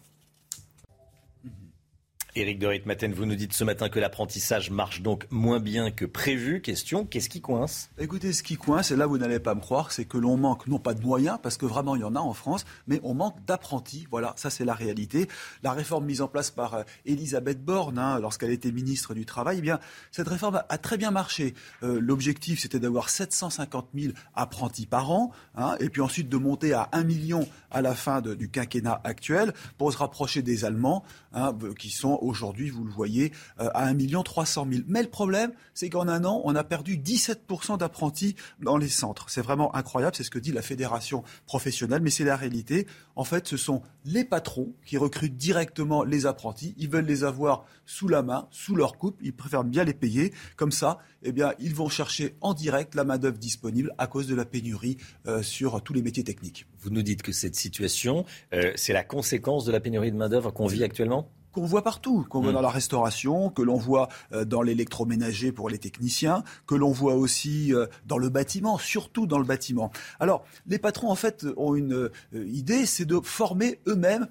[SPEAKER 1] Éric de Ritmaten, vous nous dites ce matin que l'apprentissage marche donc moins bien que prévu. Question, qu'est-ce qui coince?
[SPEAKER 29] Écoutez, ce qui coince, et là vous n'allez pas me croire, c'est que l'on manque non pas de moyens, parce que vraiment il y en a en France, mais on manque d'apprentis. Voilà, ça c'est la réalité. La réforme mise en place par euh, Elisabeth Borne, hein, lorsqu'elle était ministre du Travail, eh bien, cette réforme a très bien marché. Euh, l'objectif, c'était d'avoir 750 000 apprentis par an, hein, et puis ensuite de monter à 1 million à la fin du quinquennat actuel, pour se rapprocher des Allemands, hein, qui sont aujourd'hui, vous le voyez, euh, à 1 300 000. Mais le problème, c'est qu'en un an, on a perdu 17% d'apprentis dans les centres. C'est vraiment incroyable, c'est ce que dit la fédération professionnelle, mais c'est la réalité. En fait, ce sont les patrons qui recrutent directement les apprentis. Ils veulent les avoir sous la main, sous leur coupe. Ils préfèrent bien les payer. Comme ça, eh bien, ils vont chercher en direct la main-d'œuvre disponible à cause de la pénurie euh, sur tous les métiers techniques.
[SPEAKER 1] Vous nous dites que cette situation, euh, c'est la conséquence de la pénurie de main-d'œuvre qu'on vit actuellement?
[SPEAKER 29] Qu'on voit partout, qu'on voit mm. dans la restauration, que l'on voit euh, dans l'électroménager pour les techniciens, que l'on voit aussi euh, dans le bâtiment, surtout dans le bâtiment. Alors, les patrons, en fait, ont une euh, idée, c'est de former eux-mêmes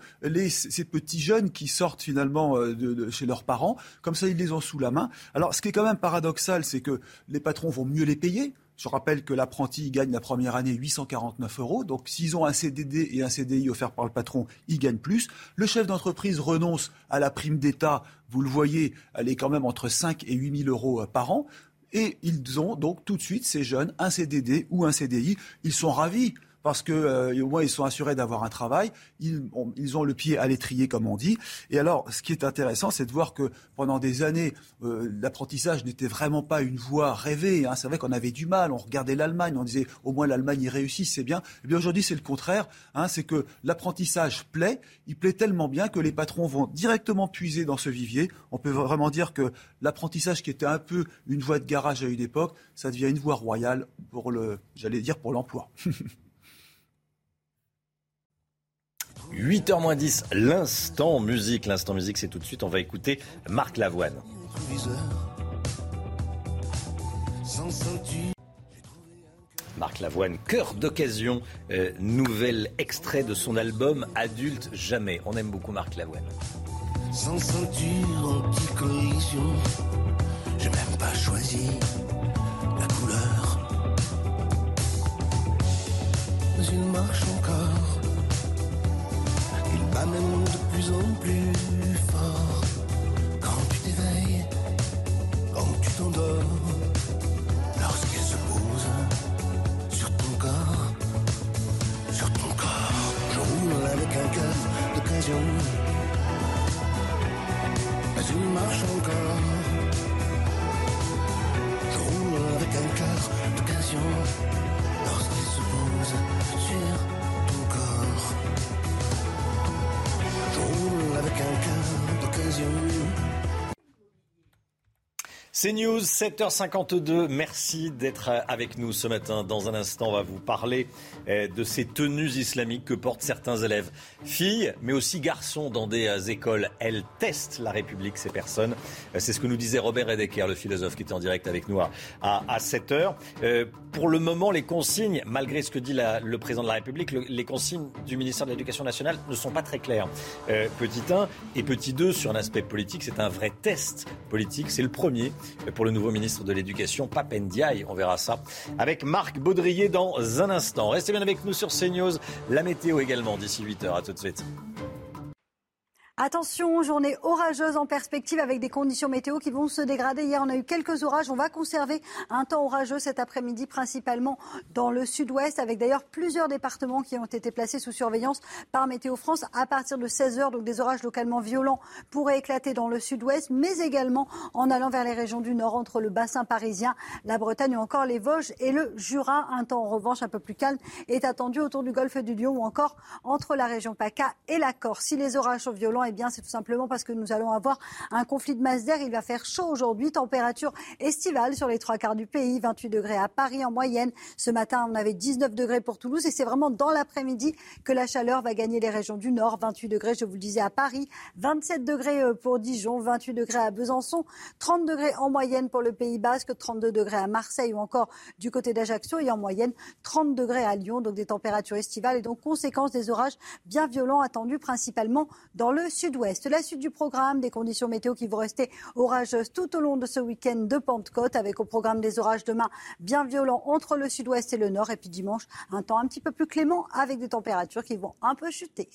[SPEAKER 29] ces petits jeunes qui sortent finalement de, chez leurs parents. Comme ça, ils les ont sous la main. Alors, ce qui est quand même paradoxal, c'est que les patrons vont mieux les payer. Je rappelle que l'apprenti gagne la première année 849 euros. Donc, s'ils ont un CDD et un CDI offert par le patron, ils gagnent plus. Le chef d'entreprise renonce à la prime d'État. Vous le voyez, elle est quand même entre 5 et 8 000 euros euh, par an. Et ils ont donc tout de suite, ces jeunes, un CDD ou un CDI. Ils sont ravis parce que euh, au moins ils sont assurés d'avoir un travail, ils ont, le pied à l'étrier comme on dit. Et alors, ce qui est intéressant, c'est de voir que pendant des années, euh, l'apprentissage n'était vraiment pas une voie rêvée. Hein. C'est vrai qu'on avait du mal, on regardait l'Allemagne, on disait au moins l'Allemagne y réussit, c'est bien. Et eh bien aujourd'hui, c'est le contraire. Hein. C'est que l'apprentissage plaît, il plaît tellement bien que les patrons vont directement puiser dans ce vivier. On peut vraiment dire que l'apprentissage qui était un peu une voie de garage à une époque, ça devient une voie royale pour le, j'allais dire pour l'emploi.
[SPEAKER 1] 8h 10, l'instant musique. L'instant musique, c'est tout de suite. On va écouter Marc Lavoine. Marc Lavoine, cœur d'occasion, euh, nouvel extrait de son album Adulte Jamais. On aime beaucoup Marc Lavoine. Sans ceinture anti-collision, j'ai même pas choisi la couleur.
[SPEAKER 54] il marche encore même de plus en plus fort. Quand tu t'éveilles, quand tu t'endors, lorsqu'il se pose sur ton corps, sur ton corps, je roule avec un cœur d'occasion. Mais il marche encore. Je roule avec un cœur d'occasion lorsqu'il se pose sur avec un cœur d'occasion.
[SPEAKER 1] C'est News, 7h52. Merci d'être avec nous ce matin. Dans un instant, on va vous parler eh, de ces tenues islamiques que portent certains élèves, filles, mais aussi garçons dans des euh, écoles. Elles testent la République, ces personnes. Euh, c'est ce que nous disait Robert Redeker, le philosophe qui était en direct avec nous à, à, 7h. Euh, pour le moment, les consignes, malgré ce que dit le président de la République, les consignes du ministère de l'Éducation nationale ne sont pas très claires. petit 1 et petit 2, sur un aspect politique, c'est un vrai test politique. C'est le premier pour le nouveau ministre de l'Éducation, Papendiaï. On verra ça avec Marc Baudrier dans un instant. Restez bien avec nous sur CNews. La météo également d'ici 8h. À tout de suite.
[SPEAKER 30] Attention, journée orageuse en perspective avec des conditions météo qui vont se dégrader. Hier, on a eu quelques orages. On va conserver un temps orageux cet après-midi, principalement dans le sud-ouest, avec d'ailleurs plusieurs départements qui ont été placés sous surveillance par Météo France à partir de 16 heures. Donc des orages localement violents pourraient éclater dans le sud-ouest, mais également en allant vers les régions du nord, entre le bassin parisien, la Bretagne ou encore les Vosges et le Jura. Un temps en revanche un peu plus calme est attendu autour du golfe du Lion ou encore entre la région PACA et la Corse. Si les orages sont violents, eh bien, c'est tout simplement parce que nous allons avoir un conflit de masse d'air. Il va faire chaud aujourd'hui, température estivale sur les trois quarts du pays, 28 degrés à Paris en moyenne. Ce matin, on avait 19 degrés pour Toulouse. Et c'est vraiment dans l'après-midi que la chaleur va gagner les régions du nord. 28 degrés, je vous le disais, à Paris, 27 degrés euh, pour Dijon, 28 degrés à Besançon, 30 degrés en moyenne pour le Pays Basque, 32 degrés à Marseille ou encore du côté d'Ajaccio. Et en moyenne 30 degrés à Lyon. Donc des températures estivales et donc conséquence des orages bien violents attendus principalement dans le sud sud-ouest. La suite du programme, des conditions météo qui vont rester orageuses tout au long de ce week-end de Pentecôte, avec au programme des orages demain bien violents entre le sud-ouest et le nord. Et puis dimanche, un temps un petit peu plus clément avec des températures qui vont un peu chuter.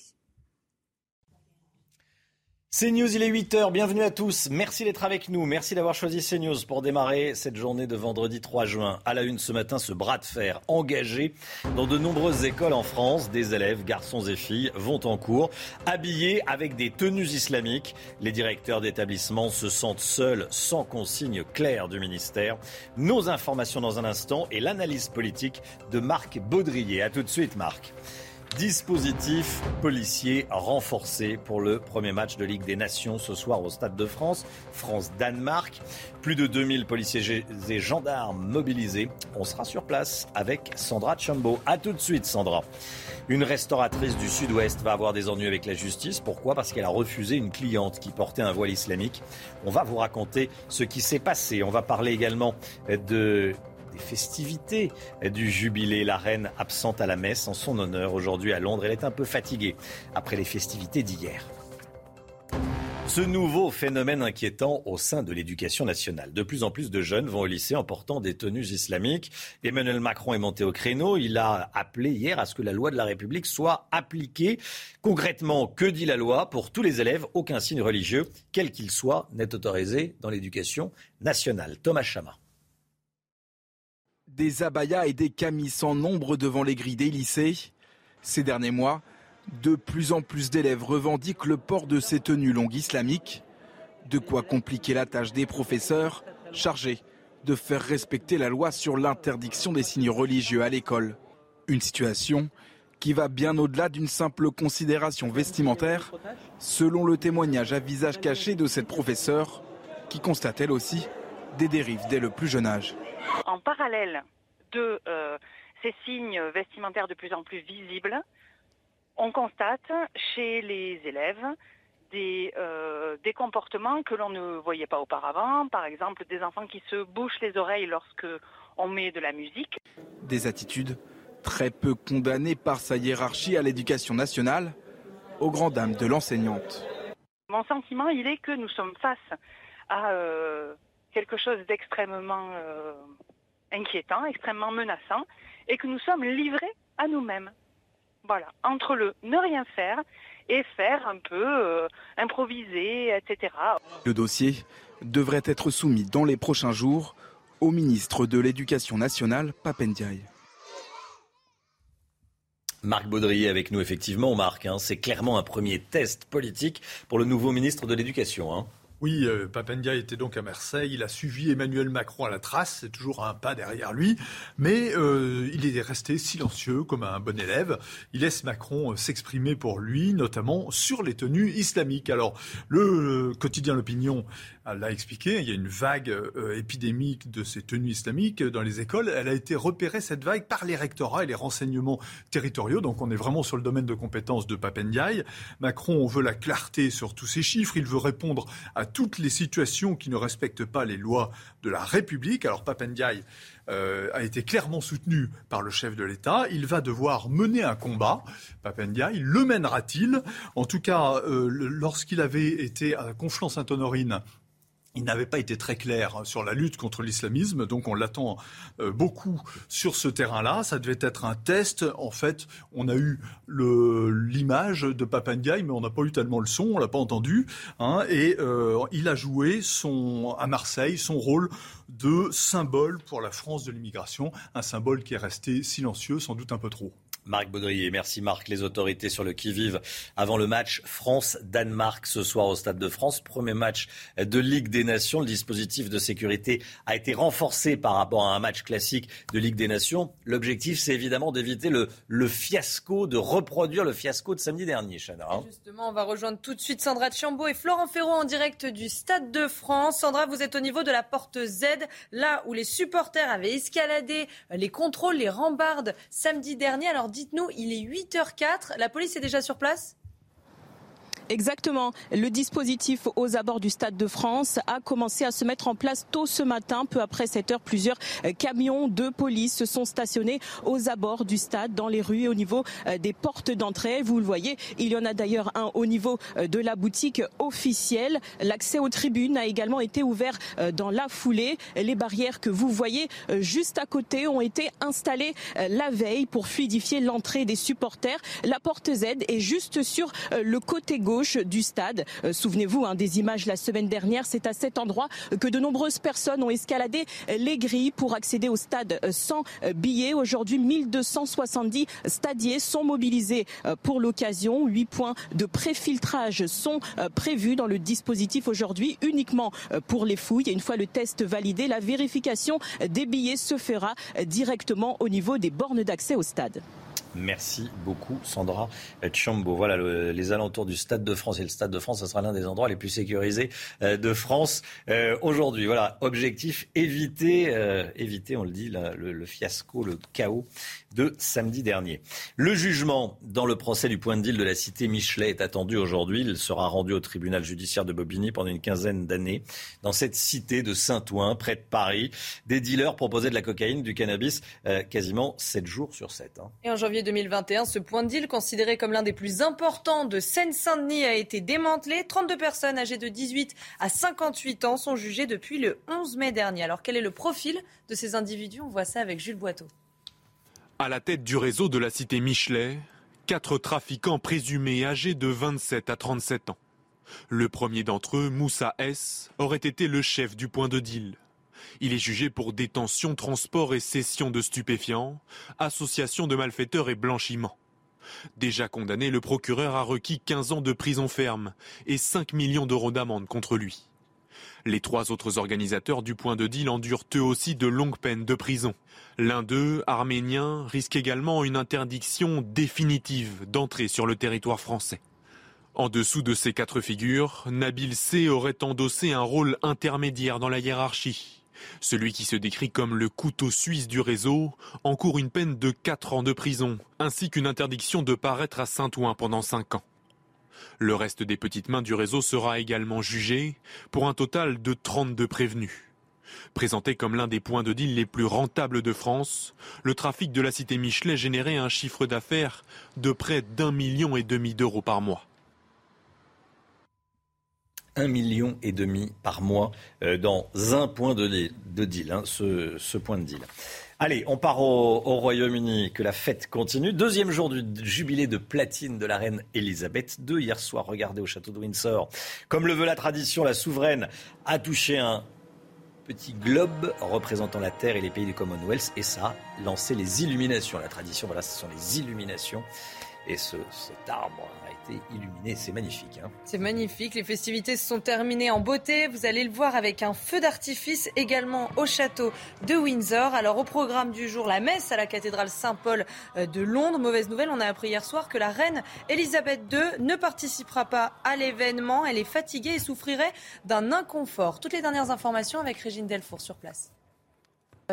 [SPEAKER 1] CNews, il est 8h, bienvenue à tous. Merci d'être avec nous, merci d'avoir choisi CNews pour démarrer cette journée de vendredi 3 juin. À la une ce matin, ce bras de fer engagé dans de nombreuses écoles en France. Des élèves, garçons et filles, vont en cours, habillés avec des tenues islamiques. Les directeurs d'établissement se sentent seuls, sans consigne claire du ministère. Nos informations dans un instant et l'analyse politique de Marc Baudrier. A tout de suite, Marc. Dispositif policier renforcé pour le premier match de Ligue des Nations ce soir au Stade de France, France-Danemark. Plus de 2000 policiers et gendarmes mobilisés. On sera sur place avec Sandra Chambo. A tout de suite, Sandra. Une restauratrice du Sud-Ouest va avoir des ennuis avec la justice. Pourquoi? Parce qu'elle a refusé une cliente qui portait un voile islamique. On va vous raconter ce qui s'est passé. On va parler également de festivités du jubilé. La reine absente à la messe en son honneur aujourd'hui à Londres. Elle est un peu fatiguée après les festivités d'hier. Ce nouveau phénomène inquiétant au sein de l'éducation nationale. De plus en plus de jeunes vont au lycée en portant des tenues islamiques. Emmanuel Macron est monté au créneau. Il a appelé hier à ce que la loi de la République soit appliquée. Concrètement, que dit la loi? Pour tous les élèves, aucun signe religieux, quel qu'il soit, n'est autorisé dans l'éducation nationale. Thomas Chama.
[SPEAKER 55] Des abayas et des camis sans nombre devant les grilles des lycées. Ces derniers mois, de plus en plus d'élèves revendiquent le port de ces tenues longues islamiques. De quoi compliquer la tâche des professeurs chargés de faire respecter la loi sur l'interdiction des signes religieux à l'école. Une situation qui va bien au-delà d'une simple considération vestimentaire, selon le témoignage à visage caché de cette professeure, qui constate elle aussi des dérives dès le plus jeune âge.
[SPEAKER 4] En parallèle de euh, ces signes vestimentaires de plus en plus visibles, on constate chez les élèves des, euh, des comportements que l'on ne voyait pas auparavant. Par exemple, des enfants qui se bouchent les oreilles lorsque on met de la musique.
[SPEAKER 55] Des attitudes très peu condamnées par sa hiérarchie à l'éducation nationale, aux grandes dames de l'enseignante.
[SPEAKER 4] Mon sentiment, il est que nous sommes face à euh, quelque chose d'extrêmement euh, inquiétant, extrêmement menaçant, et que nous sommes livrés à nous-mêmes. Voilà, entre le ne rien faire et faire un peu euh, improviser, etc.
[SPEAKER 55] Le dossier devrait être soumis dans les prochains jours au ministre de l'Éducation nationale, Papendiaï.
[SPEAKER 1] Marc Baudrier avec nous, effectivement, Marc. Hein, c'est clairement un premier test politique pour le nouveau ministre de l'Éducation. Hein.
[SPEAKER 5] Oui, euh, Papendia était donc à Marseille. Il a suivi Emmanuel Macron à la trace. C'est toujours un pas derrière lui. Mais euh, il est resté silencieux comme un bon élève. Il laisse Macron euh, s'exprimer pour lui, notamment sur les tenues islamiques. Alors, le quotidien L'Opinion l'a expliqué. Il y a une vague épidémique de ces tenues islamiques dans les écoles. Elle a été repérée, cette vague, par les rectorats et les renseignements territoriaux. Donc, on est vraiment sur le domaine de compétences de Papendiaï. Macron veut la clarté sur tous ces chiffres. Il veut répondre à toutes les situations qui ne respectent pas les lois de la République. Alors Papendiaï euh, a été clairement soutenu par le chef de l'État. Il va devoir mener un combat. Papendiaï le mènera-t-il? En tout cas, euh, lorsqu'il avait été à Conflans-Sainte-Honorine il n'avait pas été très clair sur la lutte contre l'islamisme, donc on l'attend euh, beaucoup sur ce terrain-là. Ça devait être un test. En fait, on a eu l'image de Papandiaï, mais on n'a pas eu tellement le son, on l'a pas entendu. Hein, et euh, il a joué son, à Marseille son rôle de symbole pour la France de l'immigration, un symbole qui est resté silencieux, sans doute un peu trop.
[SPEAKER 1] Marc Baudrier, merci Marc. Les autorités sur le qui-vive avant le match France-Danemark ce soir au Stade de France. Premier match de Ligue des Nations. Le dispositif de sécurité a été renforcé par rapport à un match classique de Ligue des Nations. L'objectif, c'est évidemment d'éviter le, fiasco, de reproduire le fiasco de samedi dernier, Chana.
[SPEAKER 2] Hein. Justement, on va rejoindre tout de suite Sandra Chambaud et Florent Ferrand en direct du Stade de France. Sandra, vous êtes au niveau de la porte Z, là où les supporters avaient escaladé les contrôles, les rambardes samedi dernier. Alors dites-nous, il est 8h04. La police est déjà sur place?
[SPEAKER 10] Exactement. Le dispositif aux abords du Stade de France a commencé à se mettre en place tôt ce matin. Peu après 7 heures, plusieurs euh, camions de police se sont stationnés aux abords du stade, dans les rues et au niveau euh, des portes d'entrée. Vous le voyez, il y en a d'ailleurs un au niveau euh, de la boutique officielle. L'accès aux tribunes a également été ouvert dans la foulée. Les barrières que vous voyez juste à côté ont été installées la veille pour fluidifier l'entrée des supporters. La porte Z est juste sur le côté gauche du stade. Euh, souvenez-vous hein, des images la semaine dernière, c'est à cet endroit que de nombreuses personnes ont escaladé les grilles pour accéder au stade euh, sans euh, billets. Aujourd'hui, 1270 stadiers sont mobilisés pour l'occasion. Huit points de préfiltrage sont prévus dans le dispositif aujourd'hui uniquement pour les fouilles. Et une fois le test validé, la vérification des billets se fera directement au niveau des bornes d'accès au stade.
[SPEAKER 1] Merci beaucoup, Sandra Chambo. Voilà, les alentours du Stade de France. Et le Stade de France, ce sera l'un des endroits les plus sécurisés euh, de France euh, aujourd'hui. Voilà, objectif, éviter, euh, éviter on le dit, le, fiasco, le chaos de samedi dernier. Le jugement dans le procès du point de deal de la cité Michelet est attendu aujourd'hui. Il sera rendu au tribunal judiciaire de Bobigny pendant une quinzaine d'années. Dans cette cité de Saint-Ouen, près de Paris, des dealers proposaient de la cocaïne, du cannabis, quasiment 7 jours sur 7. Hein.
[SPEAKER 2] Et en janvier 2021, ce point de deal, considéré comme l'un des plus importants de Seine-Saint-Denis, a été démantelé. 32 personnes âgées de 18 à 58 ans sont jugées depuis le 11 mai dernier. Alors quel est le profil de ces individus? On voit ça avec Jules Boiteau.
[SPEAKER 6] À la tête du réseau de la cité Michelet, quatre trafiquants présumés âgés de 27 à 37 ans. Le premier d'entre eux, Moussa S, aurait été le chef du point de deal. Il est jugé pour détention, transport et cession de stupéfiants, association de malfaiteurs et blanchiment. Déjà condamné, le procureur a requis 15 ans de prison ferme et 5 millions d'euros d'amende contre lui. Les trois autres organisateurs du point de deal endurent eux aussi de longues peines de prison. L'un d'eux, arménien, risque également une interdiction définitive d'entrer sur le territoire français. En dessous de ces quatre figures, Nabil C aurait endossé un rôle intermédiaire dans la hiérarchie. Celui qui se décrit comme le couteau suisse du réseau encourt une peine de 4 ans de prison, ainsi qu'une interdiction de paraître à Saint-Ouen pendant 5 ans. Le reste des petites mains du réseau sera également jugé, pour un total de 32 prévenus. Présenté comme l'un des points de deal les plus rentables de France, le trafic de la cité Michelet générait un chiffre d'affaires de près d'un million et demi d'euros par mois.
[SPEAKER 1] Un million et demi par mois euh, dans un point de deal, hein, ce, point de deal. Allez, on part au, Royaume-Uni, que la fête continue. Deuxième jour du jubilé de platine de la reine Elisabeth II. Hier soir, regardez au château de Windsor. Comme le veut la tradition, la souveraine a touché un petit globe représentant la Terre et les pays du Commonwealth et ça a lancé les illuminations. La tradition, voilà, ce sont les illuminations. Et ce, cet arbre illuminé. C'est magnifique. Hein.
[SPEAKER 2] C'est magnifique. Les festivités se sont terminées en beauté. Vous allez le voir avec un feu d'artifice également au château de Windsor. Alors au programme du jour, la messe à la cathédrale Saint-Paul euh, de Londres. Mauvaise nouvelle, on a appris hier soir que la reine Elisabeth II ne participera pas à l'événement. Elle est fatiguée et souffrirait d'un inconfort. Toutes les dernières informations avec Régine Delfour sur place.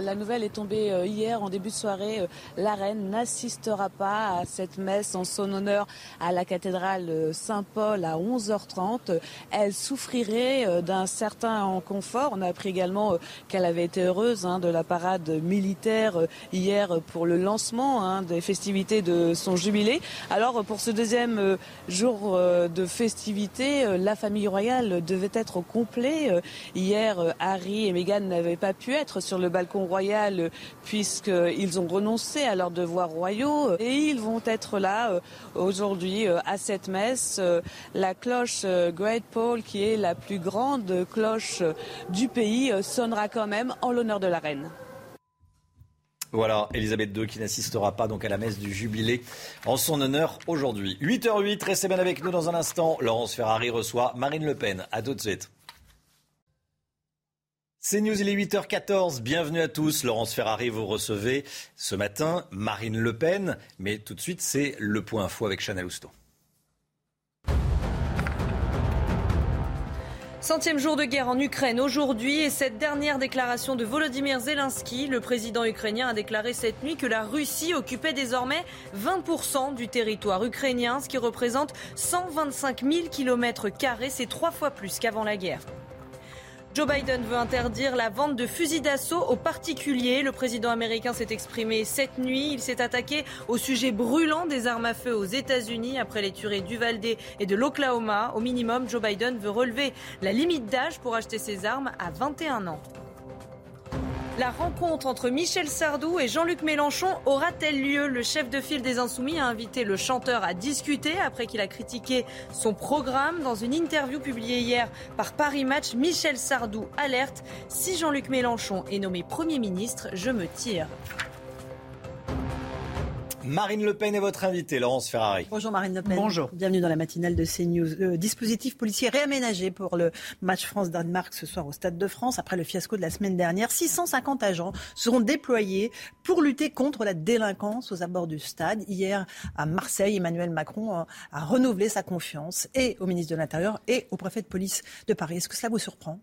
[SPEAKER 17] La nouvelle est tombée euh, hier en début de soirée. Euh, la reine n'assistera pas à cette messe en son honneur à la cathédrale euh, Saint-Paul à 11h30. Elle souffrirait d'un certain inconfort. On a appris également qu'elle avait été heureuse hein, de la parade militaire hier pour le lancement hein, des festivités de son jubilé. Alors pour ce deuxième jour de festivités, la famille royale devait être au complet. Hier, Harry et Meghan n'avaient pas pu être sur le balcon royal puisqu'ils ont renoncé à leurs devoirs royaux et ils vont être là euh, aujourd'hui euh, à cette messe. Euh, la cloche Great Paul, qui est la plus grande cloche du pays, sonnera quand même en l'honneur de la reine.
[SPEAKER 1] Voilà, Elisabeth II qui n'assistera pas donc à la messe du jubilé en son honneur aujourd'hui. 8h08, restez bien avec nous dans un instant. Laurence Ferrari reçoit Marine Le Pen. À tout de suite. C'est News, il est 8h14. Bienvenue à tous. Laurence Ferrari, vous recevez ce matin Marine Le Pen. Mais tout de suite, c'est le point info avec Chanel Housteau.
[SPEAKER 2] Centième jour de guerre en Ukraine aujourd'hui et cette dernière déclaration de Volodymyr Zelensky, le président ukrainien a déclaré cette nuit que la Russie occupait désormais 20% du territoire ukrainien, ce qui représente 125 000 km, c'est trois fois plus qu'avant la guerre. Joe Biden veut interdire la vente de fusils d'assaut aux particuliers. Le président américain s'est exprimé cette nuit. Il s'est attaqué au sujet brûlant des armes à feu aux États-Unis après les tueries d'Uvalde et de l'Oklahoma. Au minimum, Joe Biden veut relever la limite d'âge pour acheter ses armes à 21 ans. La rencontre entre Michel Sardou et Jean-Luc Mélenchon aura-t-elle lieu? Le chef de file des Insoumis a invité le chanteur à discuter après qu'il a critiqué son programme. Dans une interview publiée hier par Paris Match, Michel Sardou alerte Si Jean-Luc Mélenchon est nommé Premier ministre, je me tire.
[SPEAKER 1] Marine Le Pen est votre invitée, Laurence Ferrari.
[SPEAKER 56] Bonjour Marine Le Pen.
[SPEAKER 1] Bonjour.
[SPEAKER 56] Bienvenue dans la matinale de CNews. Le dispositif policier réaménagé pour le match France-Danemark ce soir au Stade de France. Après le fiasco de la semaine dernière, 650 agents seront déployés pour lutter contre la délinquance aux abords du stade. Hier, à Marseille, Emmanuel Macron a renouvelé sa confiance et au ministre de l'Intérieur et au préfet de police de Paris. Est-ce que cela vous surprend?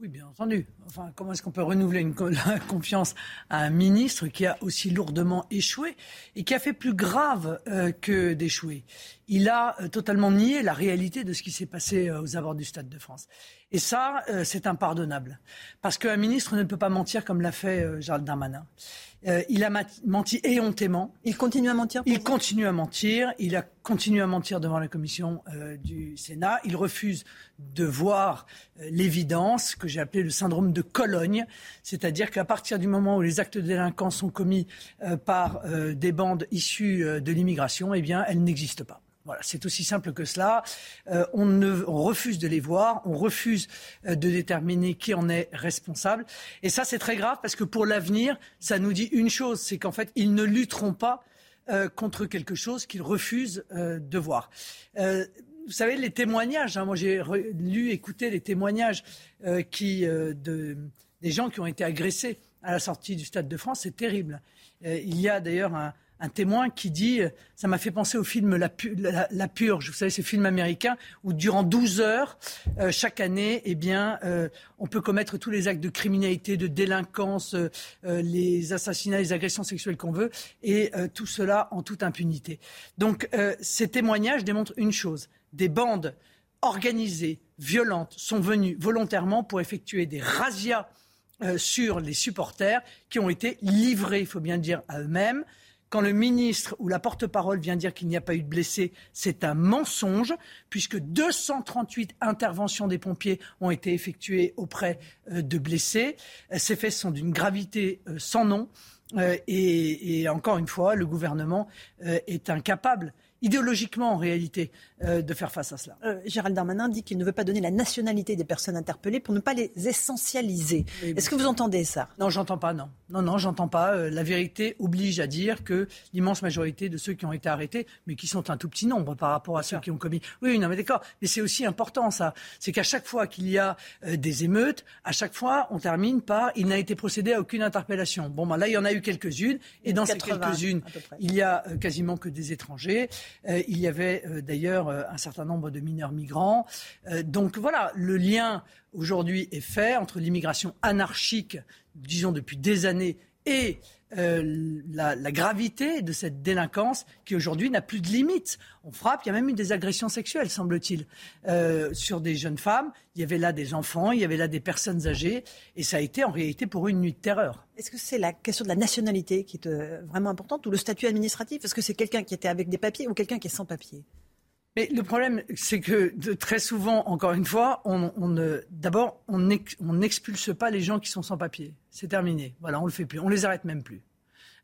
[SPEAKER 57] Oui, bien entendu. Enfin, comment est-ce qu'on peut renouveler une la confiance à un ministre qui a aussi lourdement échoué et qui a fait plus grave euh, que d'échouer? Il a euh, totalement nié la réalité de ce qui s'est passé euh, aux abords du Stade de France. Et ça, c'est impardonnable. Parce qu'un ministre ne peut pas mentir comme l'a fait Gérald Darmanin. Euh, il a menti éhontément.
[SPEAKER 56] Il continue à mentir
[SPEAKER 57] Il continue à mentir. Il a continué à mentir devant la commission euh, du Sénat. Il refuse de voir euh, l'évidence que j'ai appelée le syndrome de Cologne. C'est-à-dire qu'à partir du moment où les actes de délinquance sont commis par des bandes issues de l'immigration, eh bien, elles n'existent pas. Voilà, c'est aussi simple que cela. Euh, on, refuse de les voir, on refuse euh, de déterminer qui en est responsable. Et ça, c'est très grave parce que pour l'avenir, ça nous dit une chose, c'est qu'en fait, ils ne lutteront pas euh, contre quelque chose qu'ils refusent de voir. vous savez, les témoignages, hein, moi j'ai lu, écouté les témoignages qui, de, des gens qui ont été agressés à la sortie du Stade de France, c'est terrible. il y a d'ailleurs un un témoin qui dit, euh, ça m'a fait penser au film La, Purge, vous savez, ce film américain où durant 12 heures, euh, chaque année, eh bien, euh, on peut commettre tous les actes de criminalité, de délinquance, les assassinats, les agressions sexuelles qu'on veut, et tout cela en toute impunité. Donc, ces témoignages démontrent une chose, des bandes organisées, violentes, sont venues volontairement pour effectuer des razzias sur les supporters qui ont été livrés, il faut bien dire, à eux-mêmes. Quand le ministre ou la porte-parole vient dire qu'il n'y a pas eu de blessés, c'est un mensonge, puisque 238 interventions des pompiers ont été effectuées auprès euh, de blessés. Euh, ces faits sont d'une gravité euh, sans nom. Et, encore une fois, le gouvernement est incapable idéologiquement en réalité euh, de faire face à cela.
[SPEAKER 56] Euh, Gérald Darmanin dit qu'il ne veut pas donner la nationalité des personnes interpellées pour ne pas les essentialiser. Est-ce que vous entendez ça?
[SPEAKER 57] Non, j'entends pas, non. Non, non, j'entends pas. Euh, la vérité oblige à dire que l'immense majorité de ceux qui ont été arrêtés, mais qui sont un tout petit nombre par rapport à ceux qui ont commis. Oui, non, mais d'accord. Mais c'est aussi important, ça. C'est qu'à chaque fois qu'il y a des émeutes, à chaque fois, on termine par il n'a été procédé à aucune interpellation. Bon, ben là, il y en a eu quelques-unes. Et dans ces quelques-unes, il y a quasiment que des étrangers. Euh, il y avait euh, d'ailleurs euh, un certain nombre de mineurs migrants. donc voilà, le lien aujourd'hui est fait entre l'immigration anarchique, disons depuis des années, et la, gravité de cette délinquance qui aujourd'hui n'a plus de limites. On frappe, il y a même eu des agressions sexuelles, semble-t-il, sur des jeunes femmes. Il y avait là des enfants, il y avait là des personnes âgées, et ça a été en réalité pour une nuit de terreur.
[SPEAKER 56] Est-ce que c'est la question de la nationalité qui est euh, vraiment importante ou le statut administratif? Est-ce que c'est quelqu'un qui était avec des papiers ou quelqu'un qui est sans papiers?
[SPEAKER 57] Mais le problème, c'est que très souvent, encore une fois, on, d'abord, on n'expulse pas les gens qui sont sans papiers. C'est terminé. Voilà, on le fait plus. On les arrête même plus.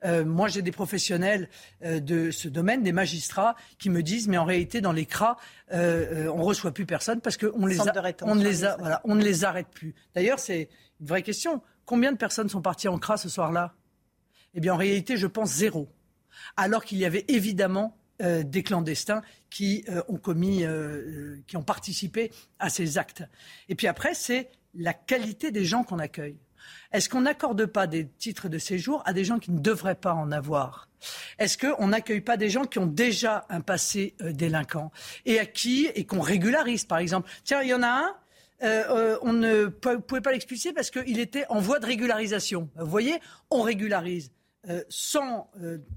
[SPEAKER 57] Euh, moi, j'ai des professionnels euh, de ce domaine, des magistrats, qui me disent, mais en réalité, dans les CRA, euh, on reçoit plus personne parce qu'on les, on ne les, on ne les arrête plus. D'ailleurs, c'est une vraie question. Combien de personnes sont parties en CRA ce soir-là? Eh bien, en réalité, je pense zéro. Alors qu'il y avait évidemment euh, des clandestins qui euh, ont commis, euh, qui ont participé à ces actes. Et puis après, c'est la qualité des gens qu'on accueille. Est-ce qu'on n'accorde pas des titres de séjour à des gens qui ne devraient pas en avoir? Est-ce qu'on n'accueille pas des gens qui ont déjà un passé délinquant et à qui et qu'on régularise, par exemple? Tiens, il y en a un on ne pouvait pas l'expulser parce qu'il était en voie de régularisation. Vous voyez, on régularise. Sans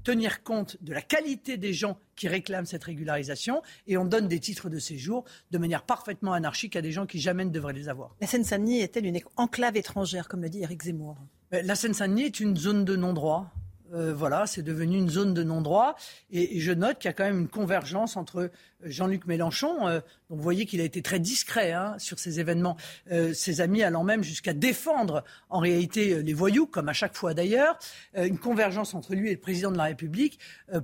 [SPEAKER 57] tenir compte de la qualité des gens qui réclament cette régularisation et on donne des titres de séjour de manière parfaitement anarchique à des gens qui jamais ne devraient les avoir.
[SPEAKER 56] La Seine-Saint-Denis est-elle une enclave étrangère, comme le dit Eric Zemmour?
[SPEAKER 57] La Seine-Saint-Denis est une zone de non-droit. Euh, voilà, c'est devenu une zone de non-droit. Et, je note qu'il y a quand même une convergence entre Jean-Luc Mélenchon, euh, vous voyez qu'il a été très discret hein, sur ces événements, euh, ses amis allant même jusqu'à défendre en réalité les voyous, comme à chaque fois d'ailleurs, une convergence entre lui et le président de la République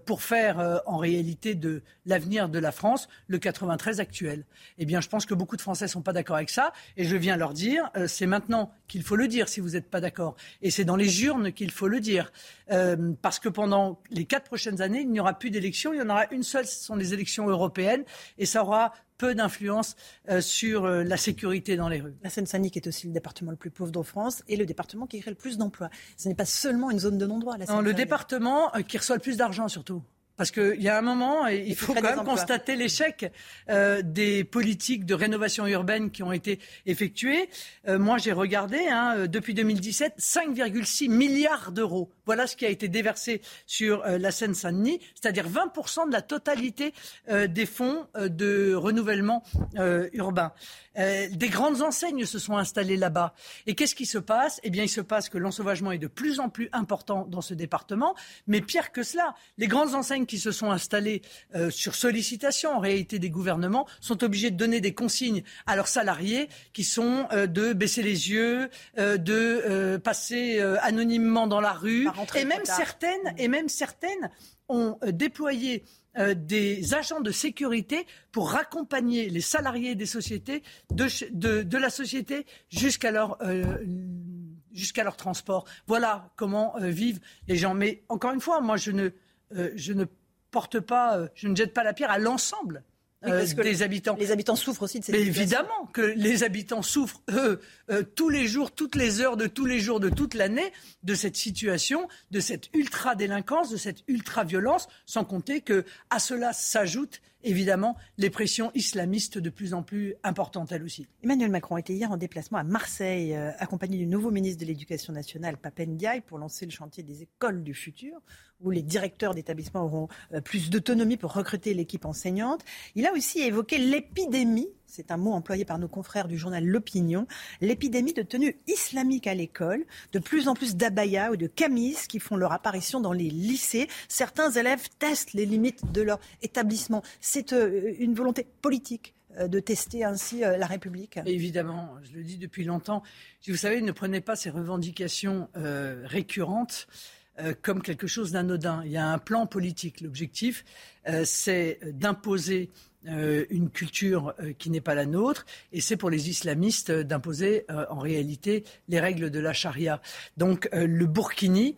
[SPEAKER 57] pour faire en réalité de l'avenir de la France le 93 actuel. Eh bien, je pense que beaucoup de Français sont pas d'accord avec ça, et je viens leur dire, c'est maintenant qu'il faut le dire si vous n'êtes pas d'accord, et c'est dans les urnes qu'il faut le dire. Euh, parce que pendant les quatre prochaines années, il n'y aura plus d'élections. Il y en aura une seule, ce sont les élections européennes, et ça aura peu d'influence euh, sur euh, la sécurité dans les rues.
[SPEAKER 56] La Seine-Saint-Denis est aussi le département le plus pauvre de France et le département qui crée le plus d'emplois. Ce n'est pas seulement une zone de non-droit.
[SPEAKER 57] Non, le département qui reçoit le plus d'argent surtout. Parce qu'il y a un moment, il faut quand même constater l'échec euh, des politiques de rénovation urbaine qui ont été effectuées. Euh, moi, j'ai regardé, hein, euh, depuis 2017, 5,6 milliards d'euros. Voilà ce qui a été déversé sur la Seine-Saint-Denis, c'est-à-dire 20% de la totalité des fonds de renouvellement urbain. des grandes enseignes se sont installées là-bas. Et qu'est-ce qui se passe? Eh bien, il se passe que l'ensauvagement est de plus en plus important dans ce département. Mais pire que cela, les grandes enseignes qui se sont installés euh, sur sollicitation en réalité des gouvernements sont obligés de donner des consignes à leurs salariés qui sont euh, de baisser les yeux, euh, de passer anonymement dans la rue. Et même, certaines, et même certaines ont déployé des agents de sécurité pour raccompagner les salariés des sociétés de, de, de la société jusqu'à leur, jusqu'à leur transport. Voilà comment vivent les gens. Mais encore une fois, moi, je ne, je ne porte pas, euh, je ne jette pas la pierre à l'ensemble euh, des habitants.
[SPEAKER 56] Les habitants souffrent aussi de ces
[SPEAKER 57] Mais évidemment que les habitants souffrent, eux, euh, tous les jours, toutes les heures de tous les jours de toute l'année, de cette situation, de cette ultra-délinquance, de cette ultra-violence, sans compter que à cela s'ajoute évidemment les pressions islamistes de plus en plus importantes elles aussi.
[SPEAKER 56] Emmanuel Macron était hier en déplacement à Marseille, accompagné du nouveau ministre de l'Éducation nationale, Papen Ndiaye, pour lancer le chantier des écoles du futur où les directeurs d'établissements auront euh, plus d'autonomie pour recruter l'équipe enseignante. Il a aussi évoqué l'épidémie, c'est un mot employé par nos confrères du journal L'Opinion, l'épidémie de tenue islamique à l'école, de plus en plus d'abayas ou de camis qui font leur apparition dans les lycées. Certains élèves testent les limites de leur étabbissement. C'est euh, une volonté politique euh, de tester ainsi la République
[SPEAKER 57] Évidemment, je le dis depuis longtemps. Vous savez, ne prenez pas ces revendications récurrentes euh, comme quelque chose d'anodin. Il y a un plan politique. L'objectif, euh, c'est d'imposer euh, une culture qui n'est pas la nôtre, et c'est pour les islamistes d'imposer en réalité les règles de la charia. Donc le burkini,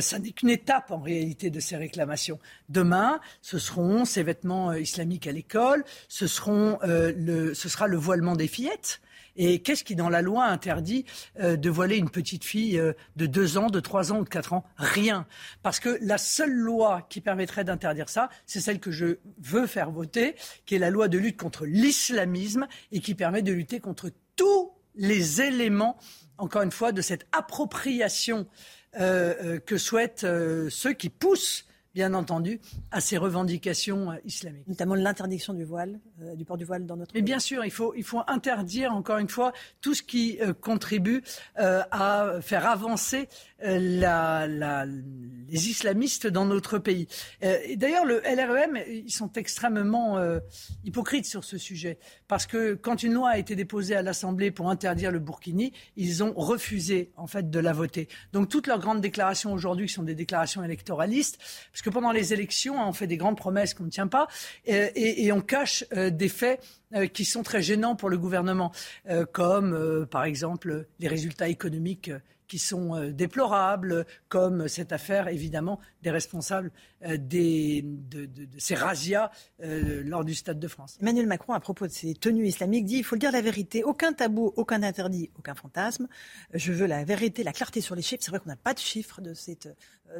[SPEAKER 57] ça n'est qu'une étape en réalité de ces réclamations. Demain, ce seront ces vêtements islamiques à l'école, ce, ce sera le voilement des fillettes. Et qu'est-ce qui, dans la loi, interdit euh, de voiler une petite fille euh, de 2 ans, de 3 ans ou de 4 ans? Rien. Parce que la seule loi qui permettrait d'interdire ça, c'est celle que je veux faire voter, qui est la loi de lutte contre l'islamisme et qui permet de lutter contre tous les éléments, encore une fois, de cette appropriation euh, que souhaitent ceux qui poussent bien entendu, à ces revendications euh, islamiques.
[SPEAKER 56] Notamment l'interdiction du voile, euh, du port du voile dans notre
[SPEAKER 57] Mais bien sûr, il faut, il faut interdire, encore une fois, tout ce qui euh, contribue à faire avancer les islamistes dans notre pays. et d'ailleurs, le LREM, ils sont extrêmement hypocrites sur ce sujet. Parce que quand une loi a été déposée à l'Assemblée pour interdire le burkini, ils ont refusé, en fait, de la voter. Donc, toutes leurs grandes déclarations aujourd'hui, sont des déclarations électoralistes, que pendant les élections, hein, on fait des grandes promesses qu'on ne tient pas et, on cache euh, des faits euh, qui sont très gênants pour le gouvernement, euh, comme par exemple les résultats économiques qui sont déplorables, comme cette affaire évidemment des responsables euh, des, de, de, de, ces razzias euh, lors du Stade de France.
[SPEAKER 56] Emmanuel Macron, à propos de ces tenues islamiques, dit il faut dire la vérité. Aucun tabou, aucun interdit, aucun fantasme. Je veux la vérité, la clarté sur les chiffres. C'est vrai qu'on n'a pas de chiffres de cette,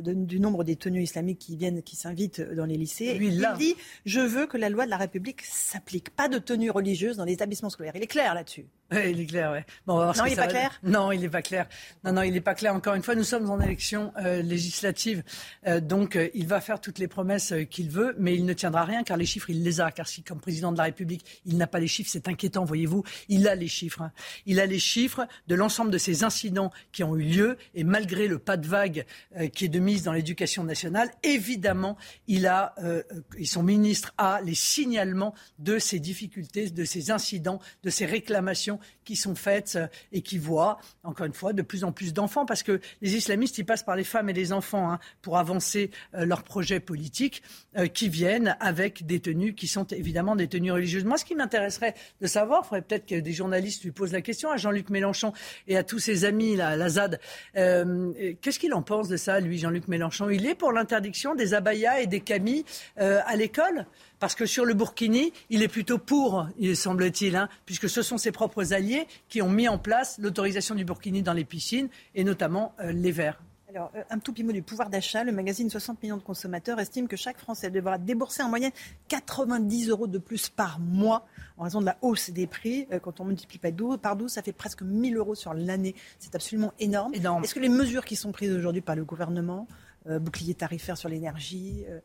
[SPEAKER 56] de, du nombre des tenues islamiques qui viennent, qui s'invitent dans les lycées.
[SPEAKER 57] Lui,
[SPEAKER 56] il dit je veux que la loi de la République s'applique. Pas de tenue religieuse dans les établissements scolaires. Il est clair là-dessus.
[SPEAKER 57] Il est clair, ouais. Bon, on va voir ce
[SPEAKER 56] non, il n'est pas
[SPEAKER 57] va
[SPEAKER 56] clair
[SPEAKER 57] Non, il n'est pas clair. Non, non, il n'est pas clair. Encore une fois, nous sommes en élection euh, législative. Euh, donc, euh, il va faire toutes les promesses euh, qu'il veut, mais il ne tiendra rien car les chiffres, il les a. Car si, comme président de la République, il n'a pas les chiffres, c'est inquiétant, voyez-vous. Il a les chiffres. hein. Il a les chiffres de l'ensemble de ces incidents qui ont eu lieu. Et malgré le pas de vague euh, qui est de mise dans l'éducation nationale, évidemment, il a, euh, son ministre a les signalements de ces difficultés, de ces incidents, de ces réclamations qui sont faites euh, et qui voient, encore une fois, de plus en plus d'enfants, parce que les islamistes, ils passent par les femmes et les enfants hein, pour avancer euh, leurs projets politiques, euh, qui viennent avec des tenues qui sont évidemment des tenues religieuses. Moi, ce qui m'intéresserait de savoir, il faudrait peut-être que des journalistes lui posent la question à Jean-Luc Mélenchon et à tous ses amis, la ZAD, euh, qu'est-ce qu'il en pense de ça, lui, Jean-Luc Mélenchon? Il est pour l'interdiction des abayas et des camis à l'école? Parce que sur le Burkini, il est plutôt pour, il semble-t-il, hein, puisque ce sont ses propres alliés qui ont mis en place l'autorisation du Burkini dans les piscines, et notamment euh, les verts.
[SPEAKER 56] Alors, euh, un tout petit mot du pouvoir d'achat. Le magazine 60 millions de consommateurs estime que chaque Français devra débourser en moyenne 90 euros de plus par mois en raison de la hausse des prix. Euh, Quand on multiplie par 12, par 12 ça fait presque 1000 euros sur l'année. C'est absolument énorme. Est-ce que les mesures qui sont prises aujourd'hui par le gouvernement, euh, bouclier tarifaire sur l'énergie, euh,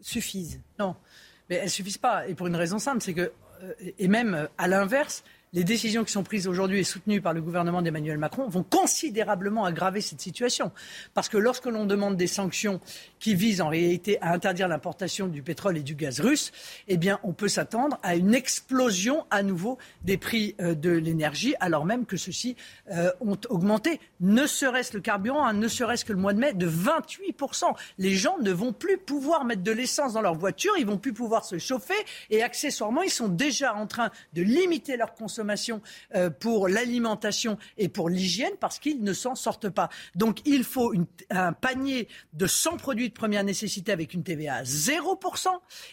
[SPEAKER 56] suffisent
[SPEAKER 57] Non, mais elles suffisent pas. Et pour une raison simple, c'est que, euh, et même euh, à l'inverse, les décisions qui sont prises aujourd'hui et soutenues par le gouvernement d'Emmanuel Macron vont considérablement aggraver cette situation. Parce que lorsque l'on demande des sanctions qui visent en réalité à interdire l'importation du pétrole et du gaz russe, eh bien, on peut s'attendre à une explosion à nouveau des prix euh, de l'énergie, alors même que ceux-ci euh, ont augmenté, ne serait-ce le carburant, hein, ne serait-ce que le mois de mai, de 28%. Les gens ne vont plus pouvoir mettre de l'essence dans leur voiture, ils vont plus pouvoir se chauffer et accessoirement, ils sont déjà en train de limiter leur consommation euh, pour l'alimentation et pour l'hygiène parce qu'ils ne s'en sortent pas. Donc il faut un panier de 100 produits de première nécessité avec une TVA à 0%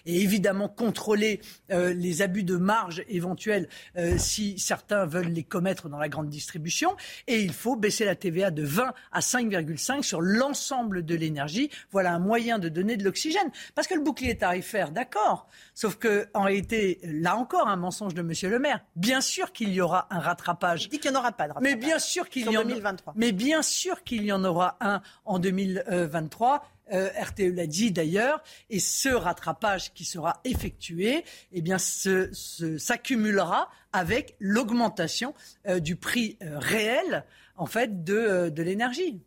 [SPEAKER 57] et évidemment contrôler euh, les abus de marge éventuels euh, si certains veulent les commettre dans la grande distribution. Et il faut baisser la TVA de 20 à 5,5 sur l'ensemble de l'énergie. Voilà un moyen de donner de l'oxygène. Parce que le bouclier tarifaire, d'accord. Sauf que, en réalité, là encore, un mensonge de Monsieur le maire. Bien sûr qu'il y aura un rattrapage.
[SPEAKER 56] Il dit qu'il n'y en aura pas de
[SPEAKER 57] Mais bien sûr qu'il y en
[SPEAKER 56] 2023.
[SPEAKER 57] Mais bien sûr qu'il y en aura un en 2023. Euh, RTE l'a dit d'ailleurs, et ce rattrapage qui sera effectué, eh bien, s'accumulera avec l'augmentation euh, du prix euh, réel, en fait, de, euh, de l'énergie.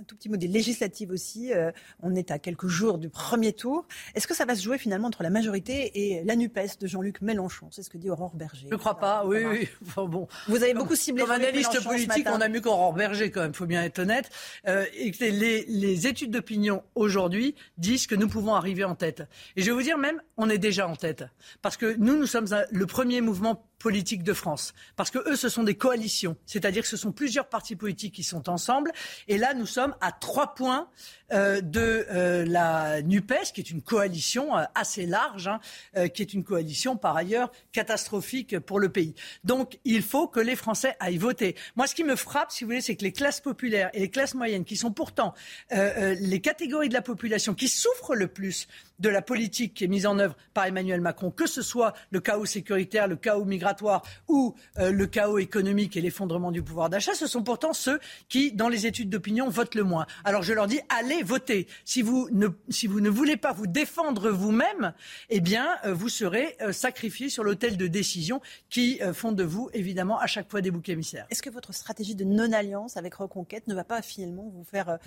[SPEAKER 56] Un tout petit mot des législatives aussi. Euh, on est à quelques jours du premier tour. Est-ce que ça va se jouer finalement entre la majorité et la NUPES de Jean-Luc Mélenchon? C'est ce que dit Aurore Berger.
[SPEAKER 57] Je ne crois pas, oui, oui. Enfin, bon.
[SPEAKER 56] Vous avez beaucoup ciblé
[SPEAKER 57] Comme analyste politique, on a mieux qu'Aurore Berger, quand même, faut bien être honnête. Euh, et que les, les études d'opinion aujourd'hui disent que nous pouvons arriver en tête. Et je vais vous dire même, on est déjà en tête. Parce que nous, nous sommes le premier mouvement politique de France. Parce que eux, ce sont des coalitions. C'est-à-dire que ce sont plusieurs partis politiques qui sont ensemble. Et là, nous sommes à trois points euh, de euh, la NUPES, qui est une coalition euh, assez large, hein, euh, qui est une coalition par ailleurs catastrophique pour le pays. Donc, il faut que les Français aillent voter. Moi, ce qui me frappe, si vous voulez, c'est que les classes populaires et les classes moyennes, qui sont pourtant euh, euh, les catégories de la population qui souffrent le plus de la politique qui est mise en œuvre par Emmanuel Macron, que ce soit le chaos sécuritaire, le chaos migratoire ou euh, le chaos économique et l'effondrement du pouvoir d'achat, ce sont pourtant ceux qui, dans les études d'opinion, votent le moins. Alors je leur dis, allez voter. Si vous ne, si vous ne voulez pas vous défendre vous-même, eh bien, euh, vous serez euh, sacrifié sur l'autel de décisions qui euh, font de vous, évidemment, à chaque fois des boucs émissaires.
[SPEAKER 56] Est-ce que votre stratégie de non-alliance avec Reconquête ne va pas finalement vous faire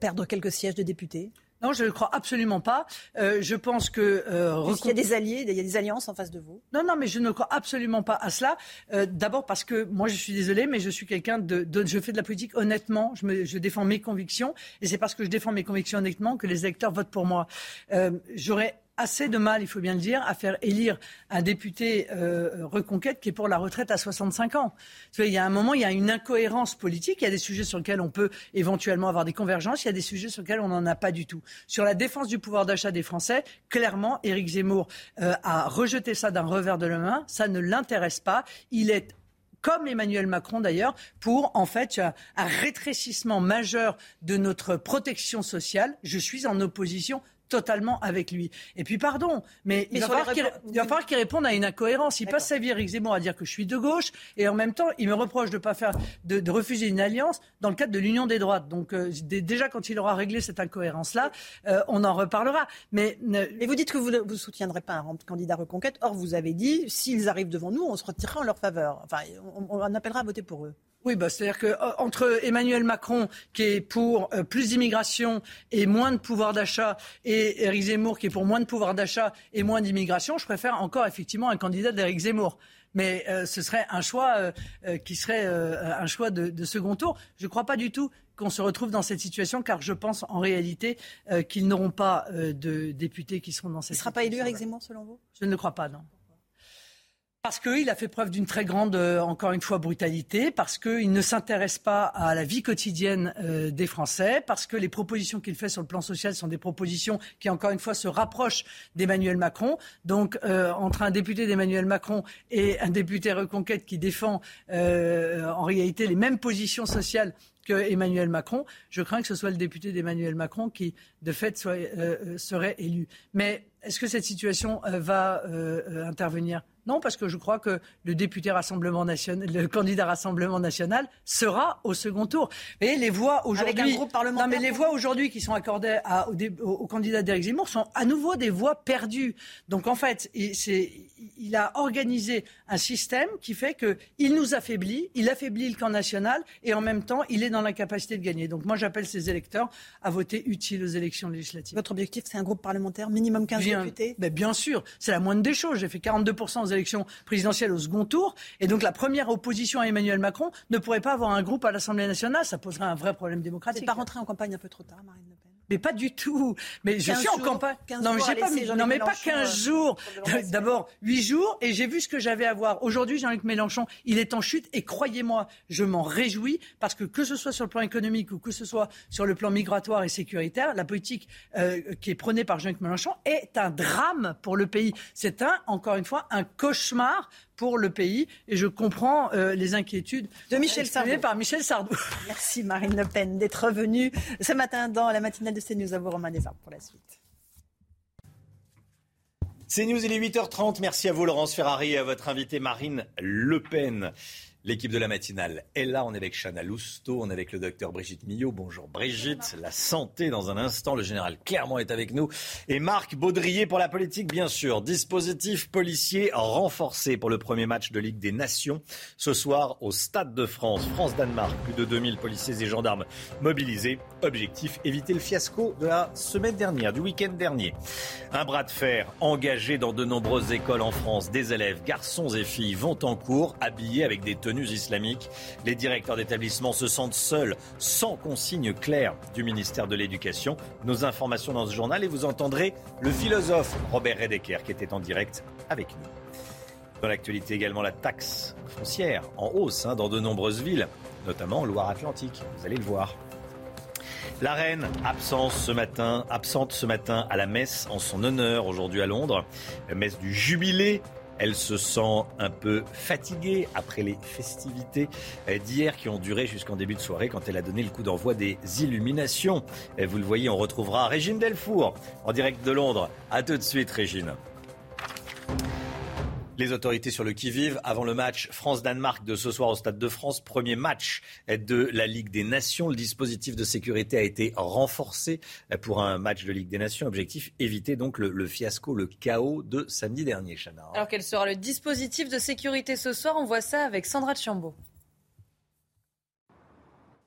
[SPEAKER 56] perdre quelques sièges de députés?
[SPEAKER 57] Non, je ne crois absolument pas. Euh, je pense que... Euh,
[SPEAKER 56] qu'il y a des alliés, il y a des alliances en face de vous.
[SPEAKER 57] Non, non, mais je ne crois absolument pas à cela. Euh, D'abord parce que moi, je suis désolé, mais je suis quelqu'un de, de- Je fais de la politique honnêtement. Je, me, je défends mes convictions. Et c'est parce que je défends mes convictions honnêtement que les électeurs votent pour moi. Euh, J'aurais assez de mal, il faut bien le dire, à faire élire un député euh, reconquête qui est pour la retraite à 65 ans. Il y a un moment, il y a une incohérence politique. Il y a des sujets sur lesquels on peut éventuellement avoir des convergences. Il y a des sujets sur lesquels on n'en a pas du tout. Sur la défense du pouvoir d'achat des Français, clairement, Éric Zemmour euh, a rejeté ça d'un revers de la main. Ça ne l'intéresse pas. Il est comme Emmanuel Macron d'ailleurs, pour en fait un rétrécissement majeur de notre protection sociale. Je suis en opposition totalement avec lui. Et puis, pardon, mais, il, va falloir qu'il réponde à une incohérence. Il passe sa vie, Eric Zemmour, à dire que je suis de gauche, et en même temps, il me reproche de pas faire, de, refuser une alliance dans le cadre de l'union des droites. Donc, euh, déjà, quand il aura réglé cette incohérence-là, euh, on en reparlera. Mais,
[SPEAKER 56] vous dites que vous ne soutiendrez pas un candidat reconquête. Or, vous avez dit, s'ils arrivent devant nous, on se retirera en leur faveur. Enfin, on, on appellera à voter pour eux.
[SPEAKER 57] Oui, bah, c'est-à-dire que euh, entre Emmanuel Macron, qui est pour euh, plus d'immigration et moins de pouvoir d'achat, et Éric Zemmour, qui est pour moins de pouvoir d'achat et moins d'immigration, je préfère encore effectivement un candidat d'Éric Zemmour. Mais euh, ce serait un choix qui serait un choix de, second tour. Je ne crois pas du tout qu'on se retrouve dans cette situation, car je pense en réalité qu'ils n'auront pas de députés qui seront dans cette situation.
[SPEAKER 56] Il ne sera pas élu, Éric Zemmour, selon vous?
[SPEAKER 57] Je ne crois pas, non. Parce qu'il a fait preuve d'une très grande, euh, encore une fois, brutalité, parce qu'il ne s'intéresse pas à la vie quotidienne euh, des Français, parce que les propositions qu'il fait sur le plan social sont des propositions qui, encore une fois, se rapprochent d'Emmanuel Macron. Donc, euh, entre un député d'Emmanuel Macron et un député Reconquête qui défend en réalité les mêmes positions sociales que Emmanuel Macron, je crains que ce soit le député d'Emmanuel Macron qui, de fait, serait élu. Mais est-ce que cette situation va intervenir? Non, parce que je crois que le député Rassemblement national, le candidat Rassemblement national sera au second tour. Et les voix aujourd'hui, non mais les voix aujourd'hui qui sont accordées au, candidat d'Éric Zemmour sont à nouveau des voix perdues. Donc en fait, il a organisé un système qui fait qu'il nous affaiblit, il affaiblit le camp national et en même temps, il est dans l'incapacité de gagner. Donc moi, j'appelle ces électeurs à voter utile aux élections législatives.
[SPEAKER 56] Votre objectif, c'est un groupe parlementaire minimum 15 députés?
[SPEAKER 57] ben Bien sûr, c'est la moindre des choses. J'ai fait 42% aux élections présidentielles au second tour. Et donc la première opposition à Emmanuel Macron ne pourrait pas avoir un groupe à l'Assemblée nationale. Ça poserait un vrai problème démocratique.
[SPEAKER 56] C'est pas rentrer en campagne un peu trop tard, Marine
[SPEAKER 57] mais pas du tout. Mais je suis en campagne. Non, mais j'ai pas non, mais pas 15 euh, jours. D'abord 8 jours et j'ai vu ce que j'avais à voir. Aujourd'hui, Jean-Luc Mélenchon, il est en chute et croyez-moi, je m'en réjouis parce que que ce soit sur le plan économique ou que ce soit sur le plan migratoire et sécuritaire, la politique euh, qui est prônée par Jean-Luc Mélenchon est un drame pour le pays. C'est un, encore une fois, un cauchemar pour le pays. Et je comprends euh, les inquiétudes
[SPEAKER 56] de Michel Sardou.
[SPEAKER 57] par Michel Sardou.
[SPEAKER 56] Merci Marine Le Pen d'être venue ce matin dans la matinale de CNews à vous, Romain Desarmes, pour la suite.
[SPEAKER 1] CNews, il est 8h30. Merci à vous, Laurence Ferrari, et à votre invité Marine Le Pen. L'équipe de la matinale est là. On est avec Chana Lousteau, on est avec le docteur Brigitte Millot. Bonjour Brigitte. La santé dans un instant. Le général Clermont est avec nous. Et Marc Baudrier pour la politique, bien sûr. Dispositif policier renforcé pour le premier match de Ligue des Nations. Ce soir au Stade de France. France-Danemark. Plus de 2000 policiers et gendarmes mobilisés. Objectif, éviter le fiasco de la semaine dernière, du week-end dernier. Un bras de fer engagé dans de nombreuses écoles en France. Des élèves, garçons et filles vont en cours habillés avec des tenues Les directeurs d'établissement se sentent seuls, sans consigne claire du ministère de l'Éducation. Nos informations dans ce journal et vous entendrez le philosophe Robert Redeker qui était en direct avec nous. Dans l'actualité également, la taxe foncière en hausse hein, dans de nombreuses villes, notamment en Loire-Atlantique. Vous allez le voir. La reine ce matin, absente ce matin à la messe en son honneur aujourd'hui à Londres, la messe du jubilé elle se sent un peu fatiguée après les festivités d'hier qui ont duré jusqu'en début de soirée quand elle a donné le coup d'envoi des illuminations. Vous le voyez, on retrouvera Régine Delfour en direct de Londres. A tout de suite, Régine. Les autorités sur le qui-vive avant le match France-Danemark de ce soir au Stade de France. Premier match de la Ligue des Nations. Le dispositif de sécurité a été renforcé pour un match de Ligue des Nations. Objectif, éviter donc le, fiasco, le chaos de samedi dernier, Chana.
[SPEAKER 2] Alors quel sera le dispositif de sécurité ce soir? On voit ça avec Sandra Chambaud.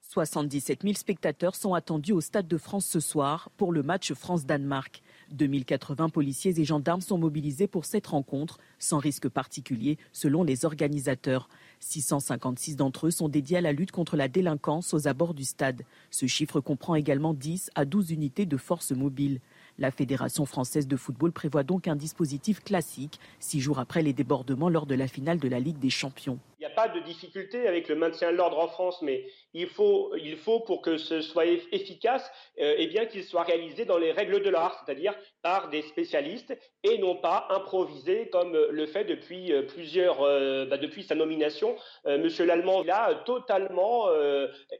[SPEAKER 10] 77 000 spectateurs sont attendus au Stade de France ce soir pour le match France-Danemark. 2080 policiers et gendarmes sont mobilisés pour cette rencontre, sans risque particulier selon les organisateurs. 656 d'entre eux sont dédiés à la lutte contre la délinquance aux abords du stade. Ce chiffre comprend également 10 à 12 unités de forces mobiles. La Fédération française de football prévoit donc un dispositif classique, six jours après les débordements lors de la finale de la Ligue des Champions.
[SPEAKER 31] Il n'y a pas de difficulté avec le maintien de l'ordre en France, mais il faut, il faut pour que ce soit efficace, euh, eh bien qu'il soit réalisé dans les règles de l'art, c'est-à-dire par des spécialistes et non pas improvisé comme le fait depuis euh, plusieurs, euh, bah, depuis sa nomination, Monsieur Lallemand. A totalement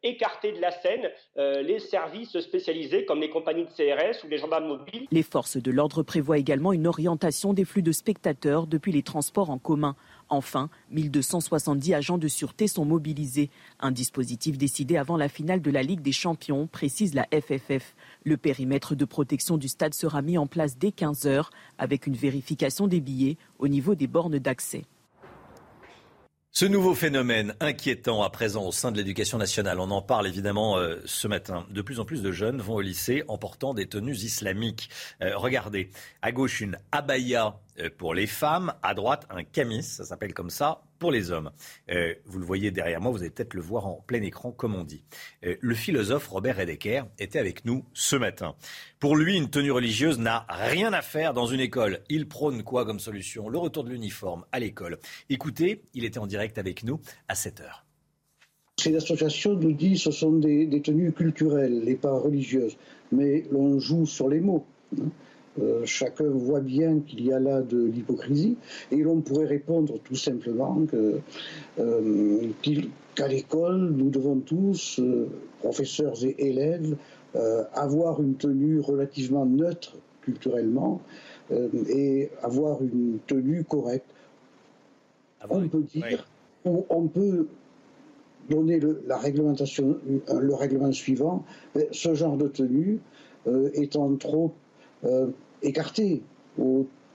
[SPEAKER 31] écarté de la scène les services spécialisés comme les compagnies de CRS ou les gendarmes mobiles.
[SPEAKER 10] Les forces de l'ordre prévoient également une orientation des flux de spectateurs depuis les transports en commun. Enfin, 1270 agents de sûreté sont mobilisés. Un dispositif décidé avant la finale de la Ligue des Champions, précise la FFF. Le périmètre de protection du stade sera mis en place dès 15 heures avec une vérification des billets au niveau des bornes d'accès.
[SPEAKER 1] Ce nouveau phénomène inquiétant à présent au sein de l'éducation nationale, on en parle évidemment euh, ce matin. De plus en plus de jeunes vont au lycée en portant des tenues islamiques. Euh, regardez, à gauche une abaya pour les femmes, à droite un camis, ça s'appelle comme ça, pour les hommes. Euh, vous le voyez derrière moi, vous allez peut-être le voir en plein écran, comme on dit. Euh, le philosophe Robert Redeker était avec nous ce matin. Pour lui, une tenue religieuse n'a rien à faire dans une école. Il prône quoi comme solution? Le retour de l'uniforme à l'école. Écoutez, il était en direct avec nous à 7 heures.
[SPEAKER 46] Ces associations nous disent que ce sont des, des tenues culturelles et pas religieuses. Mais l'on joue sur les mots. Hein. Euh, chacun voit bien qu'il y a là de l'hypocrisie, et l'on pourrait répondre tout simplement euh, qu'à l'école, nous devons tous, euh, professeurs et élèves, avoir une tenue relativement neutre culturellement et avoir une tenue correcte. Ah on peut dire, on peut donner le, la réglementation, le règlement suivant, ce genre de tenue étant trop écarté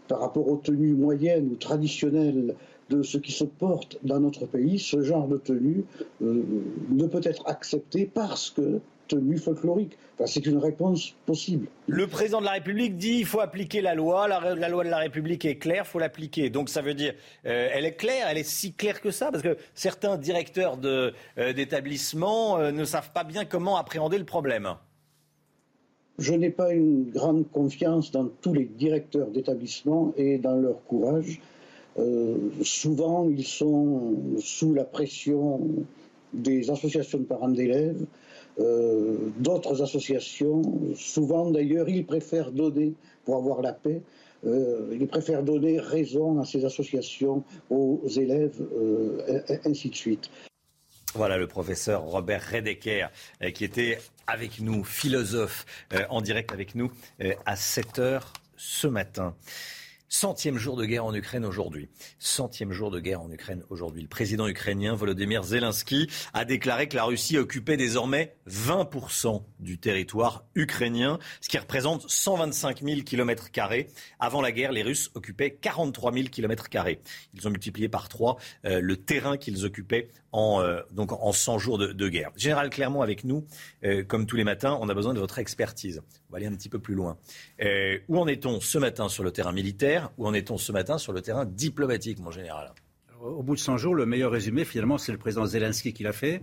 [SPEAKER 46] par rapport aux tenues moyennes ou traditionnelles de ce qui se porte dans notre pays, ce genre de tenue euh, ne peut être accepté parce que tenue folklorique. c'est une réponse possible.
[SPEAKER 1] Le président de la République dit il faut appliquer la loi, la, loi de la République est claire, il faut l'appliquer. Donc ça veut dire euh, elle est claire, elle est si claire que ça, parce que certains directeurs euh, d'établissements ne savent pas bien comment appréhender le problème
[SPEAKER 46] je n'ai pas une grande confiance dans tous les directeurs d'établissement et dans leur courage. Euh, souvent, ils sont sous la pression des associations de parents d'élèves, euh, d'autres associations. Souvent, d'ailleurs, ils préfèrent donner, pour avoir la paix, euh, ils préfèrent donner raison à ces associations, aux élèves, ainsi de suite.
[SPEAKER 1] Voilà le professeur Robert Redeker euh, qui était avec nous, philosophe, euh, en direct avec nous euh, à 7 heures ce matin. Centième jour de guerre en Ukraine aujourd'hui. Centième jour de guerre en Ukraine aujourd'hui. Le président ukrainien Volodymyr Zelensky a déclaré que la Russie occupait désormais 20% du territoire ukrainien, ce qui représente 125 000 km. Avant la guerre, les Russes occupaient 43 000 km. Ils ont multiplié par trois le terrain qu'ils occupaient en, euh, donc en 100 jours de, guerre. Général Clermont avec nous, euh, comme tous les matins, on a besoin de votre expertise. On va aller un petit peu plus loin. Euh, où en est-on ce matin sur le terrain militaire? Où en est-on ce matin sur le terrain diplomatique, mon général?
[SPEAKER 33] Au bout de 100 jours, le meilleur résumé, finalement, c'est le président Zelensky qui l'a fait.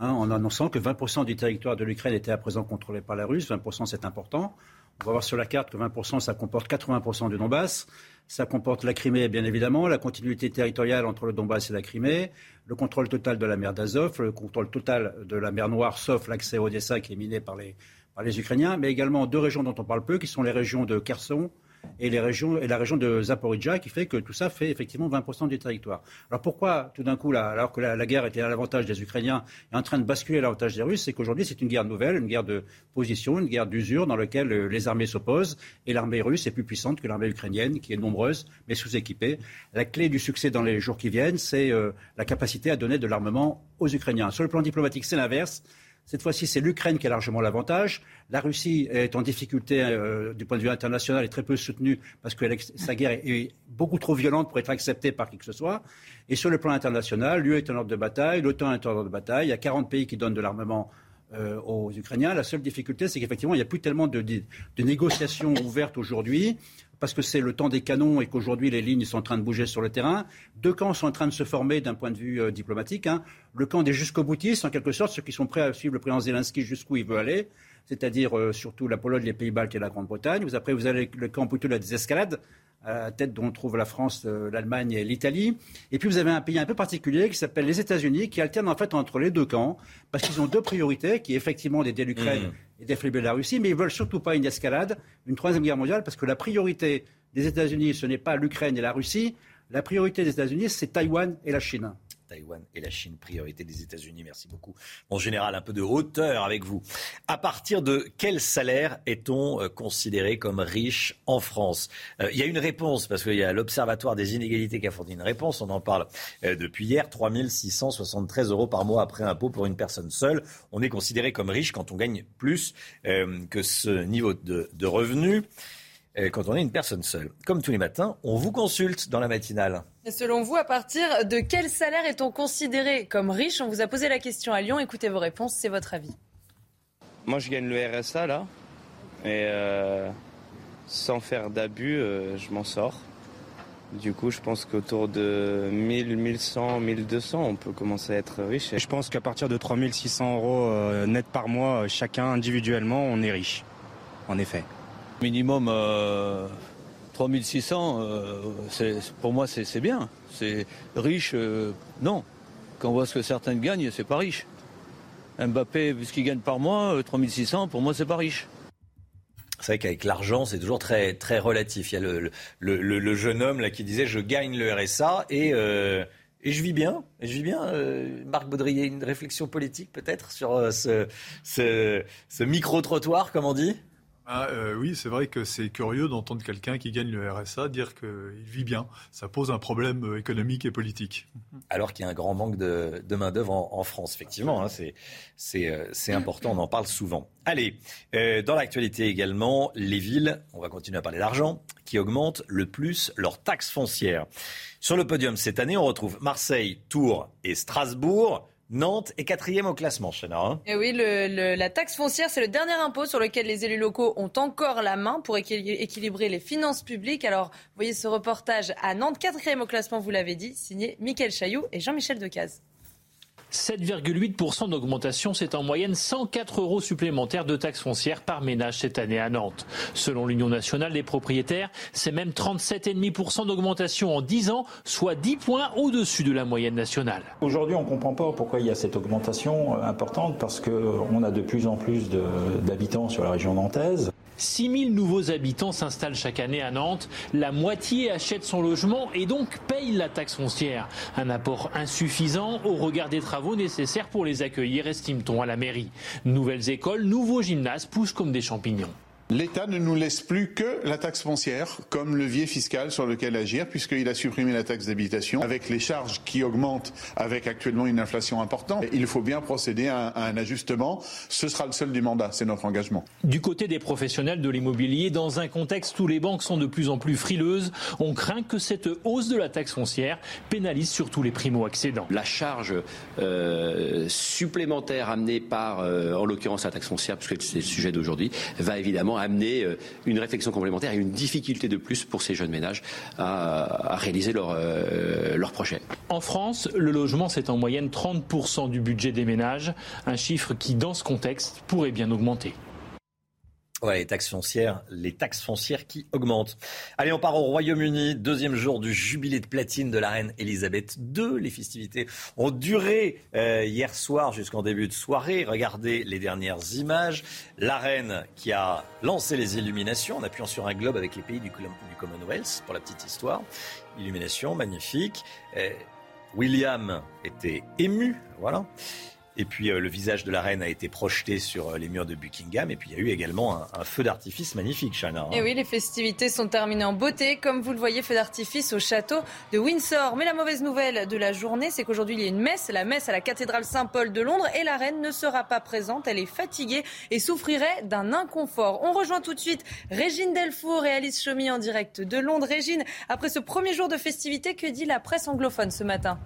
[SPEAKER 33] Hein, en annonçant que 20% du territoire de l'Ukraine était à présent contrôlé par la Russie. 20% c'est important. On va voir sur la carte que 20% ça comporte 80% du Donbass. Ça comporte la Crimée, bien évidemment, la continuité territoriale entre le Donbass et la Crimée, le contrôle total de la mer d'Azov, le contrôle total de la mer Noire, sauf l'accès à Odessa qui est miné par les, par les Ukrainiens, mais également deux régions dont on parle peu, qui sont les régions de Kherson et, les régions, et la région de Zaporizhia, qui fait que tout ça fait effectivement 20% du territoire. Alors pourquoi, tout d'un coup, alors que la, guerre était à l'avantage des Ukrainiens, est en train de basculer à l'avantage des Russes C'est qu'aujourd'hui, c'est une guerre nouvelle, une guerre de position, une guerre d'usure dans laquelle euh, les armées s'opposent, et l'armée russe est plus puissante que l'armée ukrainienne, qui est nombreuse, mais sous-équipée. La clé du succès dans les jours qui viennent, c'est euh, la capacité à donner de l'armement aux Ukrainiens. Sur le plan diplomatique, c'est l'inverse. Cette fois-ci, c'est l'Ukraine qui a largement l'avantage. La Russie est en difficulté euh, du point de vue international et très peu soutenue parce que sa guerre est, beaucoup trop violente pour être acceptée par qui que ce soit. Et sur le plan international, l'UE est en ordre de bataille, l'OTAN est en ordre de bataille. Il y a 40 pays qui donnent de l'armement euh, aux Ukrainiens. La seule difficulté, c'est qu'effectivement, il n'y a plus tellement de, de négociations ouvertes aujourd'hui parce que c'est le temps des canons et qu'aujourd'hui les lignes sont en train de bouger sur le terrain. Deux camps sont en train de se former d'un point de vue euh, diplomatique. Hein. Le camp des jusqu'au boutistes, en quelque sorte, ceux qui sont prêts à suivre le président Zelensky jusqu'où il veut aller. c'est-à-dire euh, surtout la Pologne, les Pays-Baltes et la Grande-Bretagne. Vous, après, vous avez le camp plutôt de la désescalade, à la tête dont on trouve la France, euh, l'Allemagne et l'Italie. Et puis vous avez un pays un peu particulier qui s'appelle les États-Unis, qui alterne en fait entre les deux camps, parce qu'ils ont deux priorités, qui est effectivement d'aider l'Ukraine
[SPEAKER 1] Mmh.
[SPEAKER 33] et d'affaiblir la Russie, mais ils veulent surtout pas une escalade, une troisième guerre mondiale, parce que la priorité des États-Unis, ce n'est pas l'Ukraine et la Russie, la priorité des États-Unis, c'est Taïwan et la Chine.
[SPEAKER 1] Taïwan et la Chine, priorité des États-Unis. Merci beaucoup. En général, un peu de hauteur avec vous. À partir de quel salaire est-on euh, considéré comme riche en France? Euh, Il y a une réponse, parce qu'il y a l'Observatoire des inégalités qui a fourni une réponse. On en parle euh, depuis hier. 3 673 euros par mois après impôt pour une personne seule. On est considéré comme riche quand on gagne plus que ce niveau de, de revenu. Euh, Quand on est une personne seule. Comme tous les matins, on vous consulte dans la matinale.
[SPEAKER 2] Et selon vous, à partir de quel salaire est-on considéré comme riche? On vous a posé la question à Lyon. Écoutez vos réponses, c'est votre avis.
[SPEAKER 39] Moi, je gagne le RSA là, et euh, sans faire d'abus, euh, je m'en sors. Du coup, je pense qu'autour de 1000, 1100, 1200, on peut commencer à être riche.
[SPEAKER 58] Je pense qu'à partir de 3600 euros net par mois, chacun individuellement, on est riche. En effet.
[SPEAKER 59] Minimum euh, 3600, euh, c'est- pour moi c'est bien. C'est riche, euh, non. Quand on voit ce que certains gagnent, c'est pas riche. Mbappé, ce qu'il gagne par mois, euh, 3600, pour moi c'est pas riche.
[SPEAKER 1] C'est vrai qu'avec l'argent, c'est toujours très, très relatif. Il y a le, jeune homme là, qui disait Je gagne le RSA et, euh, je vis bien. Je vis bien. Euh, Marc Baudrier, une réflexion politique peut-être sur euh, ce micro-trottoir, comme on dit?
[SPEAKER 5] Ah, euh, oui, c'est vrai que c'est curieux d'entendre quelqu'un qui gagne le RSA dire qu'il vit bien. Ça pose un problème euh, économique et politique.
[SPEAKER 1] alors qu'il y a un grand manque de, main-d'œuvre en, France, effectivement. hein, euh, c'est important, on en parle souvent. Allez, dans l'actualité également, les villes, on va continuer à parler d'argent, qui augmentent le plus leurs taxes foncières. Sur le podium cette année, on retrouve Marseille, Tours et Strasbourg. Nantes est quatrième au classement, Chana. hein.
[SPEAKER 2] Et oui, le- le- la taxe foncière, c'est le dernier impôt sur lequel les élus locaux ont encore la main pour équil- équilibrer les finances publiques. Alors, voyez ce reportage à Nantes, quatrième au classement, vous l'avez dit, signé Mickaël Chailloux et Jean-Michel Decaze.
[SPEAKER 42] 7,8% d'augmentation, c'est en moyenne 104 euros supplémentaires de taxes foncières par ménage cette année à Nantes. Selon l'Union nationale des propriétaires, c'est même 37,5% d'augmentation en 10 ans, soit 10 points au-dessus de la moyenne nationale.
[SPEAKER 60] Aujourd'hui, on ne comprend pas pourquoi il y a cette augmentation euh, importante, parce qu'on a de plus en plus d'habitants sur la région nantaise.
[SPEAKER 42] 6 000 nouveaux habitants s'installent chaque année à Nantes. La moitié achète son logement et donc paye la taxe foncière. Un apport insuffisant au regard des travaux nécessaires pour les accueillir, estime-t-on à la mairie. Nouvelles écoles, nouveaux gymnases poussent comme des champignons.
[SPEAKER 43] L'État ne nous laisse plus que la taxe foncière comme levier fiscal sur lequel agir, puisqu'il a supprimé la taxe d'habitation. Avec les charges qui augmentent, avec actuellement une inflation importante, il faut bien procéder à un, à un ajustement. Ce sera le seul du mandat, c'est notre engagement.
[SPEAKER 42] Du côté des professionnels de l'immobilier, dans un contexte où les banques sont de plus en plus frileuses, on craint que cette hausse de la taxe foncière pénalise surtout les primo-accédants.
[SPEAKER 16] La charge euh, supplémentaire amenée par, euh, en l'occurrence, la taxe foncière, puisque c'est le sujet d'aujourd'hui, va évidemment amener euh, une réflexion complémentaire et une difficulté de plus pour ces jeunes ménages à, réaliser leur, euh, leur projet.
[SPEAKER 42] En France, le logement, c'est en moyenne 30% du budget des ménages, un chiffre qui, dans ce contexte, pourrait bien augmenter.
[SPEAKER 1] Ouais, les taxes foncières, les taxes foncières qui augmentent. Allez, on part au Royaume-Uni, deuxième jour du jubilé de platine de la reine Elisabeth II. Les festivités ont duré euh, hier soir jusqu'en début de soirée. Regardez les dernières images. La reine qui a lancé les illuminations en appuyant sur un globe avec les pays du, du Commonwealth, pour la petite histoire. Illumination magnifique. Euh, William était ému, voilà. Et puis euh, le visage de la reine a été projeté sur euh, les murs de Buckingham. Et puis il y a eu également un, feu d'artifice magnifique, Chana. hein.
[SPEAKER 2] Et oui, les festivités sont terminées en beauté. Comme vous le voyez, feu d'artifice au château de Windsor. Mais la mauvaise nouvelle de la journée, c'est qu'aujourd'hui, il y a une messe, la messe à la cathédrale Saint-Paul de Londres. Et la reine ne sera pas présente. Elle est fatiguée et souffrirait d'un inconfort. On rejoint tout de suite Régine Delfour et Alice Chomy en direct de Londres. Régine, après ce premier jour de festivités, que dit la presse anglophone ce matin?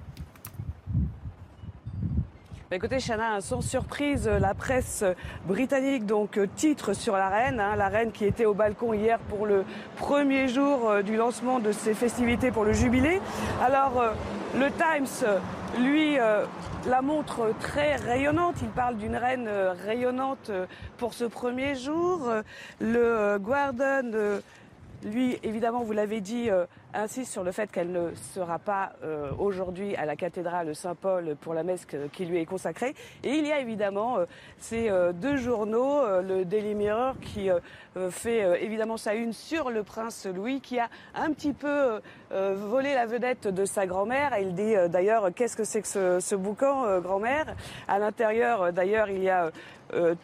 [SPEAKER 17] Bah, Écoutez, Chana, sans surprise, la presse britannique donc euh, titre sur la reine, hein, la reine qui était au balcon hier pour le premier jour euh, du lancement de ces festivités pour le jubilé. Alors, euh, le Times lui, la montre très rayonnante. Il parle d'une reine rayonnante pour ce premier jour. Le Guardian, lui, évidemment, vous l'avez dit, insiste sur le fait qu'elle ne sera pas euh, aujourd'hui à la cathédrale Saint-Paul pour la messe qui lui est consacrée. Et il y a évidemment euh, ces euh, deux journaux, le Daily Mirror qui fait évidemment sa une sur le prince Louis qui a un petit peu volé la vedette de sa grand-mère. Il dit d'ailleurs qu'est-ce que c'est que ce, ce boucan, grand-mère? À l'intérieur d'ailleurs il y a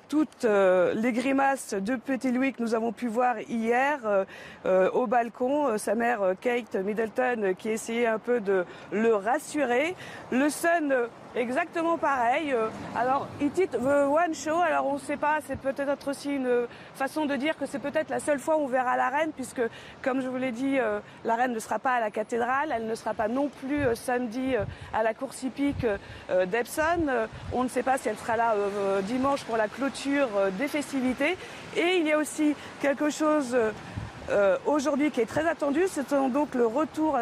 [SPEAKER 17] toutes les grimaces de Petit Louis que nous avons pu voir hier au balcon. sa mère Kate Middleton qui essayait un peu de le rassurer. Le Sun exactement pareil. Alors, il titre The One Show. Alors, on ne sait pas, c'est peut-être aussi une façon de dire que c'est peut-être la seule fois où on verra la reine, puisque, comme je vous l'ai dit, euh, la reine ne sera pas à la cathédrale, elle ne sera pas non plus euh, samedi euh, à la course hippique d'Epsom. On ne sait pas si elle sera là dimanche pour la clôture des festivités. Et il y a aussi quelque chose euh, aujourd'hui qui est très attendu. C'est donc le retour,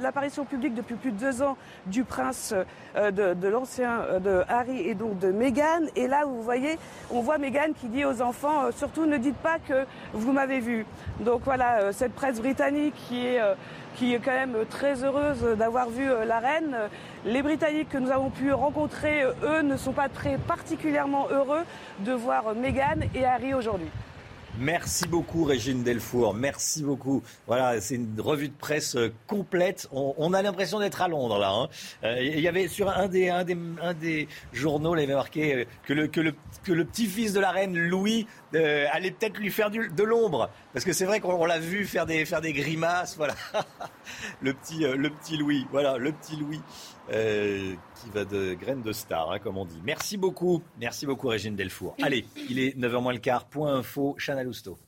[SPEAKER 17] l'apparition publique depuis plus de deux ans du prince euh, de, l'ancien euh, de Harry et donc de Meghan. Et là, vous voyez, on voit Meghan qui dit aux enfants surtout ne dites pas que vous m'avez vu. Donc voilà, cette presse britannique qui est qui est quand même très heureuse d'avoir vu la reine. Les Britanniques que nous avons pu rencontrer, eux, ne sont pas très particulièrement heureux de voir Meghan et Harry aujourd'hui.
[SPEAKER 1] Merci beaucoup Régine Delfour, merci beaucoup. Voilà, c'est une revue de presse euh, complète. On, a l'impression d'être à Londres là. Hein. Euh, il y avait sur un des, un des, un des journaux, il avait marqué euh, que le, que le, que le petit-fils de la reine Louis allait peut-être lui faire du, de l'ombre. Parce que c'est vrai qu'on l'a vu faire des, faire des grimaces. Voilà, le petit, le petit Louis. Voilà, le petit Louis. Euh, qui va de graines de star, hein, comme on dit. Merci beaucoup. Merci beaucoup, Régine Delfour. Allez, il est 9h moins le quart. Point info, Chana Lousteau.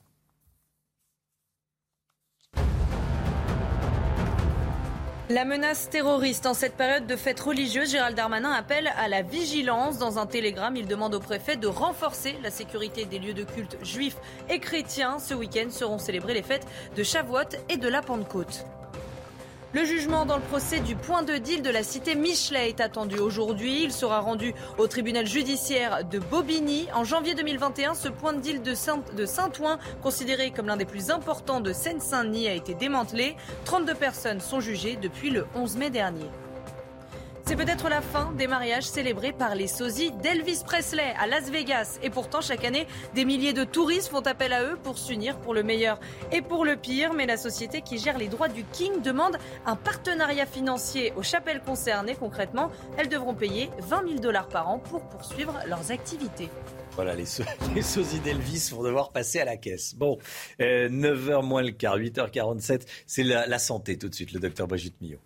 [SPEAKER 2] La menace terroriste en cette période de fête religieuse, Gérald Darmanin appelle à la vigilance. Dans un télégramme, il demande au préfet de renforcer la sécurité des lieux de culte juifs et chrétiens. Ce week-end seront célébrées les fêtes de Shavuot et de la Pentecôte. Le jugement dans le procès du point de deal de la cité Michelet est attendu aujourd'hui. Il sera rendu au tribunal judiciaire de Bobigny. En janvier 2021, ce point de deal de Saint-Ouen, considéré comme l'un des plus importants de Seine-Saint-Denis, a été démantelé. 32 personnes sont jugées depuis le 11 mai dernier. C'est peut-être la fin des mariages célébrés par les sosies d'Elvis Presley à Las Vegas. Et pourtant, chaque année, des milliers de touristes font appel à eux pour s'unir pour le meilleur et pour le pire. Mais la société qui gère les droits du King demande un partenariat financier aux chapelles concernées. Concrètement, elles devront payer 20 000 dollars par an pour poursuivre leurs activités.
[SPEAKER 1] Voilà, les, sosies d'Elvis vont devoir passer à la caisse. Bon, 9h euh, moins le quart, 8h47, c'est la, la santé tout de suite, le docteur Brigitte Millot.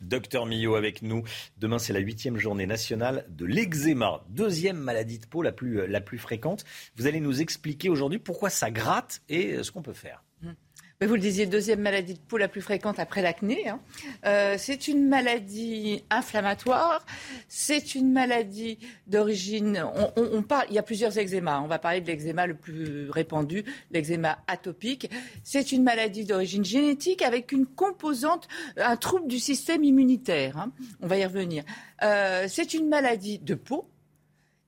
[SPEAKER 1] Docteur Millot avec nous. Demain, c'est la huitième journée nationale de l'eczéma, deuxième maladie de peau la plus, la plus fréquente. Vous allez nous expliquer aujourd'hui pourquoi ça gratte et ce qu'on peut faire.
[SPEAKER 11] Vous le disiez, deuxième maladie de peau la plus fréquente après l'acné. Hein. Euh, c'est une maladie inflammatoire. C'est une maladie d'origine. On, parle. Il y a plusieurs eczémas. On va parler de l'eczéma le plus répandu, l'eczéma atopique. C'est une maladie d'origine génétique avec une composante, un trouble du système immunitaire. Hein. On va y revenir. Euh, c'est une maladie de peau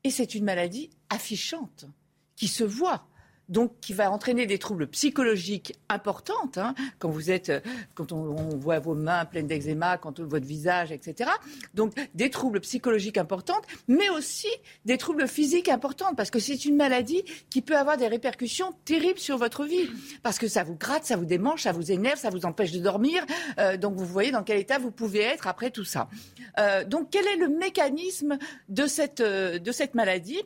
[SPEAKER 11] et c'est une maladie affichante qui se voit donc qui va entraîner des troubles psychologiques importants, hein, quand vous êtes, euh, quand on, voit vos mains pleines d'eczéma, quand on votre visage, etc. Donc des troubles psychologiques importants, mais aussi des troubles physiques importants, parce que c'est une maladie qui peut avoir des répercussions terribles sur votre vie, parce que ça vous gratte, ça vous démange, ça vous énerve, ça vous empêche de dormir. Euh, donc vous voyez dans quel état vous pouvez être après tout ça. Euh, donc quel est le mécanisme de cette maladie?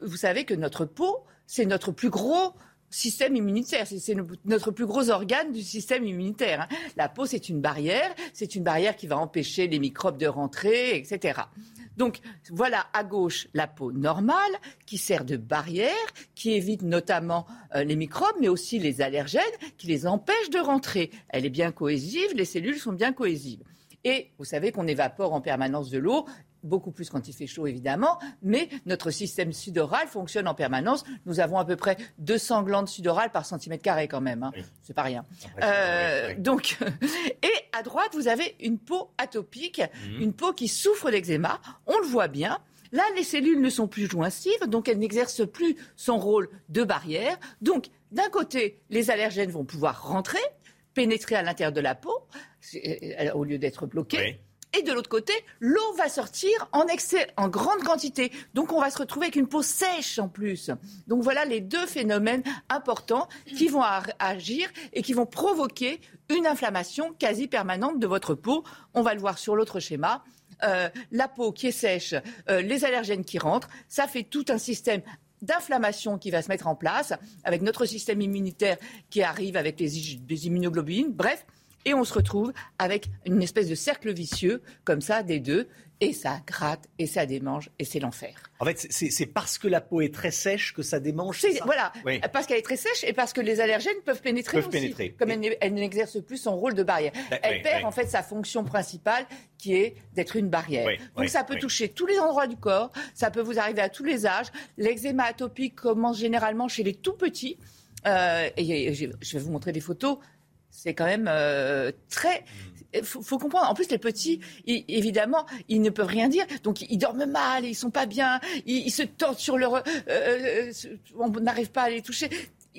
[SPEAKER 11] Vous savez que notre peau c'est notre plus gros système immunitaire. C'est notre plus gros organe du système immunitaire. Hein. La peau, c'est une barrière. C'est une barrière qui va empêcher les microbes de rentrer, etc. Donc voilà à gauche la peau normale qui sert de barrière, qui évite notamment euh, les microbes, mais aussi les allergènes, qui les empêchent de rentrer. Elle est bien cohésive, les cellules sont bien cohésives. Et vous savez qu'on évapore en permanence de l'eau beaucoup plus quand il fait chaud évidemment, mais notre système sudoral fonctionne en permanence. Nous avons à peu près 200 glandes sudorales par centimètre carré quand même, hein. c'est pas rien. Euh, donc, et à droite, vous avez une peau atopique, une peau qui souffre d'eczéma. On le voit bien. Là, les cellules ne sont plus joincives, donc elles n'exercent plus son rôle de barrière. Donc, d'un côté, les allergènes vont pouvoir rentrer, pénétrer à l'intérieur de la peau, euh, au lieu d'être bloqués. Et de l'autre côté, l'eau va sortir en excès, en grande quantité. Donc on va se retrouver avec une peau sèche en plus. Donc voilà les deux phénomènes importants qui vont agir et qui vont provoquer une inflammation quasi permanente de votre peau. On va le voir sur l'autre schéma. Euh, la peau qui est sèche, euh, les allergènes qui rentrent, ça fait tout un système d'inflammation qui va se mettre en place avec notre système immunitaire qui arrive avec les immunoglobulines. Bref, et on se retrouve avec une espèce de cercle vicieux, comme ça, des deux. Et ça gratte, et ça démange, et c'est l'enfer.
[SPEAKER 1] En fait, c'est parce que la peau est très sèche que ça démange.
[SPEAKER 11] voilà, parce qu'elle est très sèche et parce que les allergènes peuvent pénétrer
[SPEAKER 1] peuvent
[SPEAKER 11] aussi.
[SPEAKER 1] Pénétrer.
[SPEAKER 11] Comme elle, n'exerce plus son rôle de barrière.
[SPEAKER 1] Bah,
[SPEAKER 11] elle perd en fait sa fonction principale qui est d'être une barrière. Donc ça peut toucher tous les endroits du corps, ça peut vous arriver à tous les âges. L'eczéma atopique commence généralement chez les tout petits. Euh, et je vais vous montrer des photos c'est quand même euh, très. Il faut, comprendre. En plus, les petits, évidemment, ils ne peuvent rien dire. Donc, ils dorment mal, ils sont pas bien, ils, se tordent sur leur. Euh, euh, on n'arrive pas à les toucher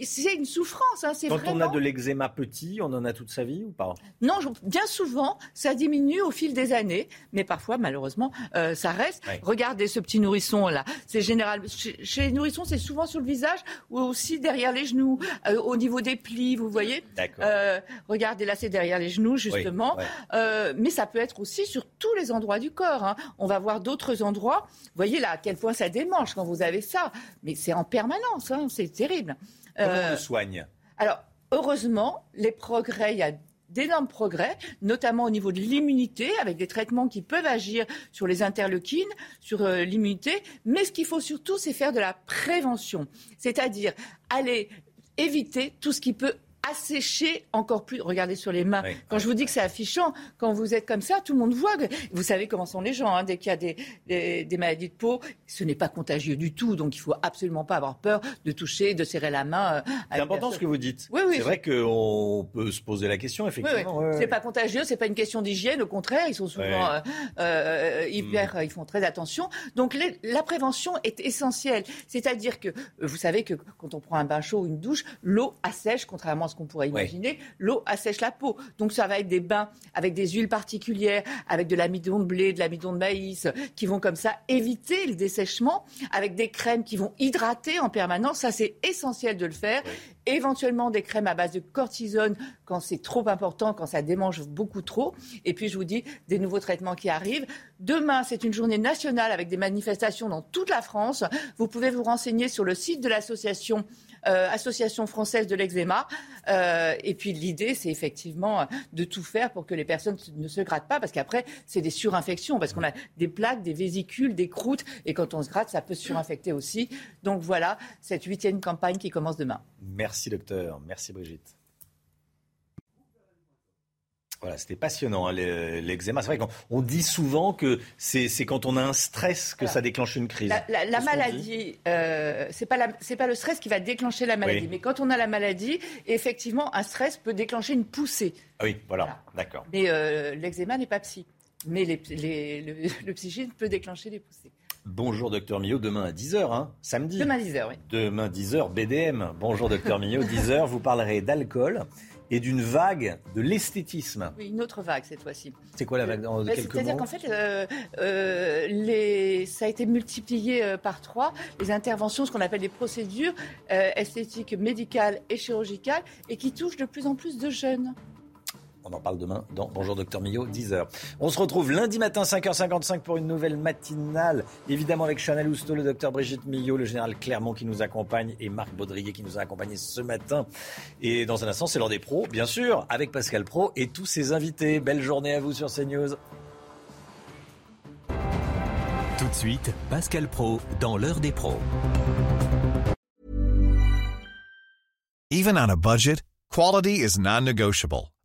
[SPEAKER 11] c'est une souffrance. Hein,
[SPEAKER 1] Quand on a de l'eczéma petit, on en a toute sa vie ou pas?
[SPEAKER 11] Non, bien souvent, ça diminue au fil des années, mais parfois, malheureusement, euh, ça reste. Regardez ce petit nourrisson là. C'est général. Chez, les nourrissons, c'est souvent sur le visage ou aussi derrière les genoux, euh, au niveau des plis, vous voyez? Euh, regardez là, c'est derrière les genoux justement. mais ça peut être aussi sur tous les endroits du corps. Hein. On va voir d'autres endroits. Vous voyez là à quel point ça démange quand vous avez ça. Mais c'est en permanence. Hein. C'est terrible.
[SPEAKER 1] Comment on le euh, soigne?
[SPEAKER 11] Alors, heureusement, les progrès, il y a d'énormes progrès, notamment au niveau de l'immunité, avec des traitements qui peuvent agir sur les interleukines, sur euh, l'immunité. Mais ce qu'il faut surtout, c'est faire de la prévention, c'est-à-dire aller éviter tout ce qui peut assécher encore plus. Regardez sur les mains. Quand je vous dis que c'est affichant, quand vous êtes comme ça, tout le monde voit. vous savez comment sont les gens. Hein. Dès qu'il y a des, des, maladies de peau, ce n'est pas contagieux du tout. Donc il faut absolument pas avoir peur de toucher, de serrer la main. Euh,
[SPEAKER 1] c'est important ce que vous dites. C'est vrai qu'on peut se poser la question, effectivement.
[SPEAKER 11] C'est pas contagieux, c'est pas une question d'hygiène. Au contraire, ils sont souvent euh, euh, hyper, mm. ils font très attention. Donc la prévention est essentielle. C'est-à-dire que vous savez que quand on prend un bain chaud ou une douche, l'eau assèche, contrairement à qu'on pourrait imaginer, l'eau assèche la peau. Donc ça va être des bains avec des huiles particulières, avec de l'amidon de blé, de l'amidon de maïs, qui vont comme ça éviter le dessèchement, avec des crèmes qui vont hydrater en permanence. Ça, c'est essentiel de le faire. Éventuellement des crèmes à base de cortisone quand c'est trop important, quand ça démange beaucoup trop. Et puis je vous dis des nouveaux traitements qui arrivent. Demain, c'est une journée nationale avec des manifestations dans toute la France. Vous pouvez vous renseigner sur le site de l'association Association française de l'eczéma. Euh, et puis l'idée, c'est effectivement de tout faire pour que les personnes ne se grattent pas, parce qu'après, c'est des surinfections, parce qu'on a des plaques, des vésicules, des croûtes, et quand on se gratte, ça peut se surinfecter aussi. Donc voilà, cette huitième campagne qui commence demain.
[SPEAKER 1] Merci docteur, merci Brigitte. Voilà, c'était passionnant, hein, l'eczéma. c'est vrai qu'on dit souvent que c'est quand on a un stress que ça déclenche une crise.
[SPEAKER 11] La, maladie, euh, c'est pas, pas le stress qui va déclencher la maladie. Mais quand on a la maladie, effectivement, un stress peut déclencher une poussée.
[SPEAKER 1] Ah oui, voilà, d'accord.
[SPEAKER 11] Mais euh, l'eczéma n'est pas psy. Mais les, le, le psychisme peut déclencher des poussées.
[SPEAKER 1] Bonjour docteur Millot, demain à 10h, hein, samedi.
[SPEAKER 11] Demain à 10h, oui.
[SPEAKER 1] Demain 10h, BDM. Bonjour docteur Millot, 10h, vous parlerez d'alcool et d'une vague de l'esthétisme.
[SPEAKER 11] Oui, une autre vague cette fois-ci.
[SPEAKER 1] C'est quoi la vague dans
[SPEAKER 11] bah,
[SPEAKER 1] quelques
[SPEAKER 11] C'est-à-dire qu'en fait, euh, euh, les... ça a été multiplié euh, par trois, les interventions, ce qu'on appelle des procédures esthétiques, médicales et chirurgicales, et qui touchent de plus en plus de jeunes.
[SPEAKER 1] On en parle demain dans Bonjour Docteur Millot, 10h. On se retrouve lundi matin, 5h55 pour une nouvelle matinale. Évidemment avec Chanel Housteau, le docteur Brigitte Millot, le général Clermont qui nous accompagne et Marc Baudriguet qui nous a accompagnés ce matin. Et dans un instant, c'est l'heure des pros, bien sûr, avec Pascal Pro et tous ses invités. Belle journée à vous sur CNews.
[SPEAKER 61] Tout de suite, Pascal Pro dans l'heure des pros.
[SPEAKER 62] Even on a budget, quality is non-negotiable.